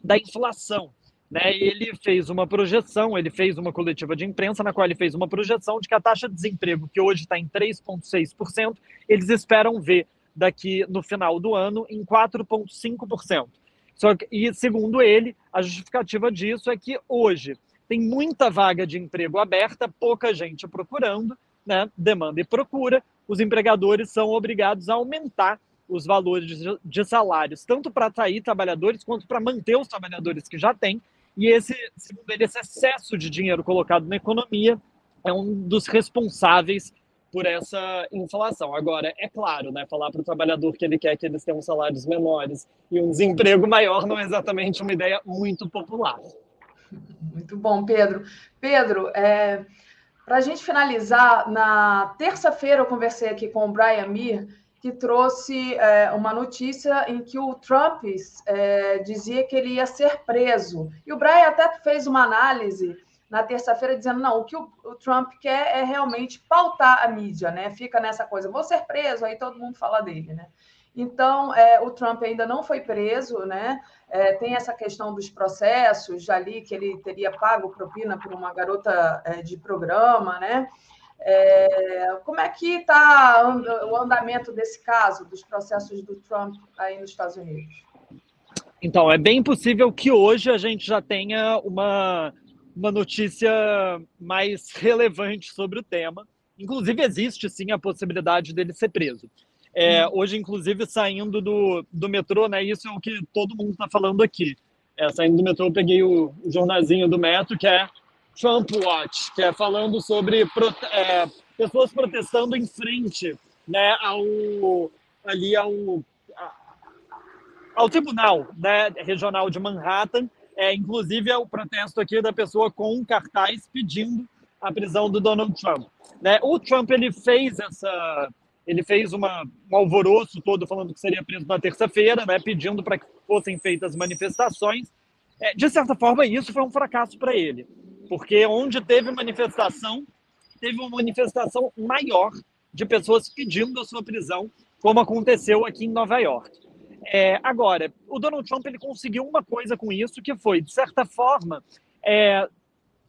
da inflação. Né? Ele fez uma projeção, ele fez uma coletiva de imprensa na qual ele fez uma projeção de que a taxa de desemprego, que hoje está em 3,6%, eles esperam ver daqui no final do ano em 4,5%. Só que, e segundo ele, a justificativa disso é que hoje tem muita vaga de emprego aberta, pouca gente procurando, né? demanda e procura, os empregadores são obrigados a aumentar os valores de salários, tanto para atrair trabalhadores quanto para manter os trabalhadores que já têm. E esse, segundo ele, esse excesso de dinheiro colocado na economia é um dos responsáveis por essa inflação. Agora, é claro, né, falar para o trabalhador que ele quer que eles tenham salários menores e um desemprego maior não é exatamente uma ideia muito popular. Muito bom, Pedro. Pedro, é, para a gente finalizar, na terça-feira eu conversei aqui com o Brian Mir, que trouxe é, uma notícia em que o Trump é, dizia que ele ia ser preso. E o Brian até fez uma análise na terça-feira dizendo não, o que o, o, Trump quer é realmente pautar a mídia, né? Fica nessa coisa, vou ser preso, aí todo mundo fala dele, né? Então, é, o Trump ainda não foi preso, né? É, tem essa questão dos processos, já li que ele teria pago propina por uma garota é, de programa, né? É, como é que está o andamento desse caso, dos processos do Trump aí nos Estados Unidos? Então, é bem possível que hoje a gente já tenha uma, uma notícia mais relevante sobre o tema. Inclusive, existe sim a possibilidade dele ser preso. É, hoje, inclusive, saindo do, do metrô, né? Isso é o que todo mundo está falando aqui. É, saindo do metrô, peguei o, o jornalzinho do metro, que é Trump Watch, que é falando sobre é, pessoas protestando em frente né, ao, ali ao, ao tribunal né, regional de Manhattan. É, inclusive, é o protesto aqui da pessoa com um cartaz pedindo a prisão do Donald Trump. Né? O Trump ele fez essa, ele fez uma, um alvoroço todo falando que seria preso na terça-feira, né, pedindo para que fossem feitas manifestações. É, de certa forma, isso foi um fracasso para ele porque onde teve manifestação, teve uma manifestação maior de pessoas pedindo a sua prisão, como aconteceu aqui em Nova York. É, agora, o Donald Trump ele conseguiu uma coisa com isso, que foi, de certa forma, é,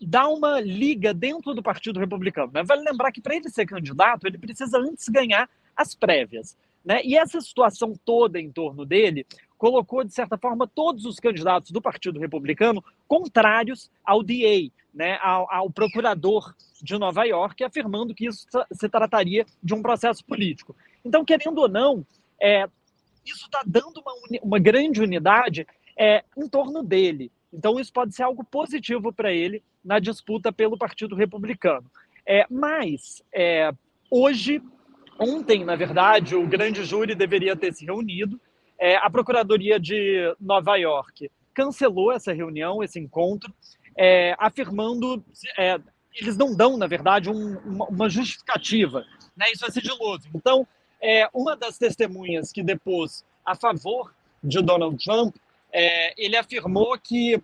dar uma liga dentro do Partido Republicano. Né? Vale lembrar que para ele ser candidato, ele precisa antes ganhar as prévias. Né? E essa situação toda em torno dele colocou, de certa forma, todos os candidatos do Partido Republicano contrários ao DA, né, ao, ao, procurador de Nova York, afirmando que isso se trataria de um processo político. Então, querendo ou não, é, isso está dando uma, uma, grande unidade é, em torno dele. Então, isso pode ser algo positivo para ele na disputa pelo Partido Republicano. É, mas, é, hoje, ontem, na verdade, o grande júri deveria ter se reunido. É, a Procuradoria de Nova York cancelou essa reunião, esse encontro, é, afirmando. É, eles não dão, na verdade, um, uma, uma, justificativa. Né? Isso é sigiloso. Então, é, uma das testemunhas que depôs a favor de Donald Trump, é, ele afirmou que,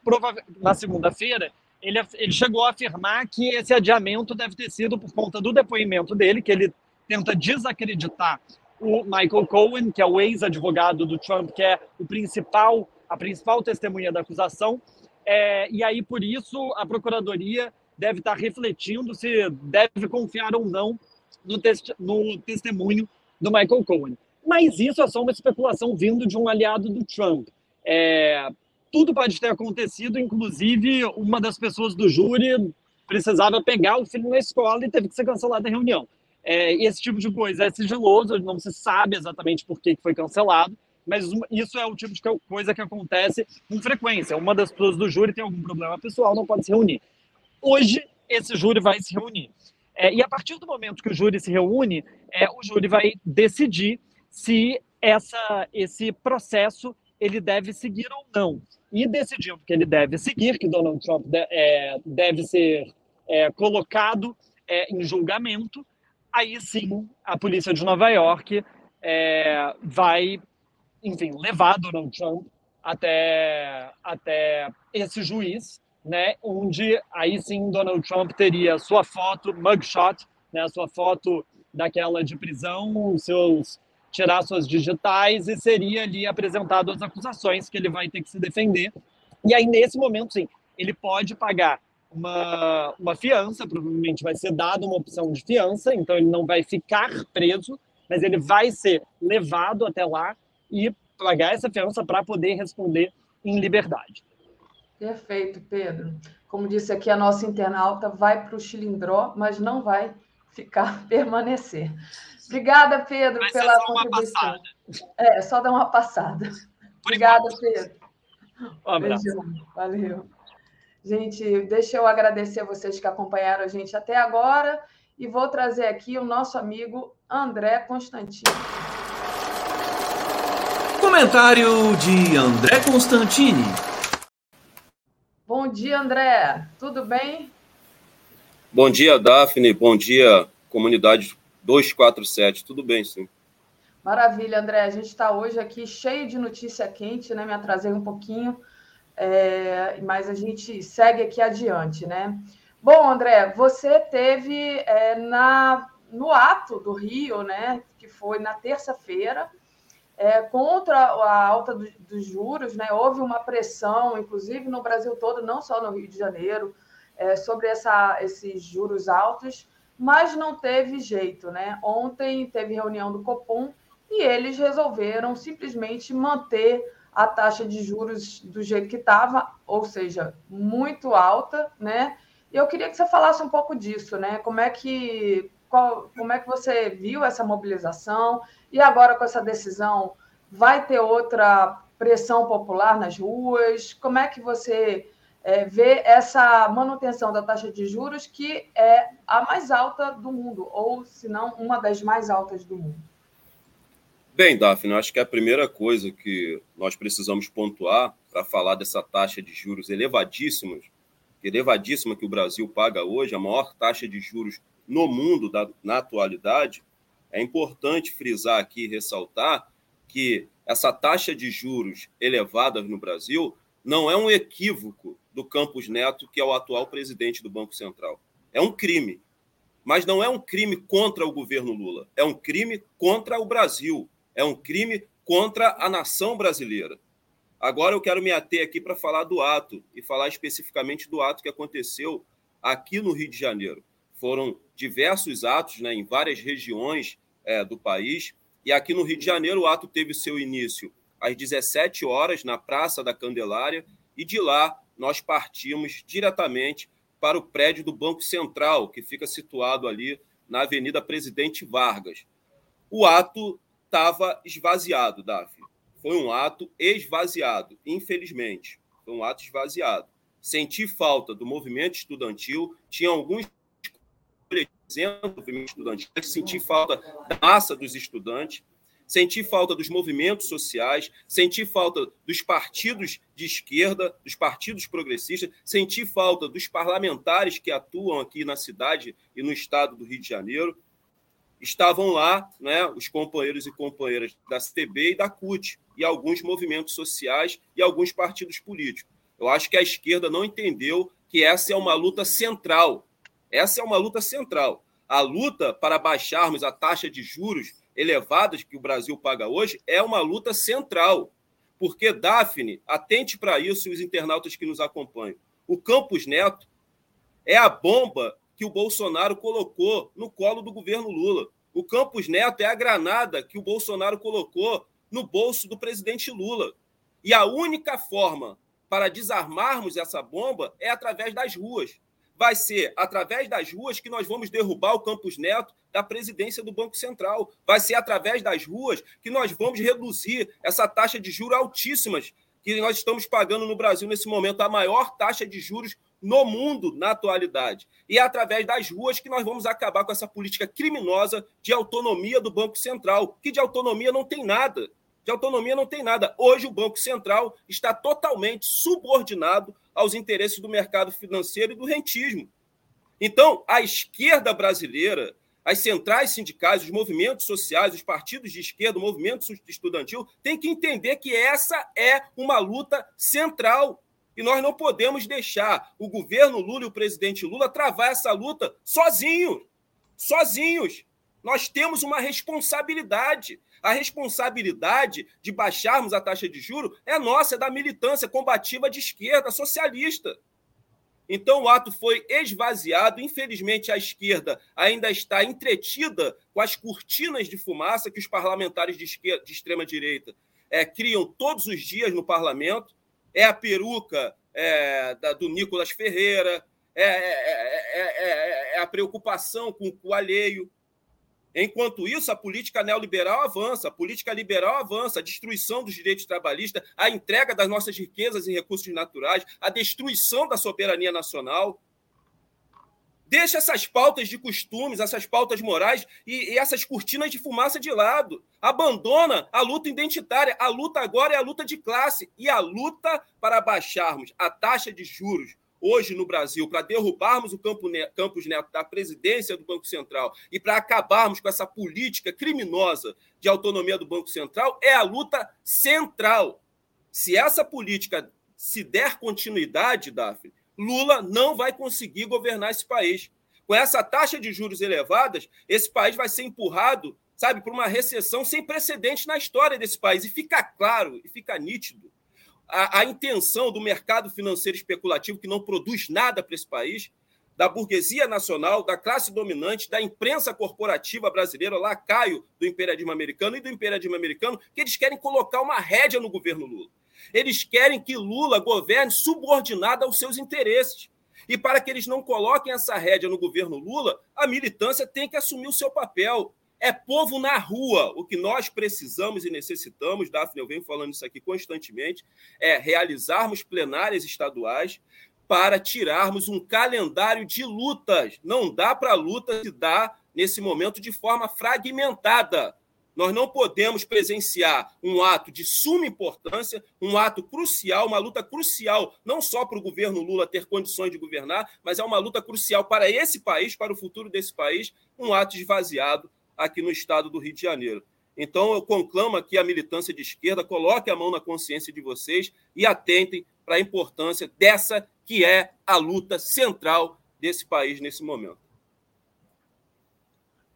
na segunda-feira, ele, ele chegou a afirmar que esse adiamento deve ter sido por conta do depoimento dele, que ele tenta desacreditar o Michael Cohen, que é o ex-advogado do Trump, que é o principal, a principal testemunha da acusação, é, e aí, por isso, a Procuradoria deve estar refletindo se deve confiar ou não no, test no testemunho do Michael Cohen. Mas isso é só uma especulação vindo de um aliado do Trump. É, tudo pode ter acontecido, inclusive uma das pessoas do júri precisava pegar o filho na escola e teve que ser cancelada a reunião. É, esse tipo de coisa é sigiloso, não se sabe exatamente por que foi cancelado, mas isso é o tipo de coisa que acontece com frequência. Uma das pessoas do júri tem algum problema pessoal, não pode se reunir. Hoje, esse júri vai se reunir. É, e a partir do momento que o júri se reúne, é, o júri vai decidir se essa, esse processo ele deve seguir ou não. E decidindo que ele deve seguir, que Donald Trump de, é, deve ser é, colocado é, em julgamento, aí sim a polícia de Nova York é, vai enfim, levar Donald Trump até, até esse juiz, né, onde aí sim Donald Trump teria sua foto, mugshot, né, sua foto daquela de prisão, seus tirar suas digitais e seria ali apresentado as acusações que ele vai ter que se defender. E aí nesse momento, sim, ele pode pagar uma, uma fiança, provavelmente vai ser dada uma opção de fiança, então ele não vai ficar preso, mas ele vai ser levado até lá e pagar essa fiança para poder responder em liberdade. Perfeito, Pedro. Como disse aqui, a nossa internauta vai para o Chilindró, mas não vai ficar, permanecer. Obrigada, Pedro, Vai pela contribuição. É, só dar uma passada. Obrigada, Pedro. Um abraço. Valeu. Gente, deixa eu agradecer a vocês que acompanharam a gente até agora e vou trazer aqui o nosso amigo André Constantino. Comentário de André Constantini. Bom dia, André. Tudo bem? Bom dia, Daphne. Bom dia, comunidade 247. Tudo bem, sim. Maravilha, André. A gente está hoje aqui cheio de notícia quente, né? Me atrasei um pouquinho, é... mas a gente segue aqui adiante, né? Bom, André, você teve é, na, no ato do Rio, né? Que foi na terça-feira, é, contra a alta do, dos juros, né? Houve uma pressão, inclusive no Brasil todo, não só no Rio de Janeiro, é, sobre essa, esses juros altos, mas não teve jeito, né? Ontem teve reunião do Copom e eles resolveram simplesmente manter a taxa de juros do jeito que estava, ou seja, muito alta, né? E eu queria que você falasse um pouco disso, né? Como é que qual, como é que você viu essa mobilização e agora com essa decisão vai ter outra pressão popular nas ruas? Como é que você é, ver essa manutenção da taxa de juros, que é a mais alta do mundo, ou se não, uma das mais altas do mundo. Bem, Daphne, acho que a primeira coisa que nós precisamos pontuar para falar dessa taxa de juros elevadíssima, elevadíssima que o Brasil paga hoje, a maior taxa de juros no mundo da, na atualidade, é importante frisar aqui ressaltar que essa taxa de juros elevada no Brasil não é um equívoco do Campos Neto, que é o atual presidente do Banco Central. É um crime. Mas não é um crime contra o governo Lula. É um crime contra o Brasil. É um crime contra a nação brasileira. Agora eu quero me ater aqui para falar do ato e falar especificamente do ato que aconteceu aqui no Rio de Janeiro. Foram diversos atos né, em várias regiões é, do país. E aqui no Rio de Janeiro, o ato teve seu início às 17 horas na Praça da Candelária e de lá nós partimos diretamente para o prédio do Banco Central, que fica situado ali na Avenida Presidente Vargas. O ato estava esvaziado, Davi. Foi um ato esvaziado, infelizmente. Foi um ato esvaziado. Senti falta do movimento estudantil, tinha alguns exemplos do movimento estudantil, senti falta da massa dos estudantes, senti falta dos movimentos sociais, senti falta dos partidos de esquerda, dos partidos progressistas, senti falta dos parlamentares que atuam aqui na cidade e no estado do Rio de Janeiro. Estavam lá né, os companheiros e companheiras da CTB e da CUT, e alguns movimentos sociais e alguns partidos políticos. Eu acho que a esquerda não entendeu que essa é uma luta central. Essa é uma luta central. A luta para baixarmos a taxa de juros elevadas que o Brasil paga hoje é uma luta central. Porque, Daphne, atente para isso os internautas que nos acompanham. O Campos Neto é a bomba que o Bolsonaro colocou no colo do governo Lula. O Campos Neto é a granada que o Bolsonaro colocou no bolso do presidente Lula. E a única forma para desarmarmos essa bomba é através das ruas vai ser através das ruas que nós vamos derrubar o Campos Neto da presidência do Banco Central. Vai ser através das ruas que nós vamos reduzir essa taxa de juros altíssimas que nós estamos pagando no Brasil nesse momento, a maior taxa de juros no mundo na atualidade. E é através das ruas que nós vamos acabar com essa política criminosa de autonomia do Banco Central, que de autonomia não tem nada. De autonomia não tem nada. Hoje o Banco Central está totalmente subordinado aos interesses do mercado financeiro e do rentismo. Então, a esquerda brasileira as centrais sindicais, os movimentos sociais, os partidos de esquerda, o movimento estudantil, têm que entender que essa é uma luta central. E nós não podemos deixar o governo Lula e o presidente Lula travar essa luta sozinhos. Sozinhos. Nós temos uma responsabilidade. A responsabilidade de baixarmos a taxa de juro é nossa, é da militância combativa de esquerda, socialista. Então o ato foi esvaziado. Infelizmente, a esquerda ainda está entretida com as cortinas de fumaça que os parlamentares de, esquerda, de extrema-direita é, criam todos os dias no parlamento. É a peruca é, da, do Nicolas Ferreira, é, é, é a preocupação com o alheio. Enquanto isso, a política neoliberal avança, a política liberal avança, a destruição dos direitos trabalhistas, a entrega das nossas riquezas e recursos naturais, a destruição da soberania nacional. Deixa essas pautas de costumes, essas pautas morais e, e essas cortinas de fumaça de lado. Abandona a luta identitária. A luta agora é a luta de classe e a luta para baixarmos a taxa de juros hoje no Brasil para derrubarmos o Campos Neto da presidência do Banco Central e para acabarmos com essa política criminosa de autonomia do Banco Central é a luta central. Se essa política se der continuidade, Daphne, Lula não vai conseguir governar esse país. Com essa taxa de juros elevadas, esse país vai ser empurrado, sabe, para uma recessão sem precedentes na história desse país. E fica claro, e fica nítido a, a intenção do mercado financeiro especulativo que não produz nada para esse país, da burguesia nacional, da classe dominante, da imprensa corporativa brasileira, lacaio do imperialismo americano e do imperialismo americano, que eles querem colocar uma rédea no governo Lula. Eles querem que Lula governe subordinado aos seus interesses. E para que eles não coloquem essa rédea no governo Lula, a militância tem que assumir o seu papel. É povo na rua. O que nós precisamos e necessitamos, Daphne, eu venho falando isso aqui constantemente, é realizarmos plenárias estaduais para tirarmos um calendário de lutas. Não dá para a luta se dar nesse momento de forma fragmentada. Nós não podemos presenciar um ato de suma importância, um ato crucial, uma luta crucial, não só para o governo Lula ter condições de governar, mas é uma luta crucial para esse país, para o futuro desse país, um ato esvaziado aqui no estado do Rio de Janeiro. Então, eu conclamo aqui a militância de esquerda, coloque a mão na consciência de vocês e atentem para a importância dessa que é a luta central desse país nesse momento.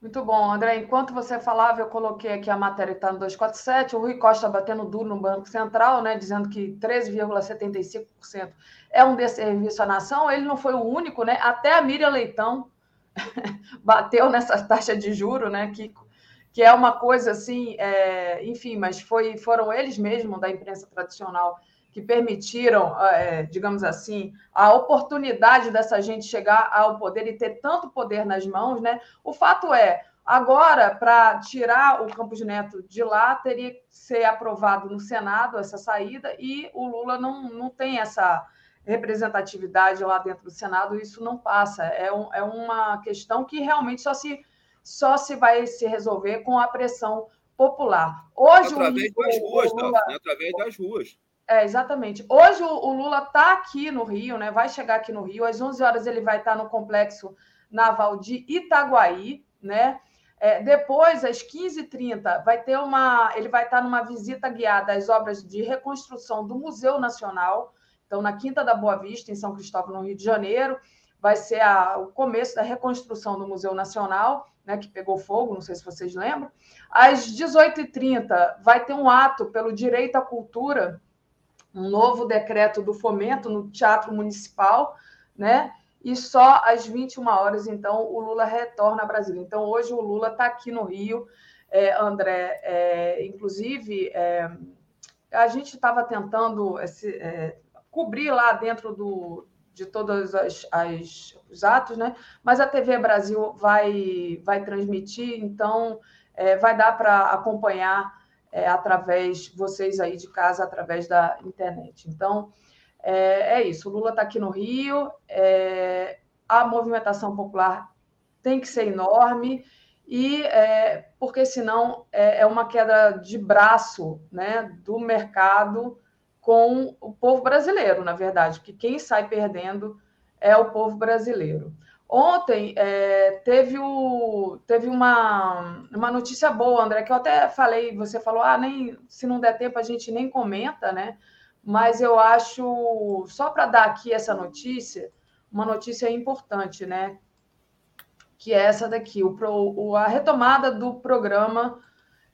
Muito bom, André. Enquanto você falava, eu coloquei aqui a matéria que está no 247, o Rui Costa batendo duro no Banco Central, né, dizendo que 13,75% é um desserviço à nação. Ele não foi o único, né? Até a Miriam Leitão bateu nessa taxa de juro, né? Que, que é uma coisa assim, é, enfim, mas foi, foram eles mesmos da imprensa tradicional que permitiram, é, digamos assim, a oportunidade dessa gente chegar ao poder e ter tanto poder nas mãos, né? O fato é, agora, para tirar o Campos Neto de lá, teria que ser aprovado no Senado essa saída, e o Lula não, não tem essa representatividade lá dentro do Senado, isso não passa. É, um, é uma questão que realmente só se, só se vai se resolver com a pressão popular. Hoje através o, das ruas, Lula, tá? através das ruas. É, exatamente. Hoje o, o Lula está aqui no Rio, né? Vai chegar aqui no Rio. Às 11 horas ele vai estar no complexo naval de Itaguaí, né? É, depois, às 15h30, vai ter uma. Ele vai estar numa visita guiada às obras de reconstrução do Museu Nacional. Então, na Quinta da Boa Vista, em São Cristóvão, no Rio de Janeiro, vai ser a, o começo da reconstrução do Museu Nacional, né, que pegou fogo, não sei se vocês lembram. Às 18h30, vai ter um ato pelo direito à cultura, um novo decreto do fomento no Teatro Municipal, né? E só às 21 horas, então, o Lula retorna a Brasília. Então, hoje o Lula está aqui no Rio, é, André, é, inclusive. É, a gente estava tentando esse, é, cobrir lá dentro do, de todos as, as, os atos, né? Mas a TV Brasil vai, vai transmitir, então é, vai dar para acompanhar é, através, vocês aí de casa, através da internet. Então, é, é isso. O Lula está aqui no Rio, é, a movimentação popular tem que ser enorme, e é, porque senão é, é uma queda de braço né, do mercado com o povo brasileiro, na verdade, que quem sai perdendo é o povo brasileiro. Ontem é, teve, o, teve uma, uma notícia boa, André, que eu até falei, você falou, ah, nem, se não der tempo a gente nem comenta, né? Mas eu acho, só para dar aqui essa notícia, uma notícia importante, né? Que é essa daqui, o, o, a retomada do programa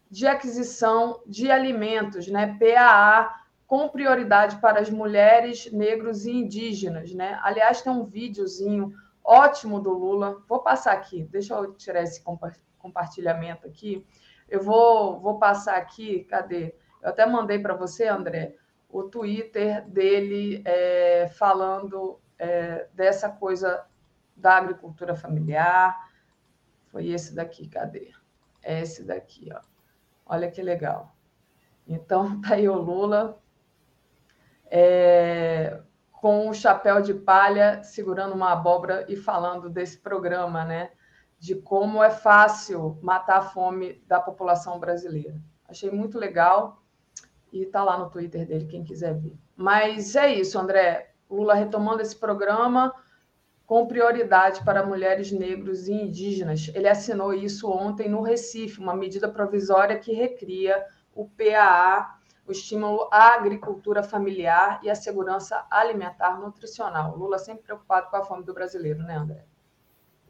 de aquisição de alimentos, né? PAA, com prioridade para as mulheres, negros e indígenas, né? Aliás, tem um videozinho ótimo do Lula. Vou passar aqui, deixa eu tirar esse compartilhamento aqui. Eu vou, vou passar aqui, cadê? Eu até mandei para você, André, o Twitter dele é, falando é, dessa coisa da agricultura familiar. Foi esse daqui, cadê? É esse daqui, ó. Olha que legal. Então, tá aí o Lula é, com o chapéu de palha, segurando uma abóbora e falando desse programa, né? De como é fácil matar a fome da população brasileira. Achei muito legal e tá lá no Twitter dele, quem quiser ver. Mas é isso, André. Lula retomando esse programa com prioridade para mulheres negros e indígenas. Ele assinou isso ontem no Recife, uma medida provisória que recria o PAA o estímulo à agricultura familiar e à segurança alimentar nutricional. Lula sempre preocupado com a fome do brasileiro, né, André?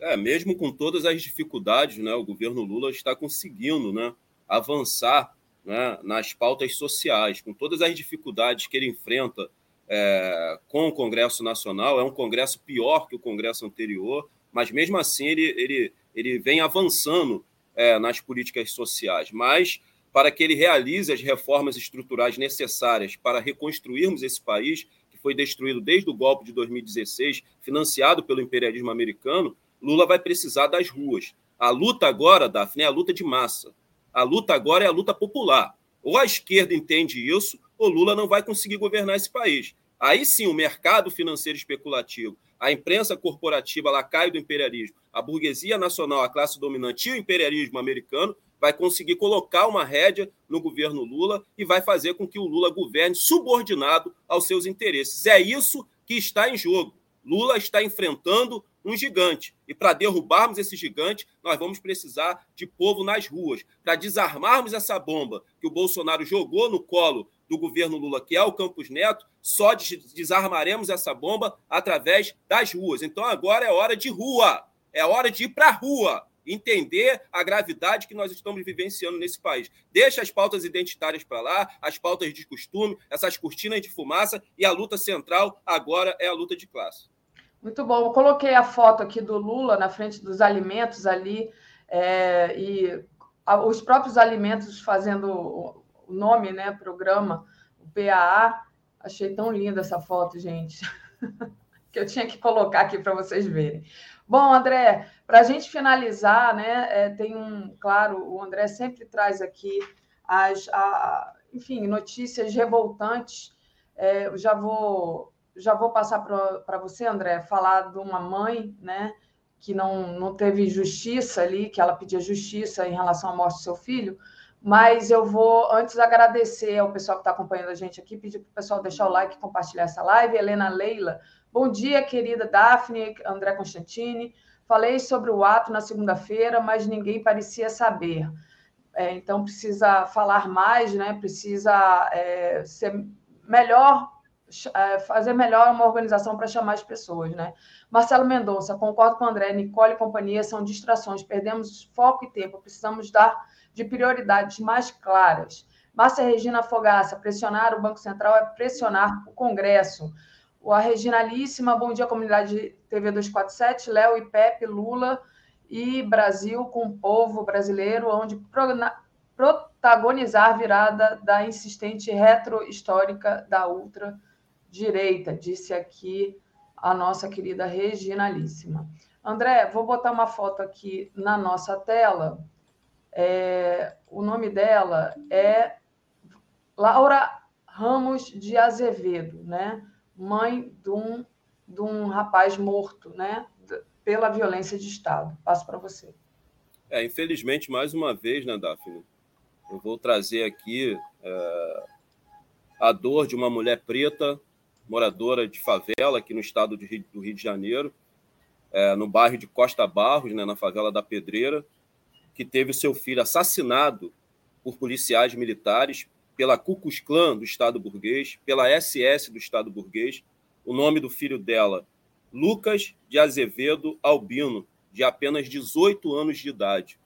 É, mesmo com todas as dificuldades, né, o governo Lula está conseguindo né, avançar né, nas pautas sociais, com todas as dificuldades que ele enfrenta é, com o Congresso Nacional. É um Congresso pior que o Congresso anterior, mas mesmo assim ele, ele, ele vem avançando é, nas políticas sociais. Mas para que ele realize as reformas estruturais necessárias para reconstruirmos esse país, que foi destruído desde o golpe de 2016, financiado pelo imperialismo americano, Lula vai precisar das ruas. A luta agora, Daphne, é a luta de massa. A luta agora é a luta popular. Ou a esquerda entende isso, ou Lula não vai conseguir governar esse país. Aí sim, o mercado financeiro especulativo, a imprensa corporativa lacaio do imperialismo, a burguesia nacional, a classe dominante e o imperialismo americano vai conseguir colocar uma rédea no governo Lula e vai fazer com que o Lula governe subordinado aos seus interesses. É isso que está em jogo. Lula está enfrentando um gigante. E para derrubarmos esse gigante, nós vamos precisar de povo nas ruas. Para desarmarmos essa bomba que o Bolsonaro jogou no colo do governo Lula, que é o Campos Neto, só desarmaremos essa bomba através das ruas. Então agora é hora de rua. É hora de ir para a rua entender a gravidade que nós estamos vivenciando nesse país. Deixa as pautas identitárias para lá, as pautas de costume, essas cortinas de fumaça e a luta central agora é a luta de classe. Muito bom. Eu coloquei a foto aqui do Lula na frente dos alimentos ali é, e os próprios alimentos fazendo o nome, né, programa, o PAA. Achei tão linda essa foto, gente, que eu tinha que colocar aqui para vocês verem. Bom, André, para a gente finalizar, né, é, tem um, claro, o André sempre traz aqui as, a, enfim, notícias revoltantes. É, eu já vou, já vou passar para você, André, falar de uma mãe, né, que não, não teve justiça ali, que ela pedia justiça em relação à morte do seu filho, mas eu vou antes agradecer ao pessoal que está acompanhando a gente aqui, pedir para o pessoal deixar o like e compartilhar essa live. Helena Leila Bom dia, querida Daphne, André Constantini. Falei sobre o ato na segunda-feira, mas ninguém parecia saber. É, então, precisa falar mais, né? precisa é, ser melhor, é, fazer melhor uma organização para chamar as pessoas. Né? Marcelo Mendonça, concordo com o André, Nicole e companhia são distrações, perdemos foco e tempo, precisamos dar de prioridades mais claras. Márcia Regina Fogaça, pressionar o Banco Central é pressionar o Congresso a Reginalíssima, bom dia, comunidade TV 247, Léo e Pepe, Lula e Brasil com o povo brasileiro, onde protagonizar virada da insistente retro-histórica da ultra-direita, disse aqui a nossa querida Reginalíssima. André, vou botar uma foto aqui na nossa tela. É, o nome dela é Laura Ramos de Azevedo, né? Mãe de um, de um rapaz morto, né? Pela violência de Estado. Passo para você. É, infelizmente, mais uma vez, né, Daphne? Eu vou trazer aqui é, a dor de uma mulher preta, moradora de favela aqui no estado do Rio, do Rio de Janeiro. é, no bairro de Costa Barros, né, na favela da Pedreira, que teve seu filho assassinado por policiais militares, pela Ku Klux Klan do Estado burguês, pela SS do Estado burguês. O nome do filho dela, Lucas de Azevedo Albino, de apenas 18 anos de idade.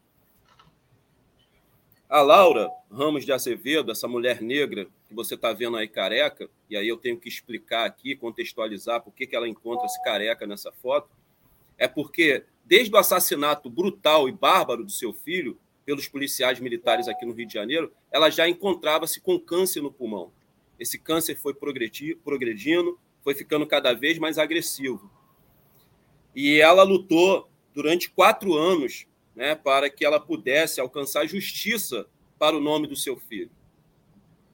A Laura Ramos de Azevedo, essa mulher negra que você está vendo aí careca, e aí eu tenho que explicar aqui, contextualizar por que, que ela encontra-se careca nessa foto, é porque desde o assassinato brutal e bárbaro do seu filho pelos policiais militares aqui no Rio de Janeiro, ela já encontrava-se com câncer no pulmão. Esse câncer foi progredindo, foi ficando cada vez mais agressivo. E ela lutou durante quatro anos né, para que ela pudesse alcançar justiça para o nome do seu filho.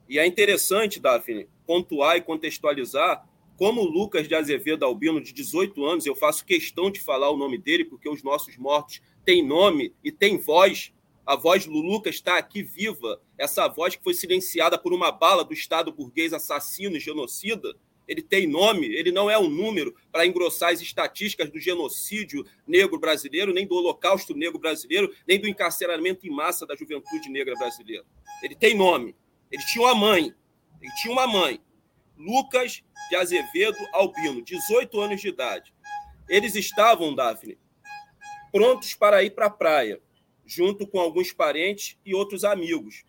E é interessante, Daphne, pontuar e contextualizar como o Lucas de Azevedo Albino, de 18 anos, eu faço questão de falar o nome dele, porque os nossos mortos têm nome e têm voz. A voz do Lucas está aqui viva. Essa voz que foi silenciada por uma bala do Estado burguês assassino e genocida, ele tem nome, ele não é um número para engrossar as estatísticas do genocídio negro brasileiro, nem do holocausto negro brasileiro, nem do encarceramento em massa da juventude negra brasileira. Ele tem nome. Ele tinha uma mãe. Ele tinha uma mãe. Lucas de Azevedo Albino, 18 anos de idade. Eles estavam, Daphne, prontos para ir para a praia, junto com alguns parentes e outros amigos.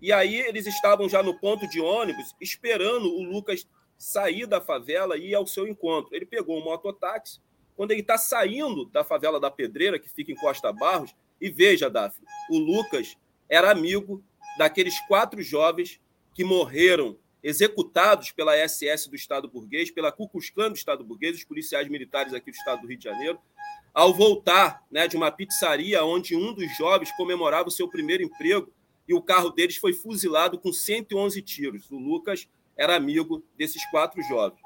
E aí eles estavam já no ponto de ônibus, esperando o Lucas sair da favela e ir ao seu encontro. Ele pegou um mototáxi. Quando ele está saindo da favela da Pedreira, que fica em Costa Barros, e veja, Daphne, o Lucas era amigo daqueles quatro jovens que morreram executados pela SS do Estado burguês, pela Klan do Estado burguês, os policiais militares aqui do Estado do Rio de Janeiro, ao voltar né, de uma pizzaria onde um dos jovens comemorava o seu primeiro emprego e o carro deles foi fuzilado com 111 tiros. O Lucas era amigo desses quatro jovens.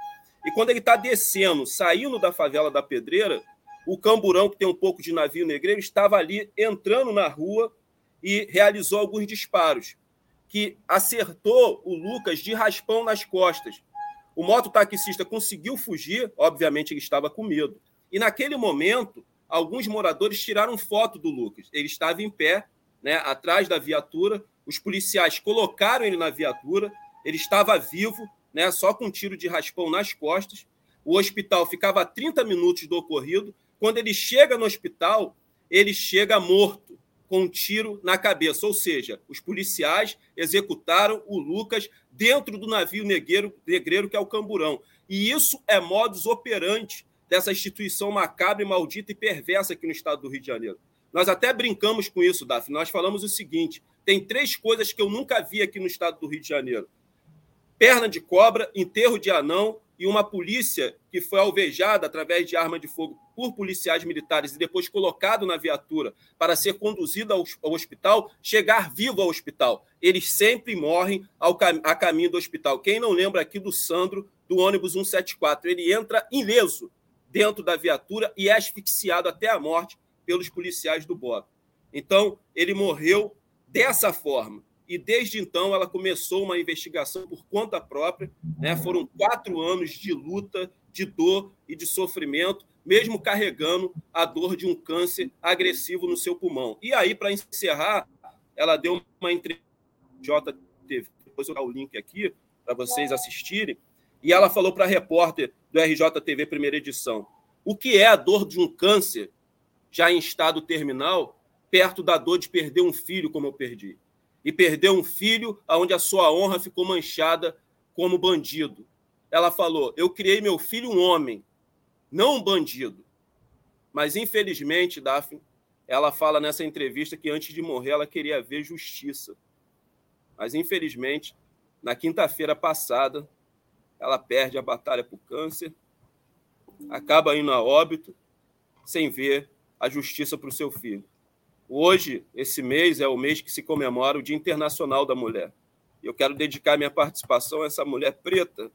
E quando ele está descendo, saindo da favela da Pedreira, o camburão, que tem um pouco de navio negreiro, estava ali entrando na rua e realizou alguns disparos, que acertou o Lucas de raspão nas costas. O mototaxista conseguiu fugir, obviamente ele estava com medo. E naquele momento, alguns moradores tiraram foto do Lucas. Ele estava em pé, né, atrás da viatura. Os policiais colocaram ele na viatura, ele estava vivo, né, só com um tiro de raspão nas costas. O hospital ficava a 30 minutos do ocorrido. Quando ele chega no hospital, ele chega morto, com um tiro na cabeça. Ou seja, os policiais executaram o Lucas dentro do navio negreiro, negreiro que é o Camburão. E isso é modus operandi dessa instituição macabra, maldita e perversa aqui no estado do Rio de Janeiro. Nós até brincamos com isso, Daphne. Nós falamos o seguinte: tem três coisas que eu nunca vi aqui no estado do Rio de Janeiro perna de cobra, enterro de anão e uma polícia que foi alvejada através de arma de fogo por policiais militares e depois colocado na viatura para ser conduzido ao, hospital, chegar vivo ao hospital. Eles sempre morrem ao a caminho do hospital. Quem não lembra aqui do Sandro, do ônibus 174, ele entra ileso dentro da viatura e é asfixiado até a morte pelos policiais do BOP. Então, ele morreu dessa forma e desde então ela começou uma investigação por conta própria. Né? Foram quatro anos de luta, de dor e de sofrimento, mesmo carregando a dor de um câncer agressivo no seu pulmão. E aí, para encerrar, ela deu uma entrevista JTV, depois eu vou dar o link aqui para vocês assistirem, e ela falou para a repórter do RJTV primeira edição: o que é a dor de um câncer já em estado terminal, perto da dor de perder um filho como eu perdi? e perdeu um filho onde a sua honra ficou manchada como bandido. Ela falou: Eu criei meu filho um homem, não um bandido. Mas, infelizmente, Daphne, ela fala nessa entrevista que antes de morrer ela queria ver justiça. Mas, infelizmente, na quinta-feira passada, ela perde a batalha por câncer, acaba indo a óbito, sem ver a justiça para o seu filho. Hoje, esse mês, é o mês que se comemora o Dia Internacional da Mulher. Eu quero dedicar minha participação a essa mulher preta,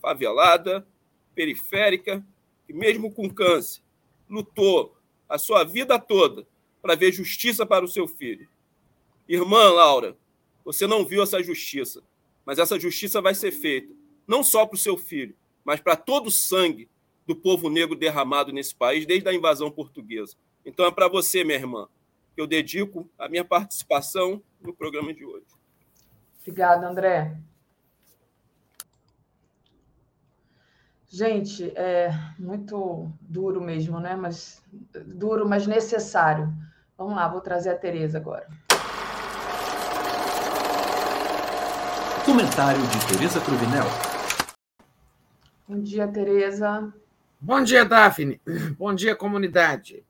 favelada, periférica, que, mesmo com câncer, lutou a sua vida toda para ver justiça para o seu filho. Irmã Laura, você não viu essa justiça, mas essa justiça vai ser feita não só para o seu filho, mas para todo o sangue do povo negro derramado nesse país desde a invasão portuguesa. Então é para você, minha irmã, que eu dedico a minha participação no programa de hoje. Obrigada, André. Gente, é muito duro mesmo, né? Mas duro, mas necessário. Vamos lá, vou trazer a Tereza agora. Comentário de Tereza Cruvinel. Bom dia, Tereza. Bom dia, Daphne. Bom dia, comunidade.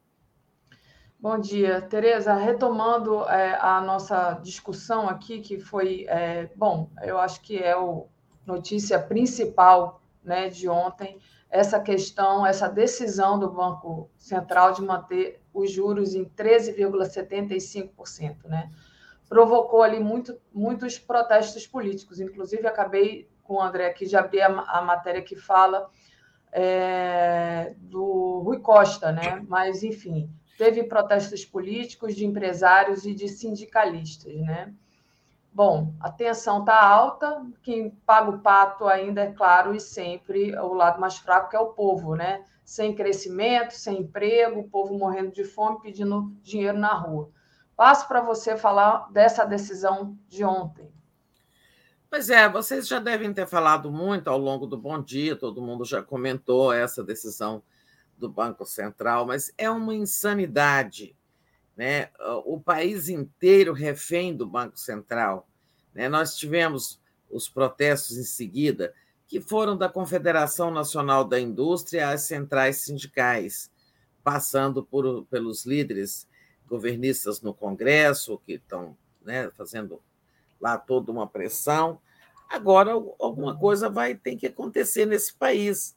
Bom dia, Tereza. Retomando é, a nossa discussão aqui, que foi, é, bom, eu acho que é a notícia principal né, de ontem, essa questão, essa decisão do Banco Central de manter os juros em 13,75%, né? Provocou ali muito, muitos protestos políticos. Inclusive, acabei com o André aqui de abrir a, a matéria que fala é, do Rui Costa, né? Mas, enfim, teve protestos políticos de empresários e de sindicalistas, né? Bom, a tensão está alta, quem paga o pato ainda é claro e sempre o lado mais fraco que é o povo, né? Sem crescimento, sem emprego, o povo morrendo de fome, pedindo dinheiro na rua. Passo para você falar dessa decisão de ontem. Pois é, vocês já devem ter falado muito ao longo do Bom Dia, todo mundo já comentou essa decisão do Banco Central, mas é uma insanidade né? o país inteiro refém do Banco Central. Né? Nós tivemos os protestos em seguida, que foram da Confederação Nacional da Indústria às centrais sindicais, passando por, pelos líderes governistas no Congresso, que estão né, fazendo lá toda uma pressão. Agora, alguma coisa vai ter que acontecer nesse país,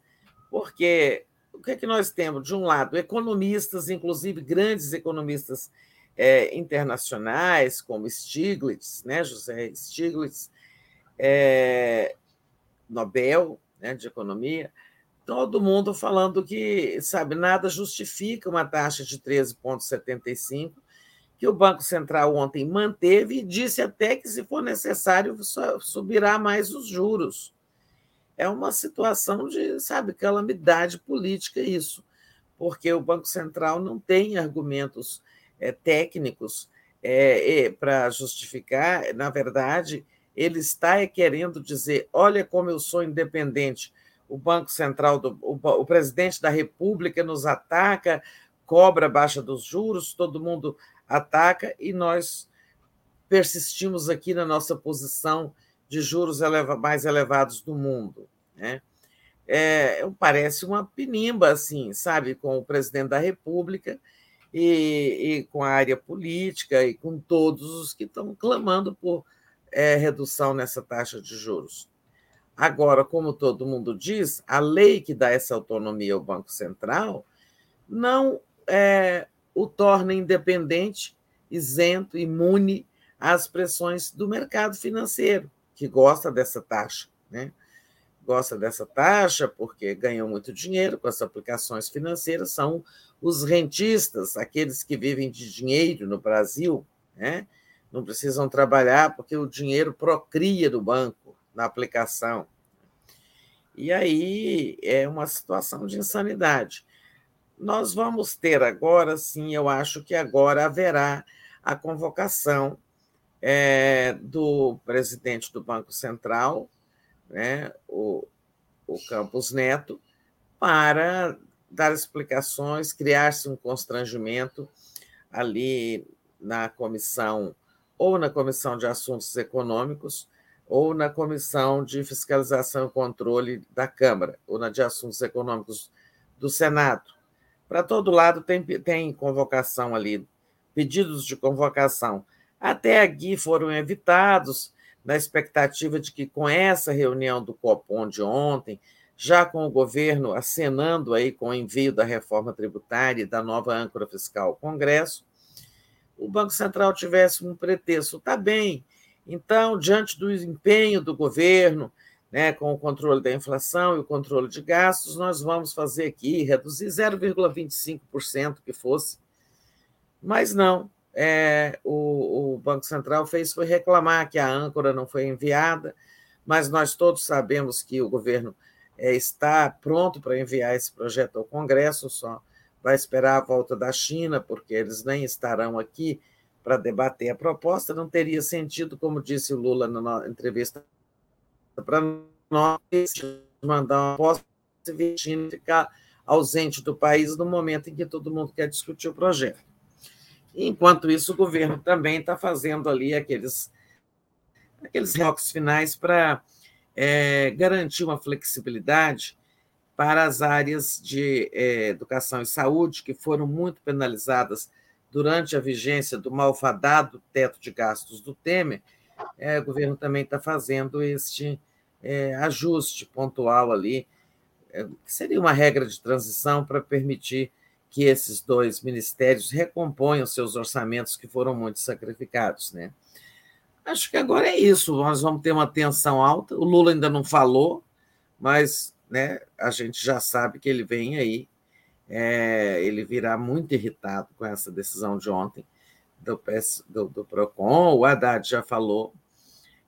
porque o que é que nós temos? De um lado, economistas, inclusive grandes economistas é, internacionais, como Stiglitz, né, José Stiglitz, é, Nobel né, de Economia, todo mundo falando que, sabe, nada justifica uma taxa de 13,75, que o Banco Central ontem manteve e disse até que, se for necessário, subirá mais os juros é uma situação de, sabe, calamidade política isso, porque o Banco Central não tem argumentos é, técnicos é, é, para justificar, na verdade, ele está querendo dizer: olha como eu sou independente. O Banco Central, do, o, o presidente da República nos ataca, cobra a baixa dos juros, todo mundo ataca e nós persistimos aqui na nossa posição de juros eleva, mais elevados do mundo. Né? É, parece uma pinimba, assim, sabe, com o presidente da República e, e com a área política e com todos os que estão clamando por é, redução nessa taxa de juros. Agora, como todo mundo diz, a lei que dá essa autonomia ao Banco Central não é, o torna independente, isento, imune às pressões do mercado financeiro, que gosta dessa taxa. Né? Gosta dessa taxa porque ganham muito dinheiro com as aplicações financeiras, são os rentistas, aqueles que vivem de dinheiro no Brasil, né? não precisam trabalhar porque o dinheiro procria do banco na aplicação. E aí é uma situação de insanidade. Nós vamos ter agora, sim, eu acho que agora haverá a convocação é, do presidente do Banco Central, né, o, o Campos Neto, para dar explicações, criar-se um constrangimento ali na comissão, ou na comissão de assuntos econômicos, ou na comissão de fiscalização e controle da Câmara, ou na de assuntos econômicos do Senado. Para todo lado tem, tem convocação ali, pedidos de convocação. Até aqui foram evitados, na expectativa de que, com essa reunião do Copom de ontem, já com o governo acenando aí com o envio da reforma tributária e da nova âncora fiscal ao Congresso, o Banco Central tivesse um pretexto. Está bem, então, diante do empenho do governo, né, com o controle da inflação e o controle de gastos, nós vamos fazer aqui, reduzir 0,25% que fosse. Mas não, é, o, o, Banco Central fez foi reclamar que a âncora não foi enviada, mas nós todos sabemos que o governo é, está pronto para enviar esse projeto ao Congresso, só vai esperar a volta da China, porque eles nem estarão aqui para debater a proposta. Não teria sentido, como disse o Lula na entrevista para nós, mandar uma proposta e China ficar ausente do país no momento em que todo mundo quer discutir o projeto. Enquanto isso, o governo também está fazendo ali aqueles, aqueles rocks finais para é, garantir uma flexibilidade para as áreas de é, educação e saúde, que foram muito penalizadas durante a vigência do malfadado teto de gastos do Temer, é, o governo também está fazendo este é, ajuste pontual ali, é, que seria uma regra de transição para permitir que esses dois ministérios recomponham seus orçamentos que foram muito sacrificados. Né? Acho que agora é isso. Nós vamos ter uma tensão alta. O Lula ainda não falou, mas né, a gente já sabe que ele vem aí. É, ele virá muito irritado com essa decisão de ontem do, PS, do, do PROCON. O Haddad já falou.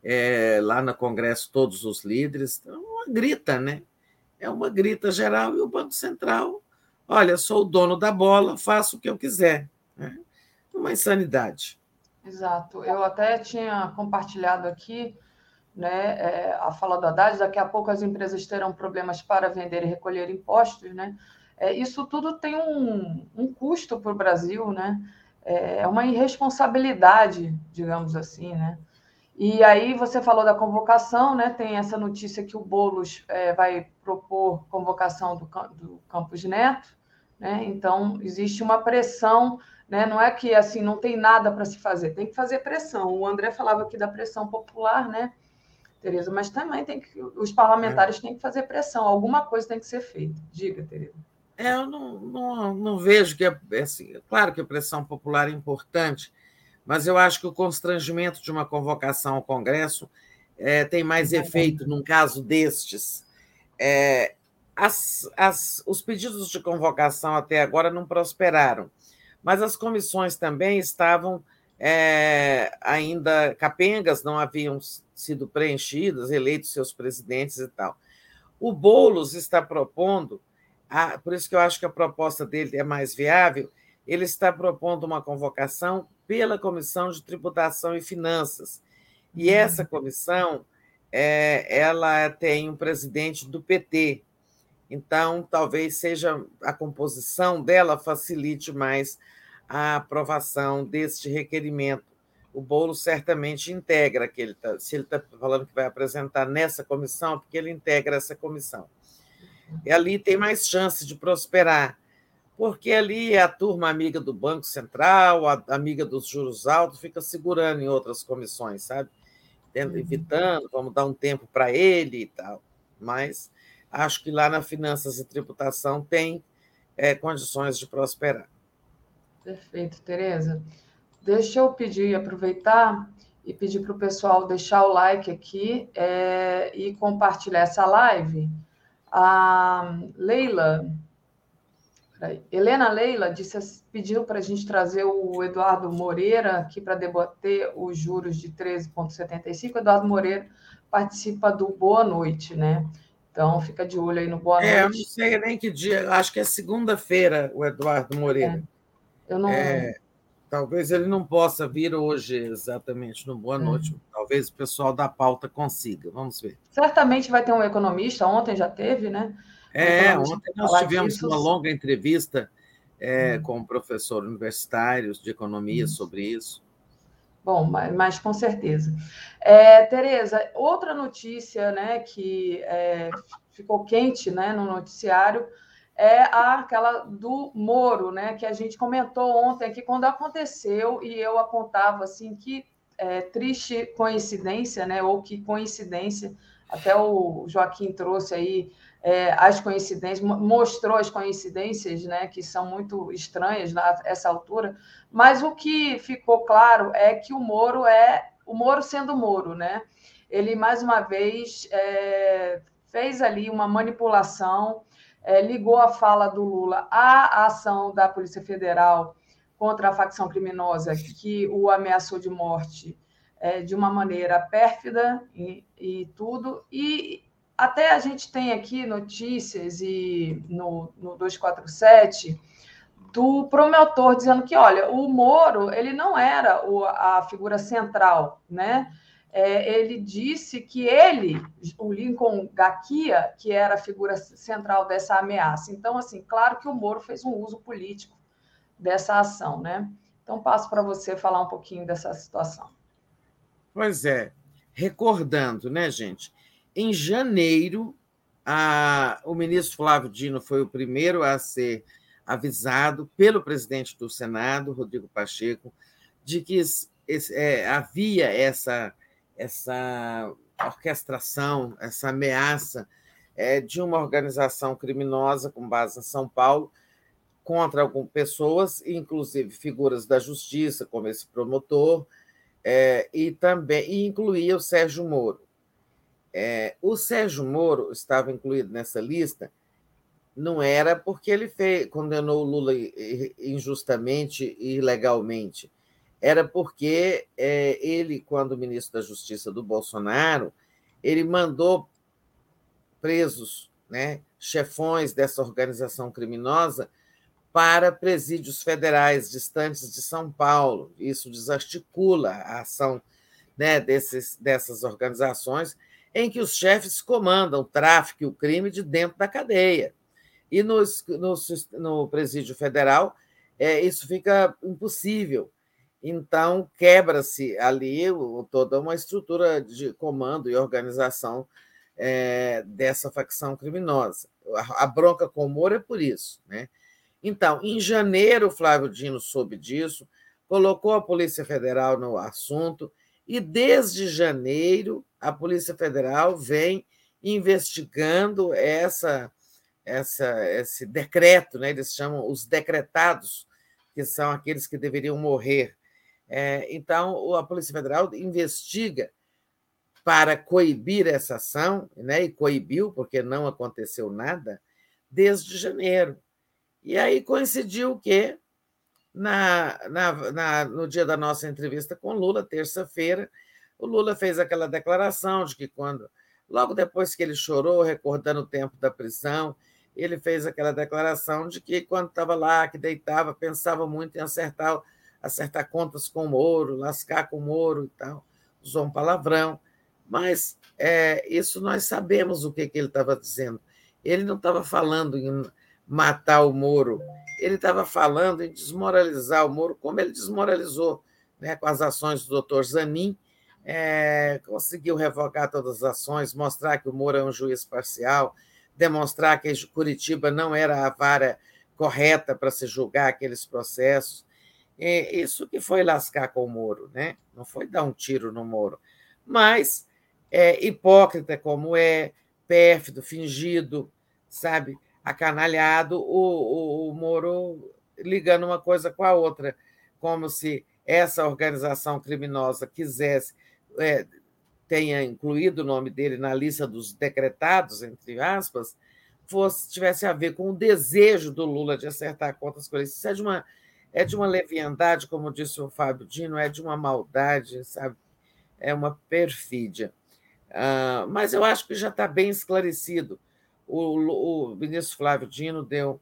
É, lá no Congresso, todos os líderes. Então, uma grita, né? É uma grita geral e o Banco Central Olha, sou o dono da bola, faço o que eu quiser. Né? Uma insanidade. Exato. Eu até tinha compartilhado aqui né, é, a fala do Haddad, daqui a pouco as empresas terão problemas para vender e recolher impostos, né? É, isso tudo tem um, um custo para o Brasil, né? É, é uma irresponsabilidade, digamos assim, né? E aí você falou da convocação, né? Tem essa notícia que o Bolos é, vai propor convocação do, do Campos Neto, né? Então existe uma pressão, né? Não é que assim não tem nada para se fazer, tem que fazer pressão. O André falava aqui da pressão popular, né? Tereza, mas também tem que os parlamentares é. têm que fazer pressão, alguma coisa tem que ser feita. Diga, Tereza. É, eu não, não, não vejo que é assim, claro que a pressão popular é importante mas eu acho que o constrangimento de uma convocação ao Congresso é, tem mais efeito num caso destes. É, as, as, os pedidos de convocação até agora não prosperaram, mas as comissões também estavam é, ainda capengas, não haviam sido preenchidas, eleitos seus presidentes e tal. O Boulos está propondo, a, por isso que eu acho que a proposta dele é mais viável, ele está propondo uma convocação pela Comissão de Tributação e Finanças. E uhum. essa comissão, é, ela tem um presidente do PT. Então, talvez seja a composição dela facilite mais a aprovação deste requerimento. O bolo certamente integra que ele tá, se ele está falando que vai apresentar nessa comissão, porque ele integra essa comissão. E ali tem mais chance de prosperar porque ali é a turma amiga do Banco Central, a amiga dos juros altos, fica segurando em outras comissões, sabe? Tendo, uhum. evitando, vamos dar um tempo para ele e tal. Mas acho que lá na Finanças e Tributação tem é, condições de prosperar. Perfeito, Tereza. Deixa eu pedir, aproveitar e pedir para o pessoal deixar o like aqui é, e compartilhar essa live. A Leila Helena Leila disse, pediu para a gente trazer o Eduardo Moreira aqui para debater os juros de 13,75. Eduardo Moreira participa do Boa Noite, né? Então fica de olho aí no Boa Noite. É, eu não sei nem que dia, acho que é segunda-feira o Eduardo Moreira. É, eu não. É, talvez ele não possa vir hoje exatamente no Boa é. Noite. É. Talvez o pessoal da pauta consiga. Vamos ver. Certamente vai ter um economista, ontem já teve, né? É, ontem nós tivemos disso. uma longa entrevista é, hum. com professores universitários de economia hum. sobre isso. Bom, mas, mas com certeza. É, Tereza, outra notícia né, que é, ficou quente né, no noticiário é aquela do Moro, né, que a gente comentou ontem aqui quando aconteceu e eu apontava assim que é, triste coincidência, né, ou que coincidência, até o Joaquim trouxe aí é, as coincidências, mostrou as coincidências, né, que são muito estranhas nessa altura, mas o que ficou claro é que o Moro é o Moro sendo Moro, né? Ele mais uma vez é, fez ali uma manipulação, é, ligou a fala do Lula à ação da Polícia Federal contra a facção criminosa que o ameaçou de morte é, de uma maneira pérfida e, e tudo, e até a gente tem aqui notícias e no, no 247 do promotor dizendo que, olha, o Moro ele não era o, a figura central, né? É, ele disse que ele, o Lincoln Gaquia, que era a figura central dessa ameaça. Então, assim, claro que o Moro fez um uso político dessa ação, né? Então, passo para você falar um pouquinho dessa situação. Pois é, recordando, né, gente? Em janeiro, a, o ministro Flávio Dino foi o primeiro a ser avisado pelo presidente do Senado, Rodrigo Pacheco, de que esse, é, havia essa, essa orquestração, essa ameaça é, de uma organização criminosa com base em São Paulo contra algumas pessoas, inclusive figuras da justiça, como esse promotor, é, e também e incluía o Sérgio Moro. É, o Sérgio Moro estava incluído nessa lista, não era porque ele fez, condenou o Lula injustamente e ilegalmente, era porque é, ele, quando ministro da Justiça do Bolsonaro, ele mandou presos, né, chefões dessa organização criminosa, para presídios federais distantes de São Paulo. Isso desarticula a ação né, desses, dessas organizações, em que os chefes comandam o tráfico e o crime de dentro da cadeia. E no, no, no presídio federal, é, isso fica impossível. Então, quebra-se ali toda uma estrutura de comando e organização é, dessa facção criminosa. A, a bronca com o Moro é por isso. Né? Então, em janeiro, Flávio Dino soube disso, colocou a Polícia Federal no assunto, e desde janeiro a Polícia Federal vem investigando essa, essa, esse decreto, né? eles chamam os decretados, que são aqueles que deveriam morrer. É, então, a Polícia Federal investiga para coibir essa ação, né? e coibiu, porque não aconteceu nada, desde janeiro. E aí coincidiu que, na, na, na, no dia da nossa entrevista com Lula, terça-feira, o Lula fez aquela declaração de que quando, logo depois que ele chorou, recordando o tempo da prisão, ele fez aquela declaração de que quando estava lá, que deitava, pensava muito em acertar, acertar contas com o Moro, lascar com o Moro e tal, usou um palavrão. Mas é, isso nós sabemos o que, que ele estava dizendo. Ele não estava falando em matar o Moro. Ele estava falando em desmoralizar o Moro, como ele desmoralizou né, com as ações do doutor Zanin, é, conseguiu revogar todas as ações, mostrar que o Moro é um juiz parcial, demonstrar que Curitiba não era a vara correta para se julgar aqueles processos. E isso que foi lascar com o Moro, né? não foi dar um tiro no Moro. Mas, é, hipócrita como é, pérfido, fingido, sabe? acanalhado, o, o, o Moro ligando uma coisa com a outra, como se essa organização criminosa quisesse, é, tenha incluído o nome dele na lista dos decretados, entre aspas, fosse, tivesse a ver com o desejo do Lula de acertar contas com ele. Isso é de uma, é de uma leviandade, como disse o Fábio Dino, é de uma maldade, sabe? É uma perfídia. Uh, mas eu acho que já está bem esclarecido o, o ministro Flávio Dino deu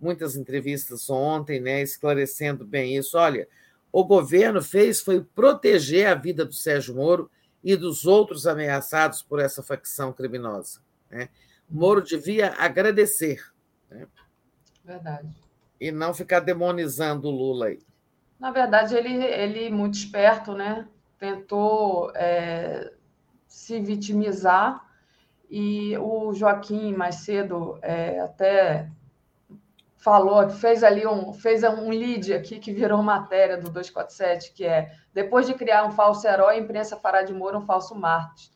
muitas entrevistas ontem, né, esclarecendo bem isso. Olha, o governo fez foi proteger a vida do Sérgio Moro e dos outros ameaçados por essa facção criminosa. Né? Moro devia agradecer. Né? Verdade. E não ficar demonizando o Lula aí. Na verdade, ele, ele muito esperto, né? Tentou é, se vitimizar e o Joaquim, mais cedo, é, até falou, fez ali um, fez um lead aqui que virou matéria do 247, que é depois de criar um falso herói, a imprensa fará de Moro um falso Marte,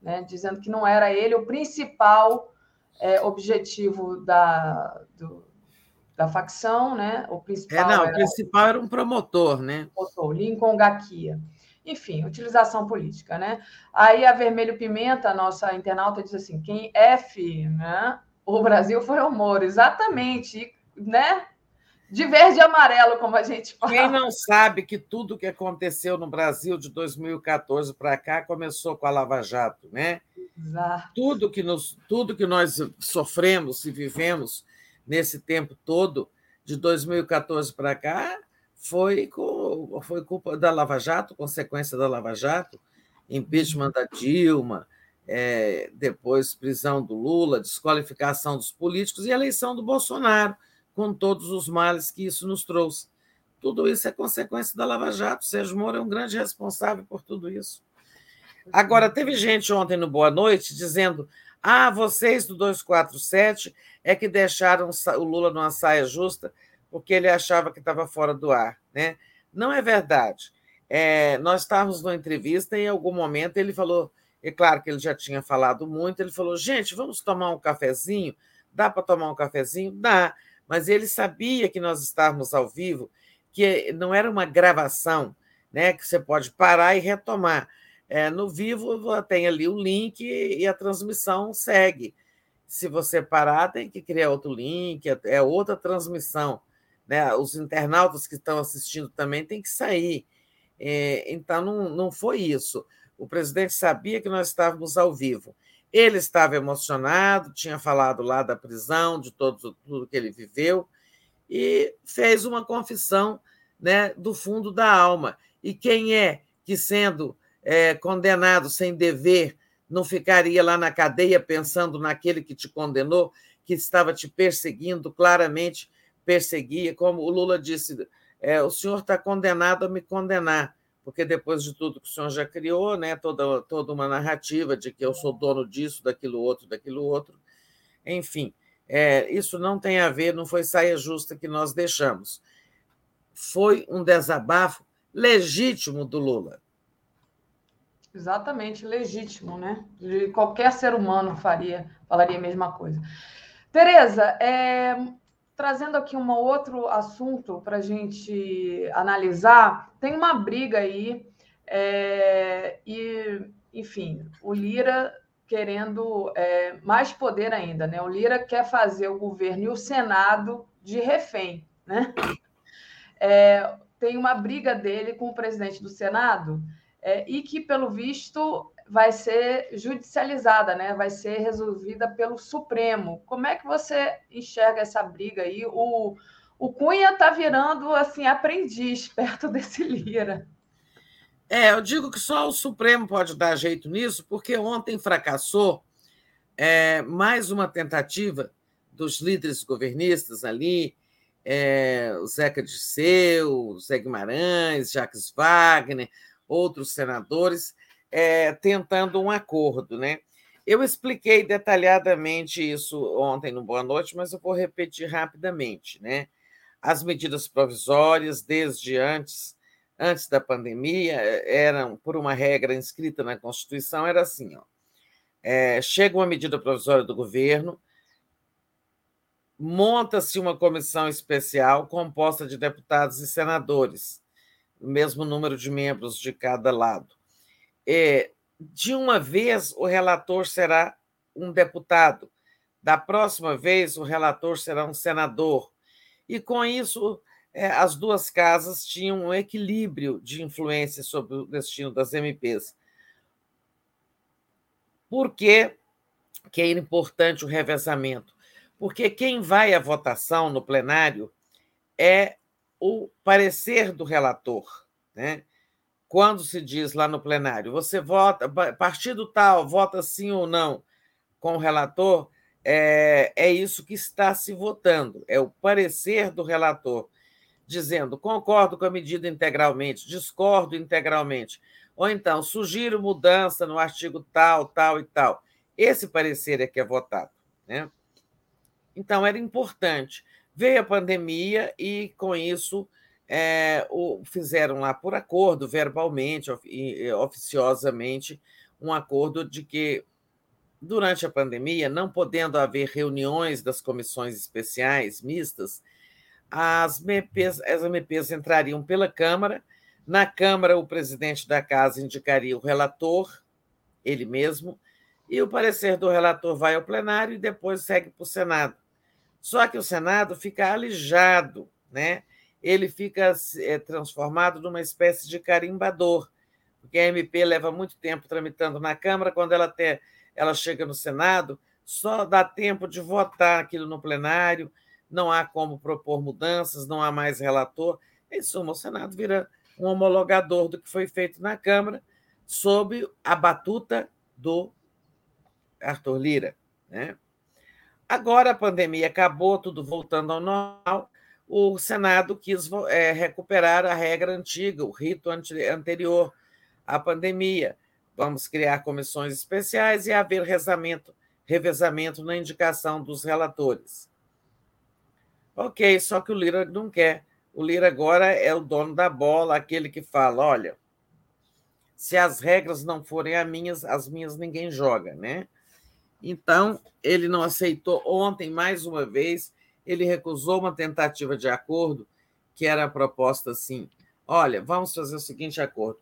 né? dizendo que não era ele o principal é, objetivo da, do, da facção, né? O principal é, não, era, o principal era um promotor, né? Promotor, Lincoln Gaquia enfim, utilização política, né? Aí a Vermelho Pimenta, nossa internauta, diz assim: quem F, né? O Brasil foi o Moro, exatamente, né? de verde e amarelo, como a gente fala. Quem não sabe que tudo que aconteceu no Brasil de 2014 para cá começou com a Lava Jato, né? Exato. Tudo que, nos, tudo que nós sofremos e vivemos nesse tempo todo, de 2014 para cá, foi, com, foi culpa da Lava Jato, consequência da Lava Jato, impeachment da Dilma, é, depois prisão do Lula, desqualificação dos políticos e eleição do Bolsonaro com todos os males que isso nos trouxe. Tudo isso é consequência da Lava Jato. Sérgio Moro é um grande responsável por tudo isso. Agora, teve gente ontem no Boa Noite dizendo: ah, vocês do 247 é que deixaram o Lula numa saia justa porque ele achava que estava fora do ar. Né? Não é verdade. É, nós estávamos numa entrevista e em algum momento ele falou, é claro que ele já tinha falado muito, ele falou: gente, vamos tomar um cafezinho? Dá para tomar um cafezinho? Dá mas ele sabia que nós estávamos ao vivo, que não era uma gravação, né, que você pode parar e retomar. É, no vivo tem ali o link e a transmissão segue. Se você parar, tem que criar outro link, é, é outra transmissão. Né? Os internautas que estão assistindo também têm que sair. É, então, não, não foi isso. O presidente sabia que nós estávamos ao vivo. Ele estava emocionado, tinha falado lá da prisão, de todo, tudo que ele viveu, e fez uma confissão né, do fundo da alma. E quem é que, sendo é, condenado sem dever, não ficaria lá na cadeia pensando naquele que te condenou, que estava te perseguindo, claramente perseguia, como o Lula disse: é, o senhor está condenado a me condenar porque depois de tudo que o senhor já criou, né, toda, toda uma narrativa de que eu sou dono disso, daquilo outro, daquilo outro, enfim, é, isso não tem a ver, não foi saia justa que nós deixamos. Foi um desabafo legítimo do Lula. Exatamente, legítimo, né? De qualquer ser humano faria, falaria a mesma coisa. Tereza, é, trazendo aqui um outro assunto para a gente analisar, tem uma briga aí, é, e, enfim, o Lira querendo é, mais poder ainda, né? O Lira quer fazer o governo e o Senado de refém, né? É, tem uma briga dele com o presidente do Senado é, e que, pelo visto, vai ser judicializada, né? vai ser resolvida pelo Supremo. Como é que você enxerga essa briga aí? O, o Cunha está virando assim aprendiz perto desse Lira. É, eu digo que só o Supremo pode dar jeito nisso, porque ontem fracassou é, mais uma tentativa dos líderes governistas ali, é, o Zeca Disseu, o Zé Guimarães, Jacques Wagner, outros senadores, é, tentando um acordo. Né? Eu expliquei detalhadamente isso ontem no Boa Noite, mas eu vou repetir rapidamente. Né? As medidas provisórias, desde antes, antes da pandemia, eram, por uma regra inscrita na Constituição, era assim: ó, é, chega uma medida provisória do governo, monta-se uma comissão especial composta de deputados e senadores, o mesmo número de membros de cada lado é, de uma vez o relator será um deputado, da próxima vez o relator será um senador. E com isso, é, as duas casas tinham um equilíbrio de influência sobre o destino das MPs. Por que, que é importante o revezamento? Porque quem vai à votação no plenário é o parecer do relator. Né? Quando se diz lá no plenário, você vota, partido tal, vota sim ou não com o relator, é, é isso que está se votando, é o parecer do relator, dizendo concordo com a medida integralmente, discordo integralmente, ou então sugiro mudança no artigo tal, tal e tal. Esse parecer é que é votado. Né? Então, era importante. Veio a pandemia e, com isso, é, o, fizeram lá por acordo, verbalmente, oficiosamente, um acordo de que, durante a pandemia, não podendo haver reuniões das comissões especiais mistas, as MPs, as MPs entrariam pela Câmara. Na Câmara, o presidente da casa indicaria o relator, ele mesmo, e o parecer do relator vai ao plenário e depois segue para o Senado. Só que o Senado fica alijado né, ele fica é, transformado numa espécie de carimbador, porque a MP leva muito tempo tramitando na Câmara, quando ela, até, ela chega no Senado, só dá tempo de votar aquilo no plenário, não há como propor mudanças, não há mais relator. Em suma, o Senado vira um homologador do que foi feito na Câmara, sob a batuta do Arthur Lira. Né? Agora a pandemia acabou, tudo voltando ao normal, o Senado quis é, recuperar a regra antiga, o rito anterior à pandemia. Vamos criar comissões especiais e haver rezamento, revezamento na indicação dos relatores. Ok, só que o Lira não quer. O Lira agora é o dono da bola, aquele que fala: olha, se as regras não forem as minhas, as minhas ninguém joga, né? Então, ele não aceitou ontem, mais uma vez, ele recusou uma tentativa de acordo que era a proposta assim: olha, vamos fazer o seguinte acordo.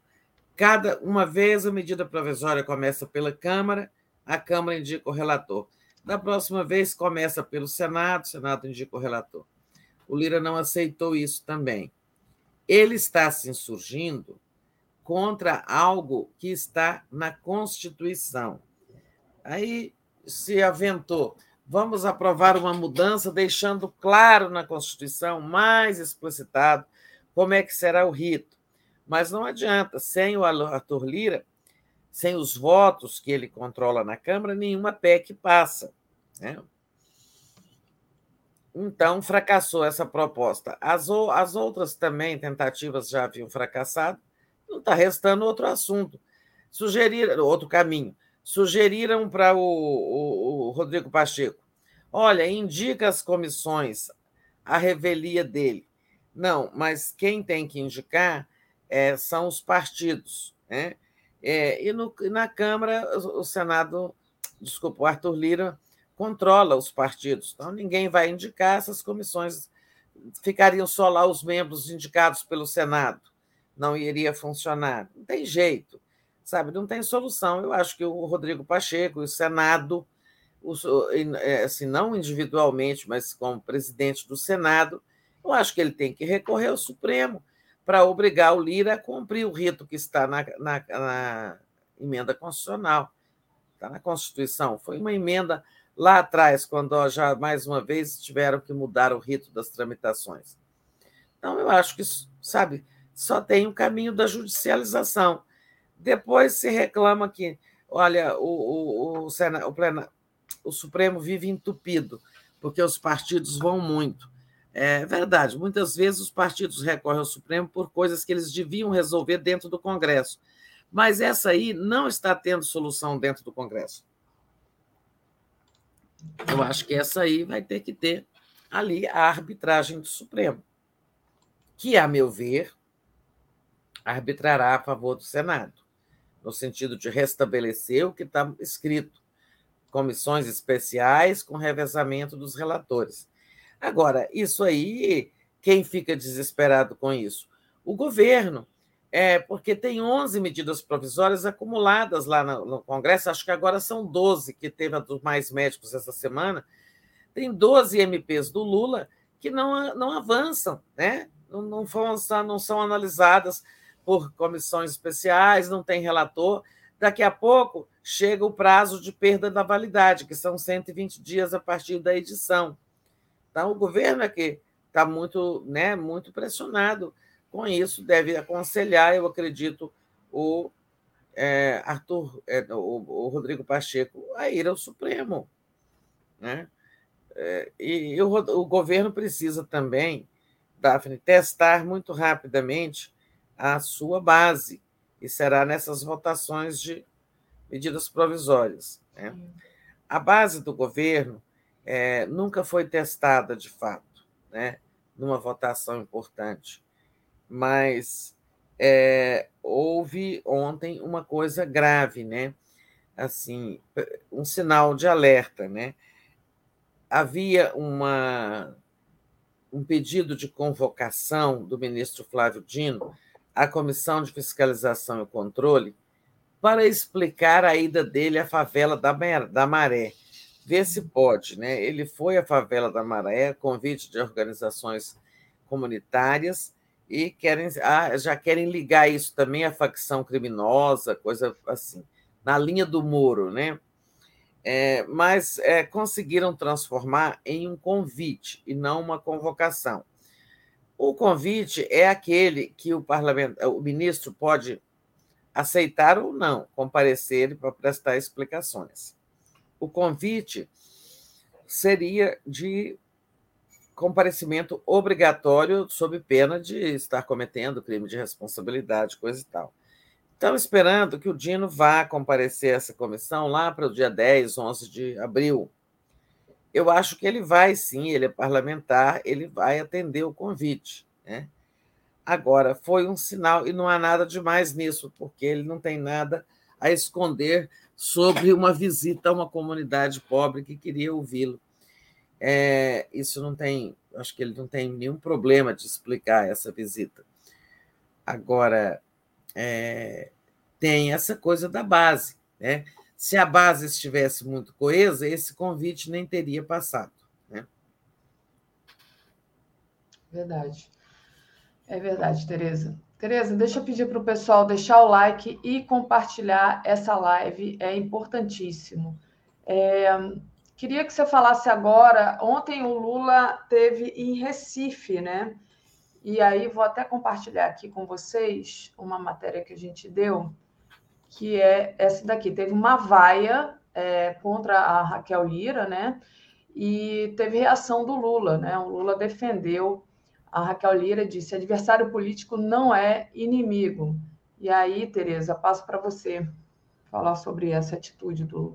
Cada uma vez a medida provisória começa pela Câmara, a Câmara indica o relator. Da próxima vez começa pelo Senado, o Senado indica o relator. O Lira não aceitou isso também. Ele está se insurgindo contra algo que está na Constituição. Aí se aventou vamos aprovar uma mudança, deixando claro na Constituição, mais explicitado, como é que será o rito. Mas não adianta, sem o Arthur Lira, sem os votos que ele controla na Câmara, nenhuma PEC passa. Né? Então, fracassou essa proposta. As, as outras também tentativas já haviam fracassado, não está restando outro assunto. Sugerir outro caminho sugeriram para o, o, o, Rodrigo Pacheco: olha, indica as comissões, a revelia dele. Não, mas quem tem que indicar é, são os partidos. Né? É, e no, na Câmara, o Senado, desculpa, o Arthur Lira controla os partidos. Então, ninguém vai indicar essas comissões. Ficariam só lá os membros indicados pelo Senado. Não iria funcionar. Não tem jeito sabe? Não tem solução. Eu acho que o Rodrigo Pacheco, o Senado, é, assim, não individualmente, mas como presidente do Senado, eu acho que ele tem que recorrer ao Supremo para obrigar o Lira a cumprir o rito que está na, na, na emenda constitucional, está na Constituição. Foi uma emenda lá atrás, quando já mais uma vez tiveram que mudar o rito das tramitações. Então, eu acho que, sabe, só tem o caminho da judicialização. Depois se reclama que, olha, o, o, o, o, plena, o Supremo vive entupido, porque os partidos vão muito. É verdade, muitas vezes os partidos recorrem ao Supremo por coisas que eles deviam resolver dentro do Congresso. Mas essa aí não está tendo solução dentro do Congresso. Eu acho que essa aí vai ter que ter ali a arbitragem do Supremo, que, a meu ver, arbitrará a favor do Senado no sentido de restabelecer o que está escrito, comissões especiais com revezamento dos relatores. Agora, isso aí, quem fica desesperado com isso? O governo, é porque tem 11 medidas provisórias acumuladas lá no, no Congresso, acho que agora são 12, que teve a dos mais médicos essa semana. Tem 12 MPs do Lula que não, não avançam, né? não, não, foram, não são analisadas por comissões especiais, não tem relator. Daqui a pouco chega o prazo de perda da validade, que são 120 dias a partir da edição. Então, o governo que está muito, né, muito pressionado com isso, deve aconselhar, eu acredito, o é, Arthur, é, o, o, Rodrigo Pacheco a ir ao Supremo. Né? É, e, e o, o governo precisa também, Daphne, testar muito rapidamente a sua base, e será nessas votações de medidas provisórias. Né? A base do governo é, nunca foi testada de fato, né, numa votação importante, mas é, houve ontem uma coisa grave, né? Assim, um sinal de alerta, né? Havia uma, um pedido de convocação do ministro Flávio Dino à Comissão de Fiscalização e Controle para explicar a ida dele à favela da Maré. Ver se pode, né? Ele foi à favela da Maré, convite de organizações comunitárias e querem ah, já querem ligar isso também à facção criminosa, coisa assim, na linha do Moro, né? É, mas é, conseguiram transformar em um convite e não uma convocação. O convite é aquele que o o ministro pode aceitar ou não comparecer para prestar explicações. O convite seria de comparecimento obrigatório sob pena de estar cometendo crime de responsabilidade, coisa e tal. Estão esperando que o Dino vá comparecer a essa comissão lá para o dia 10, 11 de abril. Eu acho que ele vai sim, ele é parlamentar, ele vai atender o convite. Né? Agora, foi um sinal, e não há nada demais nisso, porque ele não tem nada a esconder sobre uma visita a uma comunidade pobre que queria ouvi-lo. É, isso não tem, acho que ele não tem nenhum problema de explicar essa visita. Agora, é, tem essa coisa da base. Né? Se a base estivesse muito coesa, esse convite nem teria passado. Né? Verdade. É verdade, Tereza. Tereza, deixa eu pedir para o pessoal deixar o like e compartilhar essa live, é importantíssimo. É, queria que você falasse agora. Ontem o Lula teve em Recife, né? E aí vou até compartilhar aqui com vocês uma matéria que a gente deu, que é essa daqui. Teve uma vaia é, contra a Raquel Lira, né? E teve reação do Lula, né? O Lula defendeu a Raquel Lira disse: adversário político não é inimigo. E aí, Tereza, passo para você falar sobre essa atitude do.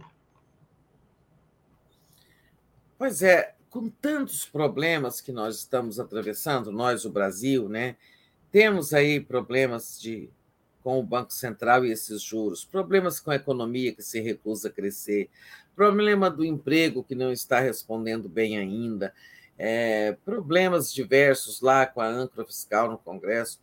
Pois é, com tantos problemas que nós estamos atravessando, nós, o Brasil, né? Temos aí problemas de com o Banco Central e esses juros, problemas com a economia que se recusa a crescer, problema do emprego que não está respondendo bem ainda, é, problemas diversos lá com a âncora fiscal no Congresso,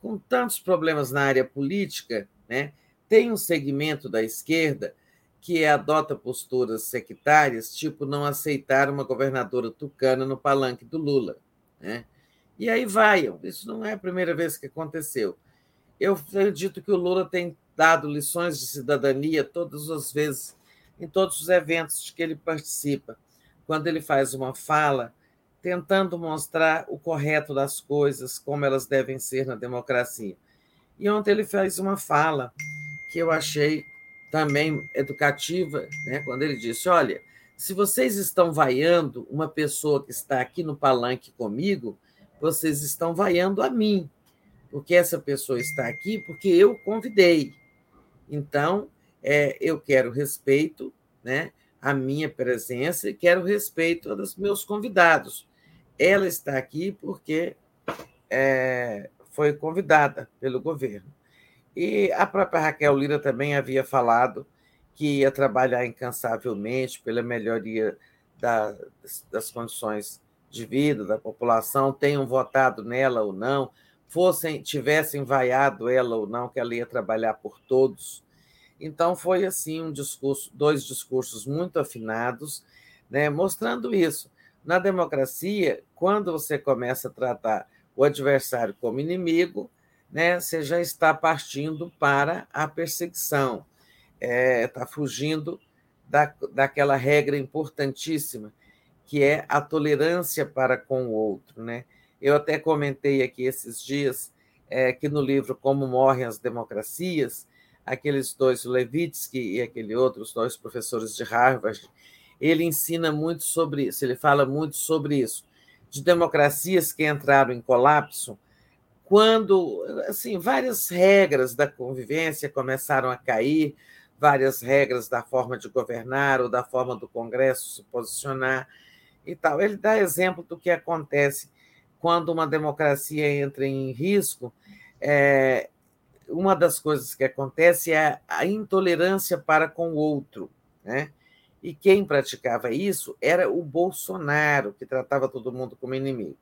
com tantos problemas na área política, né, tem um segmento da esquerda que adota posturas sectárias, tipo não aceitar uma governadora tucana no palanque do Lula. Né? E aí vai, isso não é a primeira vez que aconteceu. Eu acredito que o Lula tem dado lições de cidadania todas as vezes, em todos os eventos que ele participa. Quando ele faz uma fala, tentando mostrar o correto das coisas, como elas devem ser na democracia. E ontem ele fez uma fala que eu achei também educativa, né? quando ele disse: Olha, se vocês estão vaiando uma pessoa que está aqui no palanque comigo, vocês estão vaiando a mim, porque essa pessoa está aqui porque eu convidei. Então, é, eu quero respeito né, à minha presença e quero respeito dos meus convidados. Ela está aqui porque é, foi convidada pelo governo. E a própria Raquel Lira também havia falado que ia trabalhar incansavelmente pela melhoria da, das condições de vida da população, tenham votado nela ou não, fossem tivessem vaiado ela ou não, que ela ia trabalhar por todos. Então foi assim um discurso, dois discursos muito afinados, né, mostrando isso. Na democracia, quando você começa a tratar o adversário como inimigo, né, você já está partindo para a perseguição, está é, tá fugindo da, daquela regra importantíssima, que é a tolerância para com o outro. Né? Eu até comentei aqui esses dias é, que no livro Como Morrem as Democracias, aqueles dois, o Levitsky e aquele outro, os dois professores de Harvard, ele ensina muito sobre isso, ele fala muito sobre isso, de democracias que entraram em colapso, quando assim várias regras da convivência começaram a cair, várias regras da forma de governar ou da forma do Congresso se posicionar e tal. Ele dá exemplo do que acontece quando uma democracia entra em risco. É, uma das coisas que acontece é a intolerância para com o outro, né? E quem praticava isso era o Bolsonaro, que tratava todo mundo como inimigo.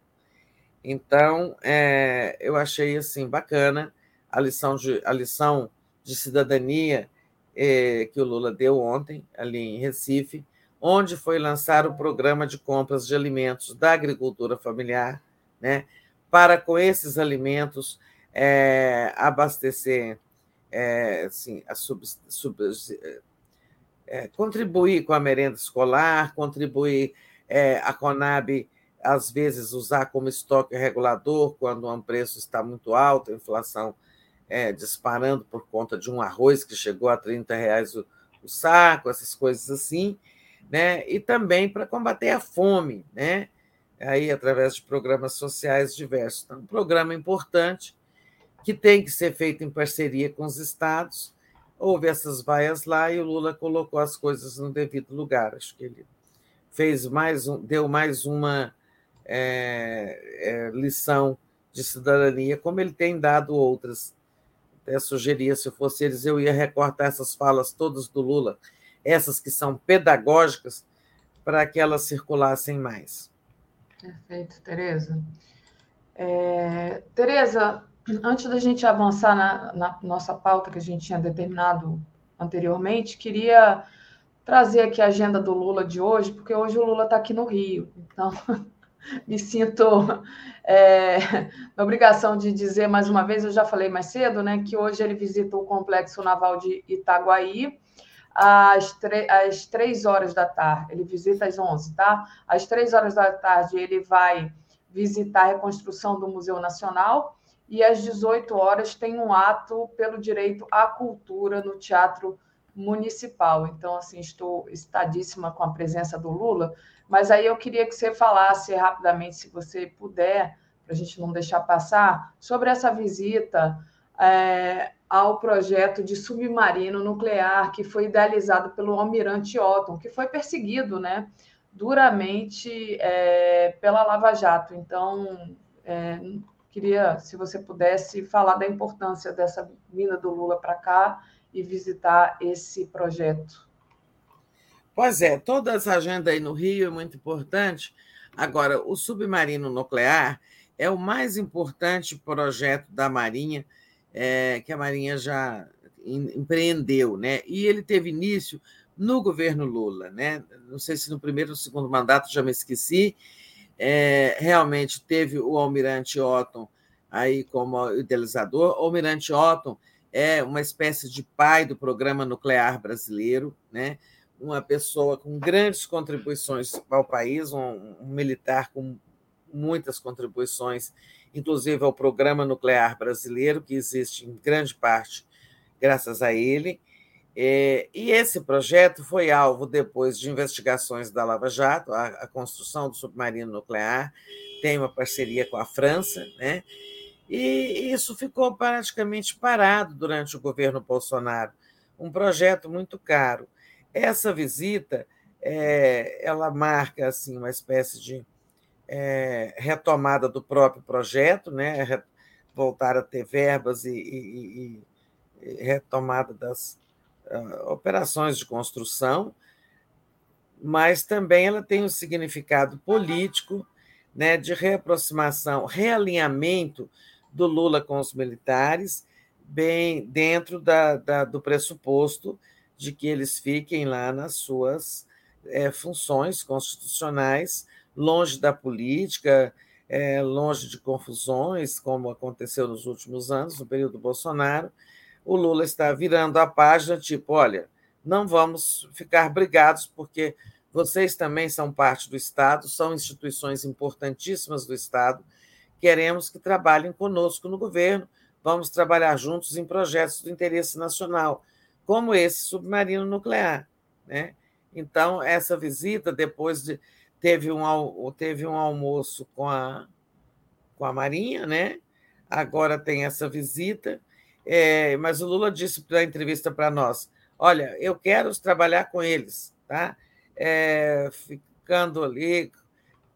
Então, é, eu achei assim bacana a lição de, a lição de cidadania é, que o Lula deu ontem, ali em Recife, onde foi lançar o programa de compras de alimentos da agricultura familiar, né, para, com esses alimentos, é, abastecer, é, assim, a sub, sub, é, contribuir com a merenda escolar, contribuir é, a Conab, às vezes, usar como estoque regulador quando um preço está muito alto, a inflação é, disparando por conta de um arroz que chegou a 30 reais o, o saco, essas coisas assim, né? e também para combater a fome, né? Aí através de programas sociais diversos. Então, um programa importante que tem que ser feito em parceria com os estados. Houve essas vaias lá e o Lula colocou as coisas no devido lugar. Acho que ele fez mais um, deu mais uma é, é, lição de cidadania, como ele tem dado outras. Até sugeria, se fosse eles, eu ia recortar essas falas todas do Lula, essas que são pedagógicas, para que elas circulassem mais. Perfeito, Tereza. É, Tereza, antes da gente avançar na, na, nossa pauta que a gente tinha determinado anteriormente, queria trazer aqui a agenda do Lula de hoje, porque hoje o Lula está aqui no Rio. Então, me sinto é, na obrigação de dizer mais uma vez, eu já falei mais cedo, né, que hoje ele visita o Complexo Naval de Itaguaí às, às três horas da tarde. Ele visita às 11, tá? Às três horas da tarde ele vai visitar a reconstrução do Museu Nacional e às 18 horas tem um ato pelo direito à cultura no Teatro Municipal. Então, assim, estou estadíssima com a presença do Lula, mas aí eu queria que você falasse rapidamente, se você puder, para a gente não deixar passar, sobre essa visita é, ao projeto de submarino nuclear que foi idealizado pelo almirante Otton, que foi perseguido, né, duramente é, pela Lava Jato. Então, é, Queria, se você pudesse, falar da importância dessa vinda do Lula para cá e visitar esse projeto. Pois é, toda essa agenda aí no Rio é muito importante. Agora, o submarino nuclear é o mais importante projeto da Marinha é, que a Marinha já empreendeu, né? E ele teve início no governo Lula, né? Não sei se no primeiro ou segundo mandato, já me esqueci, é, realmente teve o almirante Otton aí como idealizador. O almirante Otton é uma espécie de pai do programa nuclear brasileiro, né? uma pessoa com grandes contribuições ao país, um, um militar com muitas contribuições, inclusive ao programa nuclear brasileiro, que existe em grande parte graças a ele. É, e esse projeto foi alvo, depois de investigações da Lava Jato, a, a, construção do submarino nuclear, tem uma parceria com a França, né? e isso ficou praticamente parado durante o governo Bolsonaro. Um projeto muito caro. Essa visita é, ela marca assim uma espécie de é, retomada do próprio projeto, né? voltar a ter verbas e, e, e retomada das uh, operações de construção, mas também ela tem um significado político né, de reaproximação, realinhamento do Lula com os militares, bem dentro da, da, do pressuposto de que eles fiquem lá nas suas é, funções constitucionais, longe da política, é, longe de confusões, como aconteceu nos últimos anos, no período Bolsonaro, o Lula está virando a página, tipo, olha, não vamos ficar brigados, porque vocês também são parte do Estado, são instituições importantíssimas do Estado, queremos que trabalhem conosco no governo, vamos trabalhar juntos em projetos do interesse nacional, como esse submarino nuclear. Né? Então, essa visita, depois de. Teve um, teve um almoço com a, com a Marinha, né? agora tem essa visita, é, mas o Lula disse na entrevista para nós: olha, eu quero trabalhar com eles, tá? É, ficando ali,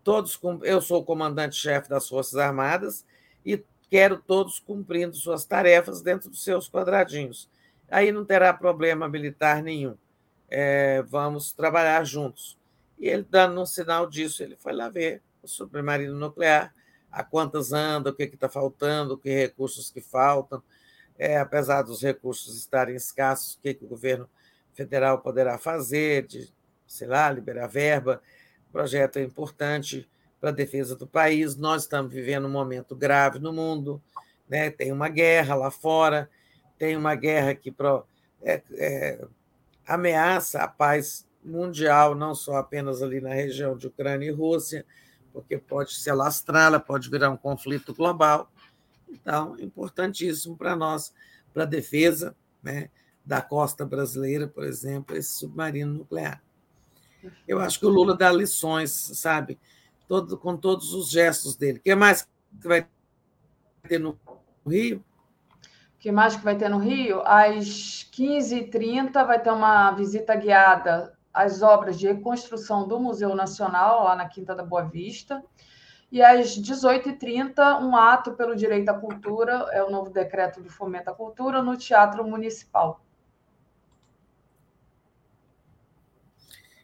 todos com, eu sou o comandante-chefe das Forças Armadas e quero todos cumprindo suas tarefas dentro dos seus quadradinhos. Aí não terá problema militar nenhum. É, vamos trabalhar juntos. E ele, dando um sinal disso, ele foi lá ver o submarino nuclear, a quantas anda, o que está faltando, que recursos que faltam é, apesar dos recursos estarem escassos, o que, que o governo federal poderá fazer, de, sei lá, liberar verba. O projeto é importante para a defesa do país. Nós estamos vivendo um momento grave no mundo, né? tem uma guerra lá fora, tem uma guerra que pro, é, é, ameaça a paz mundial, não só apenas ali na região de Ucrânia e Rússia, porque pode se alastrá-la, pode virar um conflito global. Então, importantíssimo para nós, para a defesa né, da costa brasileira, por exemplo, esse submarino nuclear. Eu acho que o Lula dá lições, sabe? Todo, com todos os gestos dele. O que mais que vai ter no Rio? O que mais que vai ter no Rio? Às 15h30 vai ter uma visita guiada às obras de reconstrução do Museu Nacional, lá na Quinta da Boa Vista. E às 18h30, um ato pelo direito à cultura, é o novo decreto de fomento à cultura, no Teatro Municipal.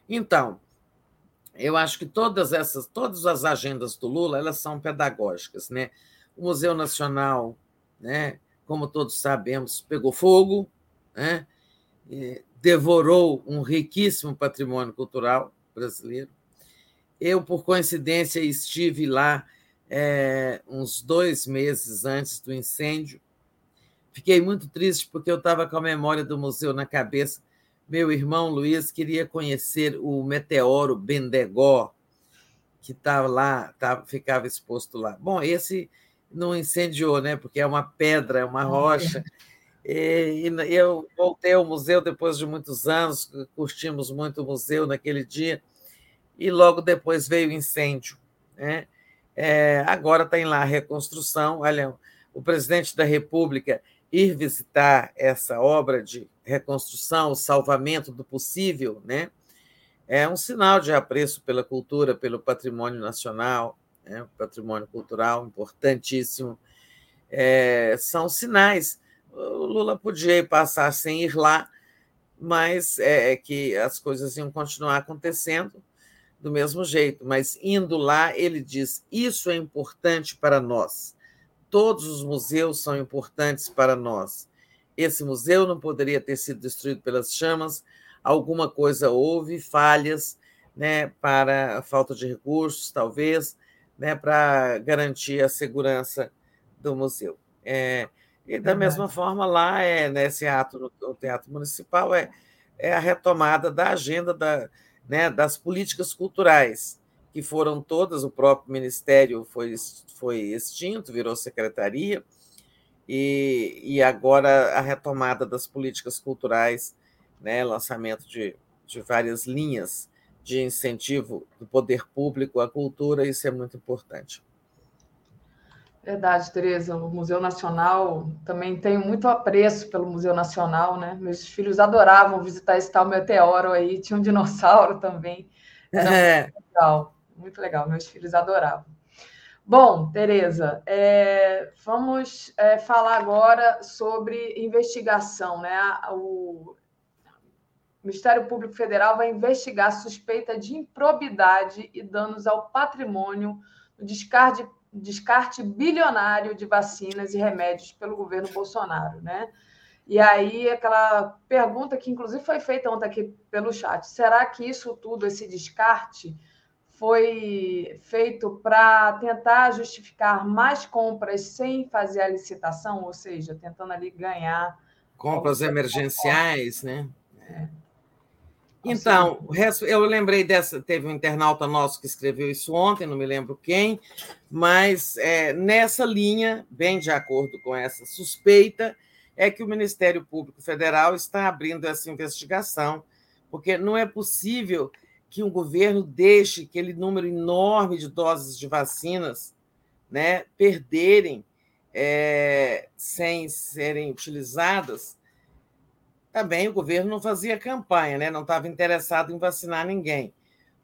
Então, eu acho que todas essas, todas as agendas do Lula, elas são pedagógicas, né? O Museu Nacional, né, como todos sabemos, pegou fogo, né? Devorou um riquíssimo patrimônio cultural brasileiro. Eu, por coincidência, estive lá é, uns dois meses antes do incêndio. Fiquei muito triste porque eu estava com a memória do museu na cabeça. Meu irmão Luiz queria conhecer o meteoro Bendegó, que estava lá, tava, ficava exposto lá. Bom, esse não incendiou, né? Porque é uma pedra, é uma rocha. E, e eu voltei ao museu depois de muitos anos, curtimos muito o museu naquele dia e logo depois veio o incêndio. Né? É, agora está em lá a reconstrução. Olha, o presidente da República ir visitar essa obra de reconstrução, o salvamento do possível, né? é um sinal de apreço pela cultura, pelo patrimônio nacional, né? patrimônio cultural importantíssimo. É, são sinais. O Lula podia passar sem ir lá, mas é, é que as coisas iam continuar acontecendo do mesmo jeito, mas indo lá, ele diz: Isso é importante para nós. Todos os museus são importantes para nós. Esse museu não poderia ter sido destruído pelas chamas. Alguma coisa houve, falhas, né, para falta de recursos, talvez, né, para garantir a segurança do museu. É, e da mesma forma, lá, é, nesse ato, no Teatro Municipal, é, é a retomada da agenda da, né, das políticas culturais, que foram todas, o próprio Ministério foi, foi extinto, virou secretaria, e, e agora a retomada das políticas culturais, né, lançamento de, de várias linhas de incentivo do poder público à cultura, isso é muito importante. Verdade, Tereza. O Museu Nacional também tenho muito apreço pelo Museu Nacional, né? Meus filhos adoravam visitar esse tal meteoro aí, tinha um dinossauro também. é. muito legal, muito legal. Meus filhos adoravam. Bom, Tereza, é, vamos é, falar agora sobre investigação, né? O Ministério Público Federal vai investigar suspeita de improbidade e danos ao patrimônio no descarte descarte bilionário de vacinas e remédios pelo governo Bolsonaro, né? E aí, aquela pergunta que, inclusive, foi feita ontem aqui pelo chat: será que isso tudo, esse descarte, foi feito para tentar justificar mais compras sem fazer a licitação, ou seja, tentando ali ganhar. Compras emergenciais, né? É. Então, eu lembrei dessa. Teve um internauta nosso que escreveu isso ontem, não me lembro quem, mas é, nessa linha, bem de acordo com essa suspeita, é que o Ministério Público Federal está abrindo essa investigação, porque não é possível que um governo deixe aquele número enorme de doses de vacinas né, perderem é, sem serem utilizadas também o governo não fazia campanha, né? não estava interessado em vacinar ninguém.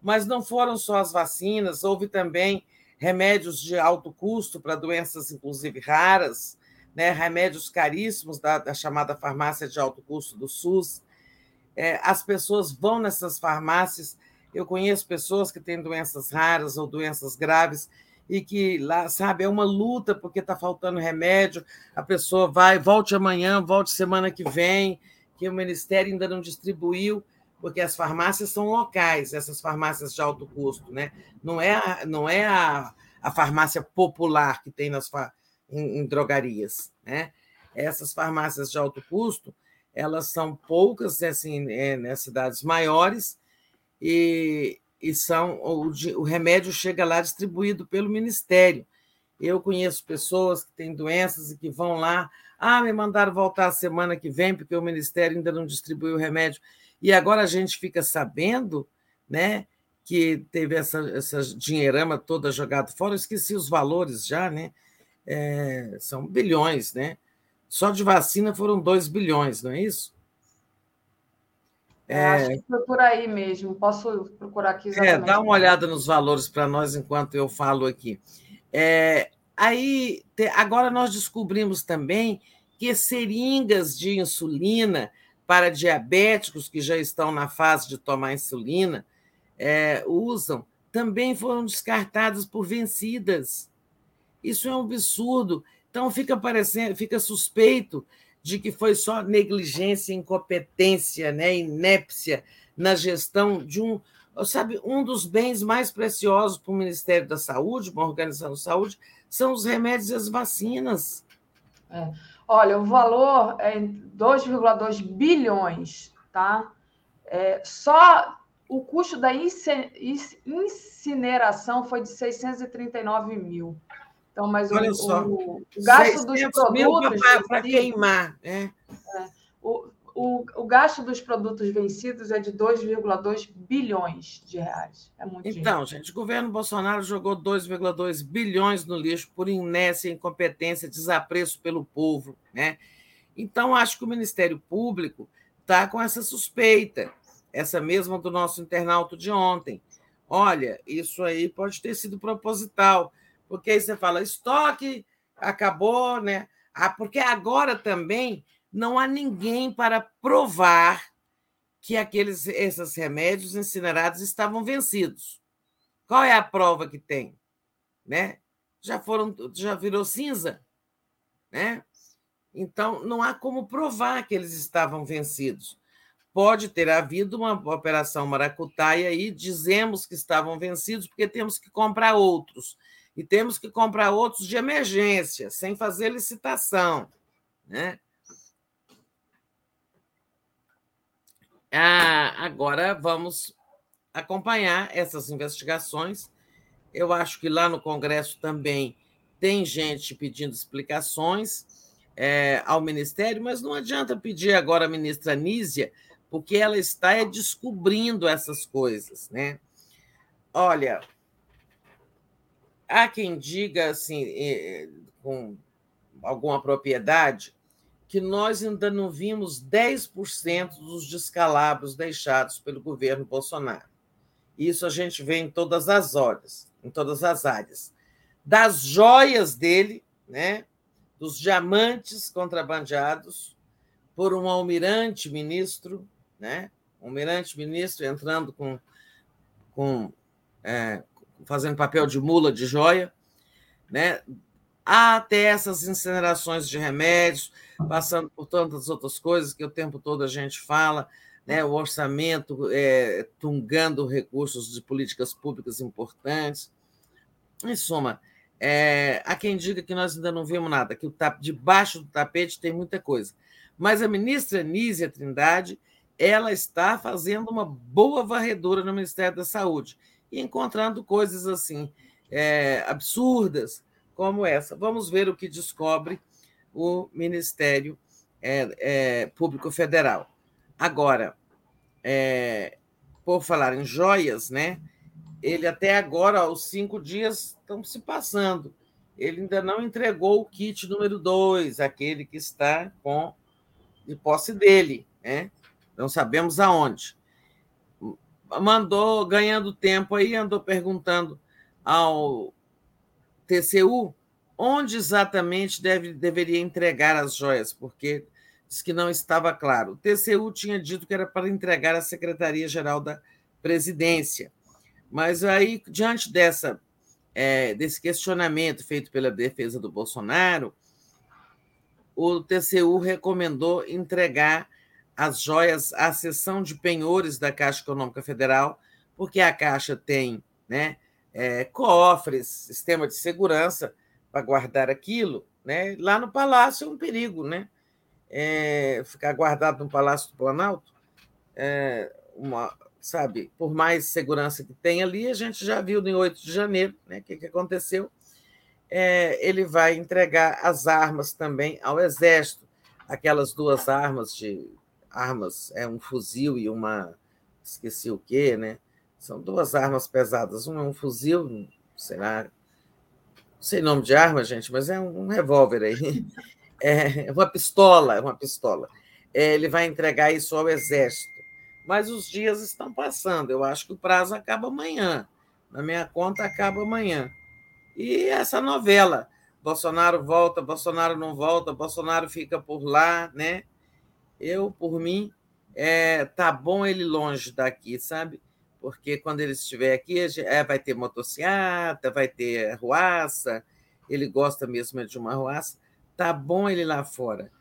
Mas não foram só as vacinas, houve também remédios de alto custo para doenças, inclusive raras, né? remédios caríssimos da, da, chamada farmácia de alto custo do SUS. É, as pessoas vão nessas farmácias. Eu conheço pessoas que têm doenças raras ou doenças graves e que lá, sabe, é uma luta porque está faltando remédio. A pessoa vai, volte amanhã, volte semana que vem que o Ministério ainda não distribuiu, porque as farmácias são locais, essas farmácias de alto custo, né? Não é a, não é a, a farmácia popular que tem nas em, em drogarias, né? Essas farmácias de alto custo, elas são poucas assim, é, nas cidades maiores e, e são o, o remédio chega lá distribuído pelo Ministério. Eu conheço pessoas que têm doenças e que vão lá, ah, me mandaram voltar a semana que vem porque o Ministério ainda não distribuiu o remédio. E agora a gente fica sabendo, né, que teve essa, essa dinheirama toda jogada fora. Eu esqueci os valores já, né? É, são bilhões, né? Só de vacina foram 2 bilhões, não é isso? É, acho que foi por aí mesmo. Posso procurar aqui é, exatamente. É, dá uma olhada nos valores para nós enquanto eu falo aqui. É, aí, agora nós descobrimos também que seringas de insulina para diabéticos que já estão na fase de tomar insulina é, usam também foram descartadas por vencidas. Isso é um absurdo. Então fica parecendo, fica suspeito de que foi só negligência, incompetência, né, inépcia na gestão de um, sabe, um dos bens mais preciosos para o Ministério da Saúde, para a Organização da Saúde, são os remédios e as vacinas. É. Olha, o valor é 2,2 bilhões, tá? É, só o custo da incineração foi de 639 mil. Então, mas Olha o, só, o, o gasto dos produtos. Para queimar, né? É, o, o, o gasto dos produtos vencidos é de 2,2 bilhões de reais. É muito Então, gente, o governo Bolsonaro jogou 2,2 bilhões no lixo por inércia, incompetência, desapreço pelo povo. Né? Então, acho que o Ministério Público está com essa suspeita, essa mesma do nosso internauta de ontem. Olha, isso aí pode ter sido proposital porque aí você fala, estoque acabou, né? Ah, porque agora também não há ninguém para provar que aqueles esses remédios incinerados estavam vencidos. Qual é a prova que tem? Né? Já foram, já virou cinza, né? Então não há como provar que eles estavam vencidos. Pode ter havido uma operação maracutaia e dizemos que estavam vencidos porque temos que comprar outros e temos que comprar outros de emergência, sem fazer licitação. Né? Ah, agora vamos acompanhar essas investigações. Eu acho que lá no Congresso também tem gente pedindo explicações é, ao Ministério, mas não adianta pedir agora à ministra Nízia, porque ela está é, descobrindo essas coisas. Né? Olha, Há quem diga, assim, com alguma propriedade, que nós ainda não vimos 10% dos descalabros deixados pelo governo Bolsonaro. Isso a gente vê em todas as horas, em todas as áreas. Das joias dele, né, dos diamantes contrabandeados por um almirante ministro, né, almirante ministro entrando com, com é, fazendo papel de mula de joia, né? Até essas incinerações de remédios, passando por tantas outras coisas que o tempo todo a gente fala, né? o orçamento é, tungando recursos de políticas públicas importantes. Em suma, é, há quem diga que nós ainda não vimos nada, que o debaixo do tapete tem muita coisa. Mas a ministra Nízia Trindade ela está fazendo uma boa varredura no Ministério da Saúde e encontrando coisas assim é, absurdas como essa. Vamos ver o que descobre o Ministério é, é, Público Federal. Agora, é, por falar em joias, né? Ele até agora, os cinco dias estão se passando. Ele ainda não entregou o kit número dois, aquele que está com de posse dele, né? Não sabemos aonde mandou ganhando tempo aí, andou perguntando ao TCU onde exatamente deve, deveria entregar as joias, porque disse que não estava claro. O TCU tinha dito que era para entregar à Secretaria-Geral da Presidência. Mas aí, diante dessa, é, desse questionamento feito pela defesa do Bolsonaro, o TCU recomendou entregar as joias à seção de penhores da Caixa Econômica Federal, porque a Caixa tem né, é, cofres, sistema de segurança para guardar aquilo. Né? Lá no Palácio é um perigo, né? É, ficar guardado no Palácio do Planalto, é, uma, sabe, por mais segurança que tem ali, a gente já viu no 8 de janeiro né, o que, que aconteceu. É, ele vai entregar as armas também ao Exército, aquelas duas armas de armas, é um fuzil e uma esqueci o quê, né? São duas armas pesadas. Um é um fuzil, sei lá, não sei nome de arma, gente, mas é um revólver aí. É uma pistola, é uma pistola. É, ele vai entregar isso ao Exército. Mas os dias estão passando. Eu acho que o prazo acaba amanhã. Na minha conta, acaba amanhã. E essa novela. Bolsonaro volta, Bolsonaro não volta, Bolsonaro fica por lá, né? Eu, por mim, é, tá bom ele longe daqui, sabe? Porque quando ele estiver aqui, é, vai ter motociata, vai ter ruaça, ele gosta mesmo de uma ruaça, tá bom ele lá fora.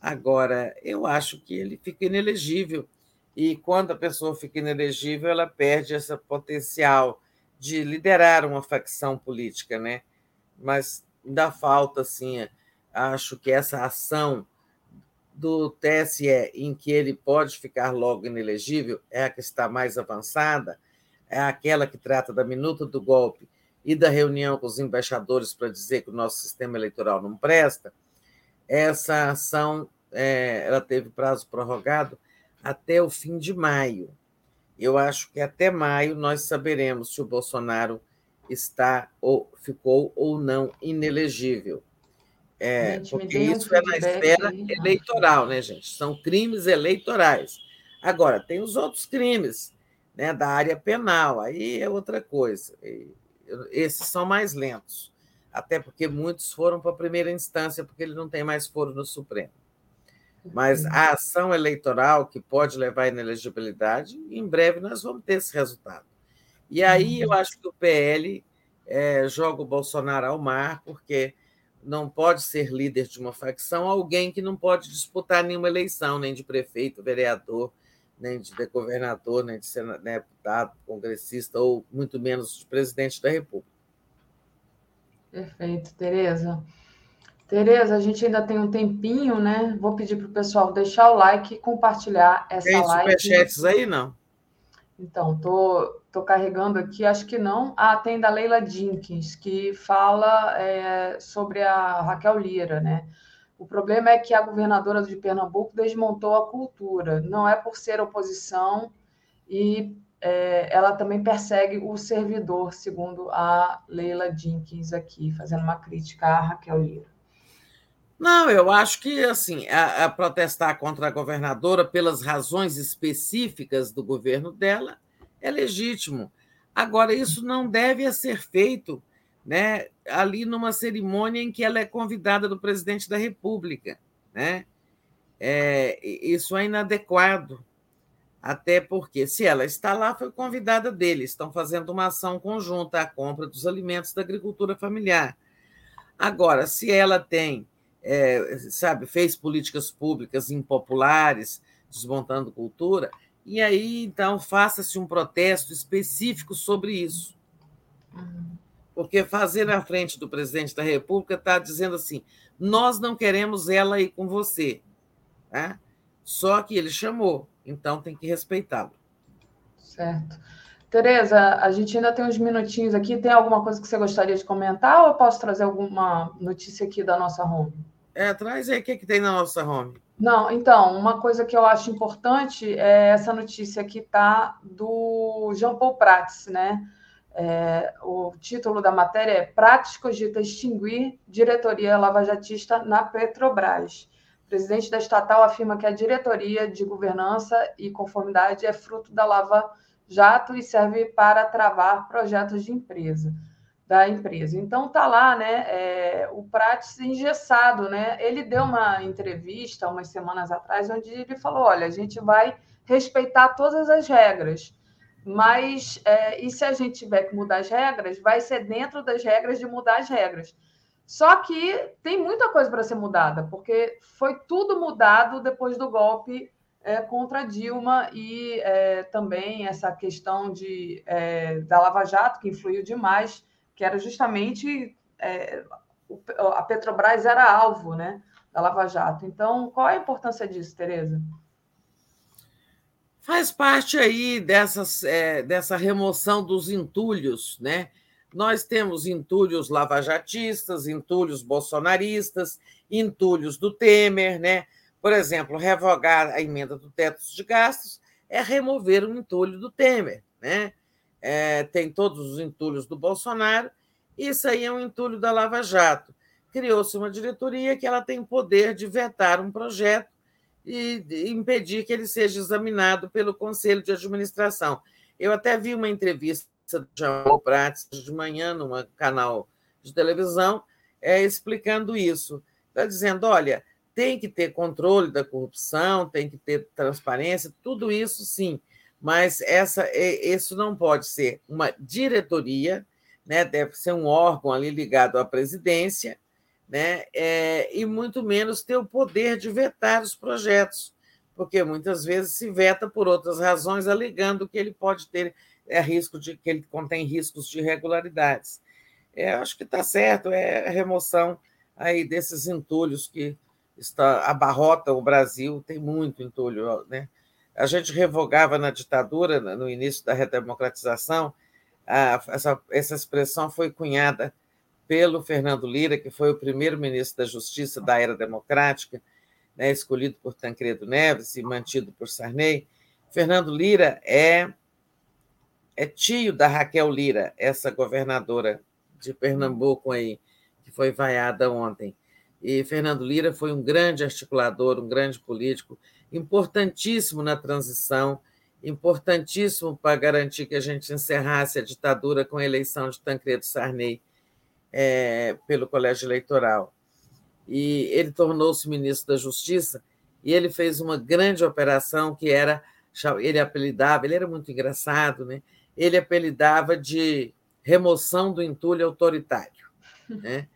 Agora, eu acho que ele fica inelegível. E quando a pessoa fica inelegível, ela perde esse potencial de liderar uma facção política, né? Mas ainda falta, assim, acho que essa ação do TSE em que ele pode ficar logo inelegível é a que está mais avançada, é aquela que trata da minuta do golpe e da reunião com os embaixadores para dizer que o nosso sistema eleitoral não presta. Essa ação é, ela teve prazo prorrogado até o fim de maio. Eu acho que até maio nós saberemos se o Bolsonaro está ou ficou ou não inelegível. É, gente, porque isso um é na esfera aí. eleitoral, né, gente? São crimes eleitorais. Agora, tem os outros crimes né, da área penal, aí é outra coisa. Esses são mais lentos, até porque muitos foram para a primeira instância, porque ele não tem mais foro no Supremo. Mas a ação eleitoral, que pode levar à inelegibilidade, em breve nós vamos ter esse resultado. E aí eu acho que o PL é, joga o Bolsonaro ao mar, porque não pode ser líder de uma facção alguém que não pode disputar nenhuma eleição, nem de prefeito, vereador, nem de governador, nem de né, deputado, congressista, ou muito menos de presidente da República. Perfeito, Tereza. Tereza, a gente ainda tem um tempinho, né? Vou pedir para o pessoal deixar o like e compartilhar essa tem live. Tem superchats aí, não? Então, tô, tô carregando aqui, acho que não. Ah, tem da Leila Jenkins, que fala é, sobre a Raquel Lira, né? O problema é que a governadora de Pernambuco desmontou a cultura. Não é por ser oposição e é, ela também persegue o servidor, segundo a Leila Jenkins aqui, fazendo uma crítica à Raquel Lira. Não, eu acho que assim, a, a protestar contra a governadora pelas razões específicas do governo dela é legítimo. Agora, isso não deve ser feito né, ali numa cerimônia em que ela é convidada do presidente da República. Né? É, isso é inadequado, até porque, se ela está lá, foi convidada dele, estão fazendo uma ação conjunta, a compra dos alimentos da agricultura familiar. Agora, se ela tem é, sabe, fez políticas públicas impopulares, desmontando cultura, e aí então faça-se um protesto específico sobre isso. Porque fazer na frente do presidente da República está dizendo assim: nós não queremos ela aí com você. Né? Só que ele chamou, então tem que respeitá-lo. Certo. Tereza, a gente ainda tem uns minutinhos aqui. Tem alguma coisa que você gostaria de comentar ou eu posso trazer alguma notícia aqui da nossa home? É, traz aí o que, que tem na nossa home. Não, então, uma coisa que eu acho importante é essa notícia que está do Jean Paul Prats, né? É, o título da matéria é Prats cogita extinguir diretoria lavajatista na Petrobras. O presidente da estatal afirma que a diretoria de governança e conformidade é fruto da Lava Jato e serve para travar projetos de empresa da empresa. Então tá lá, né, é, o Prates engessado, né? Ele deu uma entrevista umas semanas atrás onde ele falou, olha, a gente vai respeitar todas as regras, mas é, e se a gente tiver que mudar as regras, vai ser dentro das regras de mudar as regras. Só que tem muita coisa para ser mudada, porque foi tudo mudado depois do golpe é, contra Dilma e é, também essa questão de, é, da Lava Jato, que influiu demais, que era justamente é, a Petrobras era alvo né, da Lava Jato. Então, qual é a importância disso, Tereza? Faz parte aí dessas, é, dessa remoção dos entulhos, né? Nós temos entulhos lavajatistas, entulhos bolsonaristas, entulhos do Temer, né? Por exemplo, revogar a emenda do teto de gastos é remover o entulho do Temer. Né? É, tem todos os entulhos do Bolsonaro, isso aí é um entulho da Lava Jato. Criou-se uma diretoria que ela tem poder de vetar um projeto e impedir que ele seja examinado pelo Conselho de Administração. Eu até vi uma entrevista do Jamal Prates de manhã num canal de televisão é, explicando isso. Está dizendo, olha, tem que ter controle da corrupção, tem que ter transparência, tudo isso sim, mas essa, é, isso não pode ser uma diretoria, né? deve ser um órgão ali ligado à presidência, né? É, e muito menos ter o poder de vetar os projetos, porque muitas vezes se veta por outras razões, alegando que ele pode ter é, risco de que ele contém riscos de irregularidades. É, acho que está certo, é a remoção aí desses entulhos que está abarrota o Brasil, tem muito entulho. Né? A gente revogava na ditadura, no início da redemocratização, a, essa, essa expressão foi cunhada pelo Fernando Lira, que foi o primeiro ministro da Justiça da era democrática, né, escolhido por Tancredo Neves e mantido por Sarney. Fernando Lira é, é tio da Raquel Lira, essa governadora de Pernambuco aí, que foi vaiada ontem. E Fernando Lira foi um grande articulador, um grande político, importantíssimo na transição, importantíssimo para garantir que a gente encerrasse a ditadura com a eleição de Tancredo Sarney é, pelo Colégio Eleitoral. E ele tornou-se ministro da Justiça e ele fez uma grande operação que era, ele apelidava, ele era muito engraçado, né? ele apelidava de remoção do entulho autoritário. Né?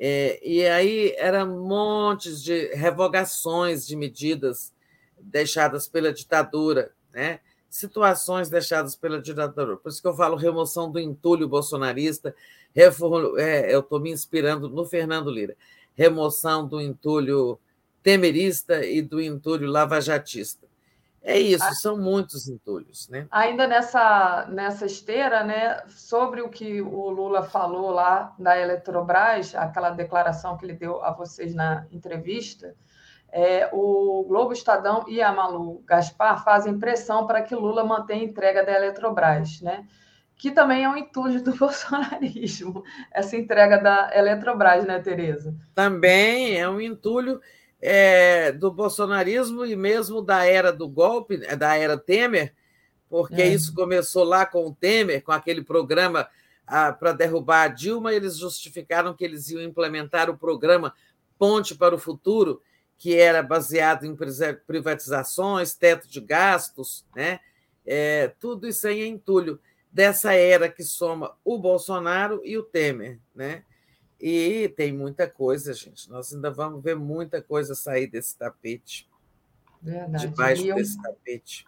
É, e aí eram montes de revogações de medidas deixadas pela ditadura, né? situações deixadas pela ditadura. Por isso que eu falo remoção do entulho bolsonarista, é, eu estou me inspirando no Fernando Lira, remoção do entulho temerista e do entulho lavajatista. É isso, são muitos entulhos. Né? Ainda nessa, nessa esteira, né, sobre o que o Lula falou lá da Eletrobras, aquela declaração que ele deu a vocês na entrevista, é, o Globo Estadão e a Malu Gaspar fazem pressão para que Lula mantenha a entrega da Eletrobras, né? que também é um entulho do bolsonarismo, essa entrega da Eletrobras, né, Tereza? Também é um entulho é, do bolsonarismo e mesmo da era do golpe, da era Temer, porque é. isso começou lá com o Temer, com aquele programa ah, para derrubar a Dilma, eles justificaram que eles iam implementar o programa Ponte para o Futuro, que era baseado em privatizações, teto de gastos, né? É, tudo isso aí é entulho dessa era que soma o Bolsonaro e o Temer, né? E tem muita coisa, gente. Nós ainda vamos ver muita coisa sair desse tapete. Verdade. Debaixo e desse tapete.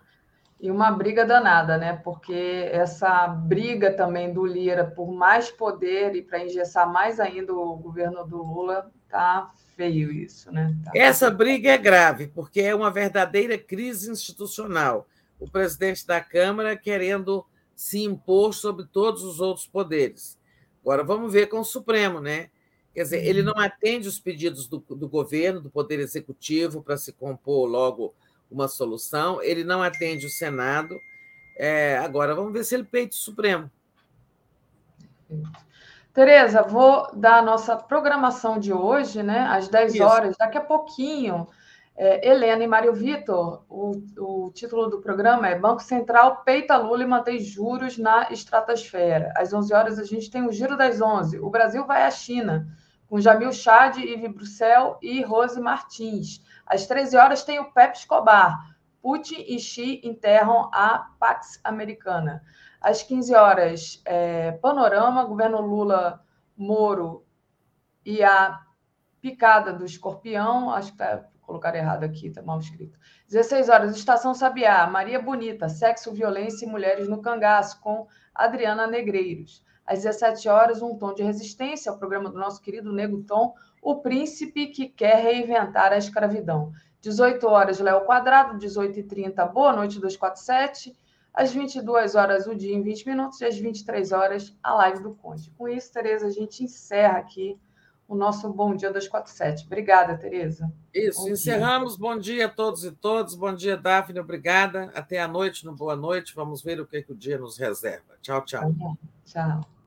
E uma briga danada, né? Porque essa briga também do Lira por mais poder e para engessar mais ainda o governo do Lula, tá feio isso, né? Tá essa briga é grave, porque é uma verdadeira crise institucional. O presidente da Câmara querendo se impor sobre todos os outros poderes. Agora vamos ver com o Supremo, né? Quer dizer, ele não uhum. atende os pedidos do, do governo, do Poder Executivo, para se compor logo uma solução, ele não atende o Senado. É, agora vamos ver se ele peita o Supremo. Tereza, vou dar a nossa programação de hoje, né? Às 10 Isso. horas, daqui a pouquinho. É, Helena e Mário Vitor, o, o, título do programa é Banco Central peita Lula e mantém juros na estratosfera. Às 11 horas a gente tem o Giro das 11. O Brasil vai à China, com Jamil Chad, Yves Bruxel e Rose Martins. Às 13 horas tem o Pepe Escobar. Putin e Xi enterram a Pax Americana. Às 15 horas, é, Panorama, governo Lula, Moro e a Picada do Escorpião, acho que tá colocar errado aqui, está mal escrito. 16 horas, Estação Sabiá, Maria Bonita, Sexo, Violência e Mulheres no Cangaço, com Adriana Negreiros. Às 17 horas, Um Tom de Resistência, o programa do nosso querido Nego Tom, O Príncipe que quer reinventar a escravidão. 18 horas, Léo Quadrado, 18h30, Boa Noite 247. Às 22 horas, o dia em 20 minutos, e às 23 horas, a live do Conde. Com isso, Tereza, a gente encerra aqui o nosso Bom Dia 247. Obrigada, Tereza. Isso, bom encerramos. Dia. Bom dia a todos e todas. Bom dia, Daphne. Obrigada. Até a noite, no Boa Noite. Vamos ver o que, que o dia nos reserva. Tchau, tchau. Tchau.